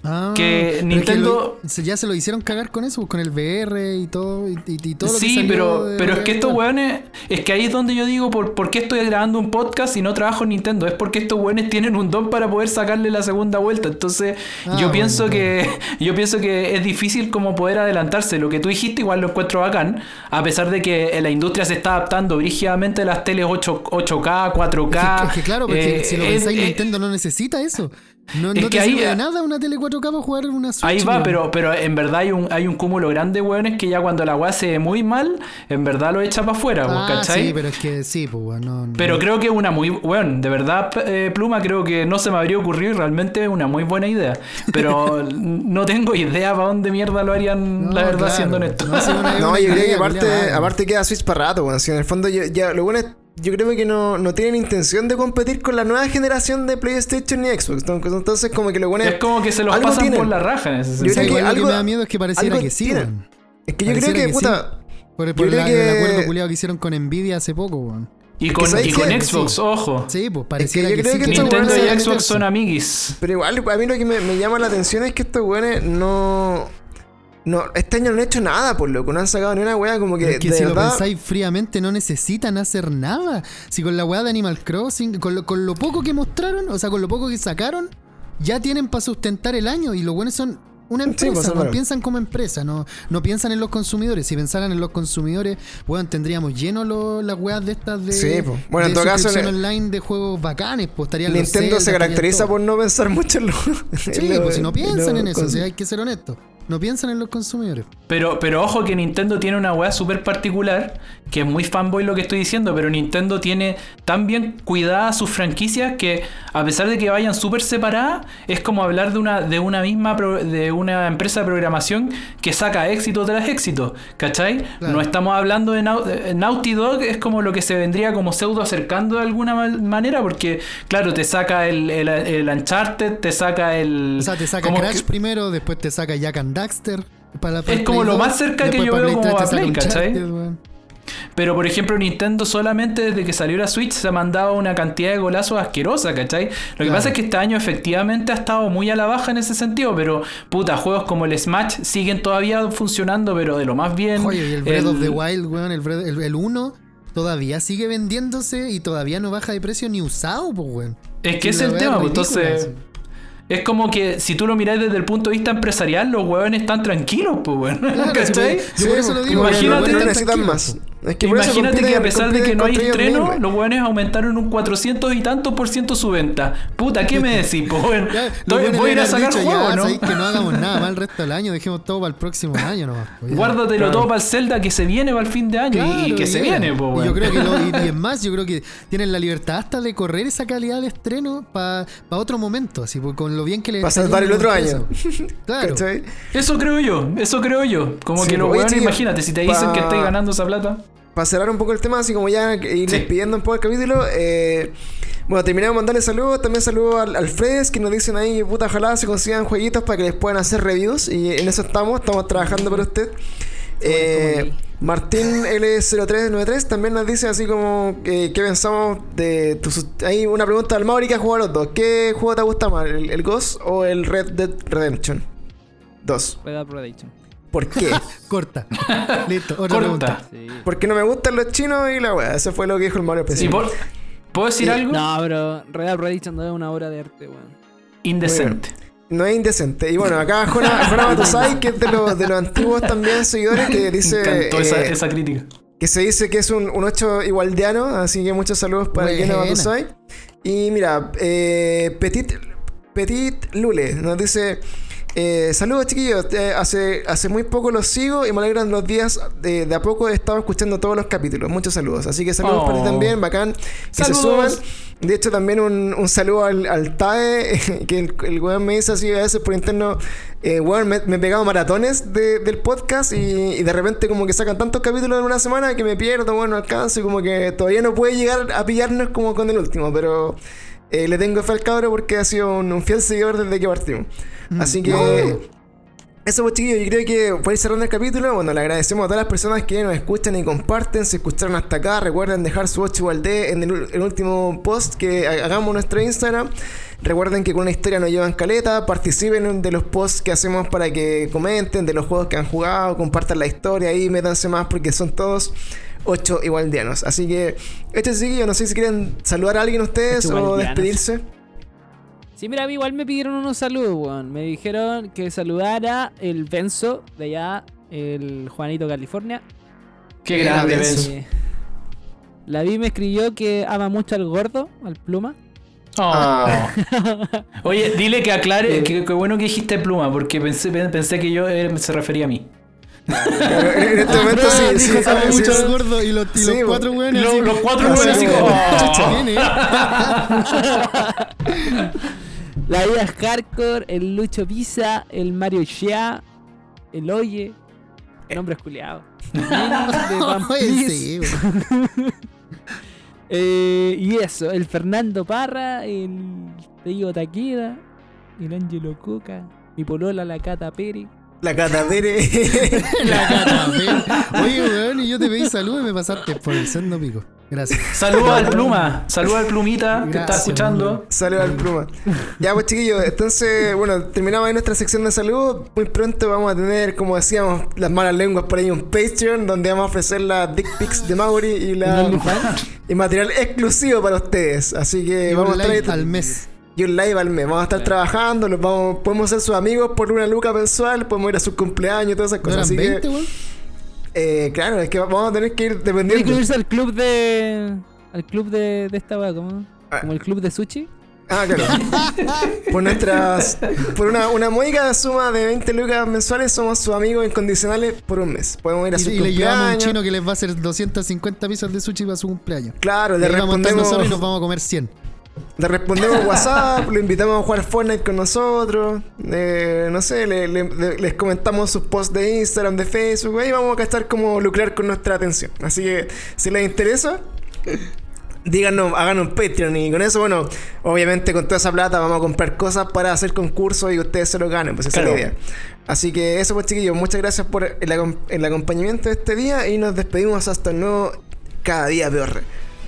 Ah, que Nintendo- lo- ya se lo hicieron cagar con eso, con el VR y todo, y, todo lo que Sí, salió pero, de pero es que estos weones, es que ahí es donde yo digo, ¿por, por qué estoy grabando un podcast y no trabajo en Nintendo? Es porque estos weones tienen un don para poder sacarle la segunda vuelta. Entonces, Ah, yo pienso que yo pienso que es difícil como poder adelantarse. Lo que tú dijiste igual lo encuentro bacán, a pesar de que la industria se está adaptando brígidamente a las teles 8, 8K, 4K. Es que, es que claro, porque eh, si lo pensáis, eh, Nintendo no necesita eso. No, es no que te ahí- sirve de nada una tele 4K para jugar una Switch. Ahí va, weón. pero, pero en verdad hay un, hay un cúmulo grande de weones que ya cuando la weá se ve muy mal, en verdad lo echa para afuera, pues, Ah, ¿cachai? sí, pero es que sí, pues, weón, no, no. Pero creo que es una muy. Bueno, de verdad, eh, Pluma, creo que no se me habría ocurrido y realmente es una muy buena idea. Pero no tengo idea para dónde mierda lo harían, No, la verdad, claro. siendo honesto. No, yo creo que aparte, aparte queda Switch para rato, weón. Si en el fondo yo- ya lo bueno es, yo creo que no, no tienen intención de competir con la nueva generación de PlayStation ni Xbox. Entonces, entonces como que lo bueno es como que se los algo pasan tienen. por la raja en ese Yo sentido. creo que Igual lo algo- que me da miedo es que pareciera algo que sí, tienen. Es que yo creo que, que puta, Por, por Yo la- creo que- el acuerdo culiado que hicieron con Nvidia hace poco, weón. Y con, ¿sabes y con? Xbox, Sí. ojo. Sí, pues pareciera yo que, creo sí. que Nintendo y Xbox son amiguis. Pero igual, a mí lo que me, me llama la atención es que estos weones no. No, este año no han hecho nada, por loco. No han sacado ni una wea como que. Pero es que de si lo verdad, pensáis fríamente, no necesitan hacer nada. Si con la weá de Animal Crossing, con lo, con lo poco que mostraron, o sea, con lo poco que sacaron, ya tienen para sustentar el año. Y los buenos son una empresa, pues, hermano. piensan como empresa, no, no piensan en los consumidores. Si pensaran en los consumidores, weón, tendríamos lleno lo- las weas de estas de, Sí, pues. Bueno, en todo caso, online de juegos bacanes, pues estarían los Nintendo Zelda, se estaría caracteriza por no pensar mucho en lo. Sí, pues si no piensan en eso, o sea, hay que ser honestos. No piensan en los consumidores. Pero, pero ojo que Nintendo tiene una weá súper particular, que es muy fanboy lo que estoy diciendo, pero Nintendo tiene tan bien cuidadas sus franquicias que a pesar de que vayan súper separadas, es como hablar de una, de una misma pro- de una empresa de programación que saca éxito tras éxito, ¿cachai? Claro. No estamos hablando de Nau- Naughty Dog, es como lo que se vendría como pseudo acercando de alguna ma- manera, porque claro, te saca el, el, el Uncharted, te saca el... O sea, te saca Crash que- primero, después te saca Jack and Daxter. Para, para Es como lo 2, más cerca que yo veo como 3 te a Play, ¿cachai? Pero por ejemplo, Nintendo solamente desde que salió la Switch se ha mandado una cantidad de golazos asquerosa, ¿cachai? Lo que Claro. pasa es que este año efectivamente ha estado muy a la baja en ese sentido, pero puta, juegos como el Smash siguen todavía funcionando, pero de lo más bien. Oye, y el Breath of the Wild, weón, el, Breath- el, el 1 todavía sigue vendiéndose y todavía no baja de precio ni usado, pues, weón. Es que es el tema, pues, ridícula, entonces. así. Es como que si tú lo miras desde el punto de vista empresarial, los huevones están tranquilos, pues, weón. Claro, ¿Cachai? sí, Yo por eso lo digo, imagínate- no necesitan más. Es que Imagínate que a pesar de que no hay estreno, los weones aumentaron un 400 y tantos por ciento su venta. Puta, ¿qué me decís? Pues, weón? Ya, los Estoy- voy a ir a sacar dicho, juegos, ya, ¿no? que no hagamos nada más el resto del año, dejemos todo para el próximo año nomás. pues. Guárdatelo Claro. todo para el Zelda que se viene para el fin de año y- que se viene, pues, Y weón. yo creo que lo- y, y es más, yo creo que tienen la libertad hasta de correr esa calidad de estreno para otro momento, así pues, con lo bien que le Pa' está salvar el otro año. eso. Claro. ¿Cachai? Eso creo yo, eso creo yo. Como Sí, que los oye, weones, imagínate, si te dicen pa- que estáis ganando esa plata. Para cerrar un poco el tema, así como ya ir Sí. despidiendo un poco el capítulo, eh, bueno, terminamos de mandarle saludos. También saludos al, al Fredes que nos dicen ahí, puta, ojalá se consigan jueguitos para que les puedan hacer reviews. Y en eso estamos, estamos trabajando para usted. Eh, Martín L0393 también nos dice así como eh, qué pensamos de tus... Hay una pregunta al Mauri que ha jugado los dos. ¿Qué juego te gusta más, el, el Ghost o el Red Dead Redemption 2? Red Dead Redemption. ¿Por qué? Corta. Listo, otra Corta. pregunta. Sí. Porque no me gustan los chinos y la wea. Eso fue lo que dijo el Mario al ¿Y principio. por- ¿Puedo decir Sí. algo? No, pero Red Dead Redemption no es una obra de arte, weón. Indecente. No es indecente. Y bueno, acá Jona, Jona Matosai, que es de los, de los antiguos también seguidores, que Me dice encantó esa, eh, esa crítica. que se dice que es un, un 8 igualdiano, así que muchos saludos para Buena. Jona Matosai. Y mira, eh, Petit, Petit Lule nos dice... eh, saludos chiquillos, eh, hace, hace muy poco los sigo y me alegran los días. De, de a poco he estado escuchando todos los capítulos. Muchos saludos. Así que saludos Oh. para ti también, bacán. Que se suman. Saludos. De hecho, también un, un saludo al, al TAE, que el, el weón me dice así a veces por interno, eh, weón, me, me he pegado maratones de- del podcast y, y de repente como que sacan tantos capítulos en una semana que me pierdo, bueno, no alcanzo y como que todavía no puede llegar a pillarnos como con el último, pero eh, le tengo fe al cabro porque ha sido un, un fiel seguidor desde que partimos. Así que... Eso pues chiquillos, yo creo que por ir cerrando el capítulo, bueno, le agradecemos a todas las personas que nos escuchan y comparten, si escucharon hasta acá, recuerden dejar su 8 igual de en el, último post que ha- hagamos en nuestro Instagram. Recuerden que con una historia nos llevan caleta, participen de los posts que hacemos para que comenten de los juegos que han jugado, compartan la historia ahí, métanse más porque son todos 8 igualdianos. Así que, este chiquillos, no sé si quieren saludar a alguien ustedes o despedirse. Sí, mira, a mí igual me pidieron unos saludos, weón. Me dijeron que saludara el Benzo de allá, el Juanito California. Qué grande. Benzo. La vi me escribió que ama mucho al gordo, al pluma. Oh. Ah. Oye, dile que aclare, que, que bueno que dijiste pluma, porque pensé, pensé que yo eh, se refería a mí. En este momento sí, Ah, sí, dijo, sabe sí, mucho sí. al gordo y los, y los Sí, cuatro bo- buenos. Los- así, los cuatro ah, buenos sí, así como, La vida es hardcore, el Lucho Pisa, el Mario Shea, el Oye. Piece. sí, bo. Eh, y eso, el Fernando Parra, el Teo Taqueda, el Ángelo Coca, mi polola la Cata Pérez. La Cata Pérez. La cara, ven. Oye, weón, y yo te pedí salud y me pasaste por el sendo pico. Gracias. Saludos al pluma, saludos al plumita que está escuchando. Sale al pluma. Ya, pues chiquillos, entonces, bueno, terminamos ahí nuestra sección de salud. Muy pronto vamos a tener, como decíamos, las malas lenguas por ahí, un Patreon donde vamos a ofrecer las dick pics de Mauri y, la, material exclusivo para ustedes. Así que Y vamos a ahí- al mes. Y un live al mes. Vamos a estar trabajando, los vamos, podemos ser sus amigos por una luca mensual, podemos ir a su cumpleaños todas esas ¿No cosas. eran Así 20, que, eh, claro, es que vamos a tener que ir dependiendo. unirse al club de. Al club de, de esta weá, ¿cómo? Ah. Como el club de sushi. Ah, claro. por nuestras. Por una, una módica suma de 20 lucas mensuales, somos sus amigos incondicionales por un mes. Podemos ir a Y, su y le llevamos a un cumpleaños. chino que les va a hacer 250 piezas de sushi para su cumpleaños. Claro, Y le ahí vamos a respondemos, nosotros y nos vamos a comer 100. Le respondemos WhatsApp, lo invitamos a jugar Fortnite con nosotros. eh, no sé, le- le- le- les comentamos sus posts de Instagram, de Facebook. Ahí vamos a estar como lucrar con nuestra atención. Así que si les interesa, díganos, hagan un Patreon. Y con eso, bueno, obviamente con toda esa plata vamos a comprar cosas para hacer concursos y ustedes se lo ganen. Pues esa Claro. es la idea. Así que eso, pues chiquillos, muchas gracias por el acompañamiento de este día y nos despedimos hasta el nuevo Cada Día Peor.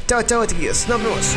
Chao, chao, chiquillos. Nos vemos.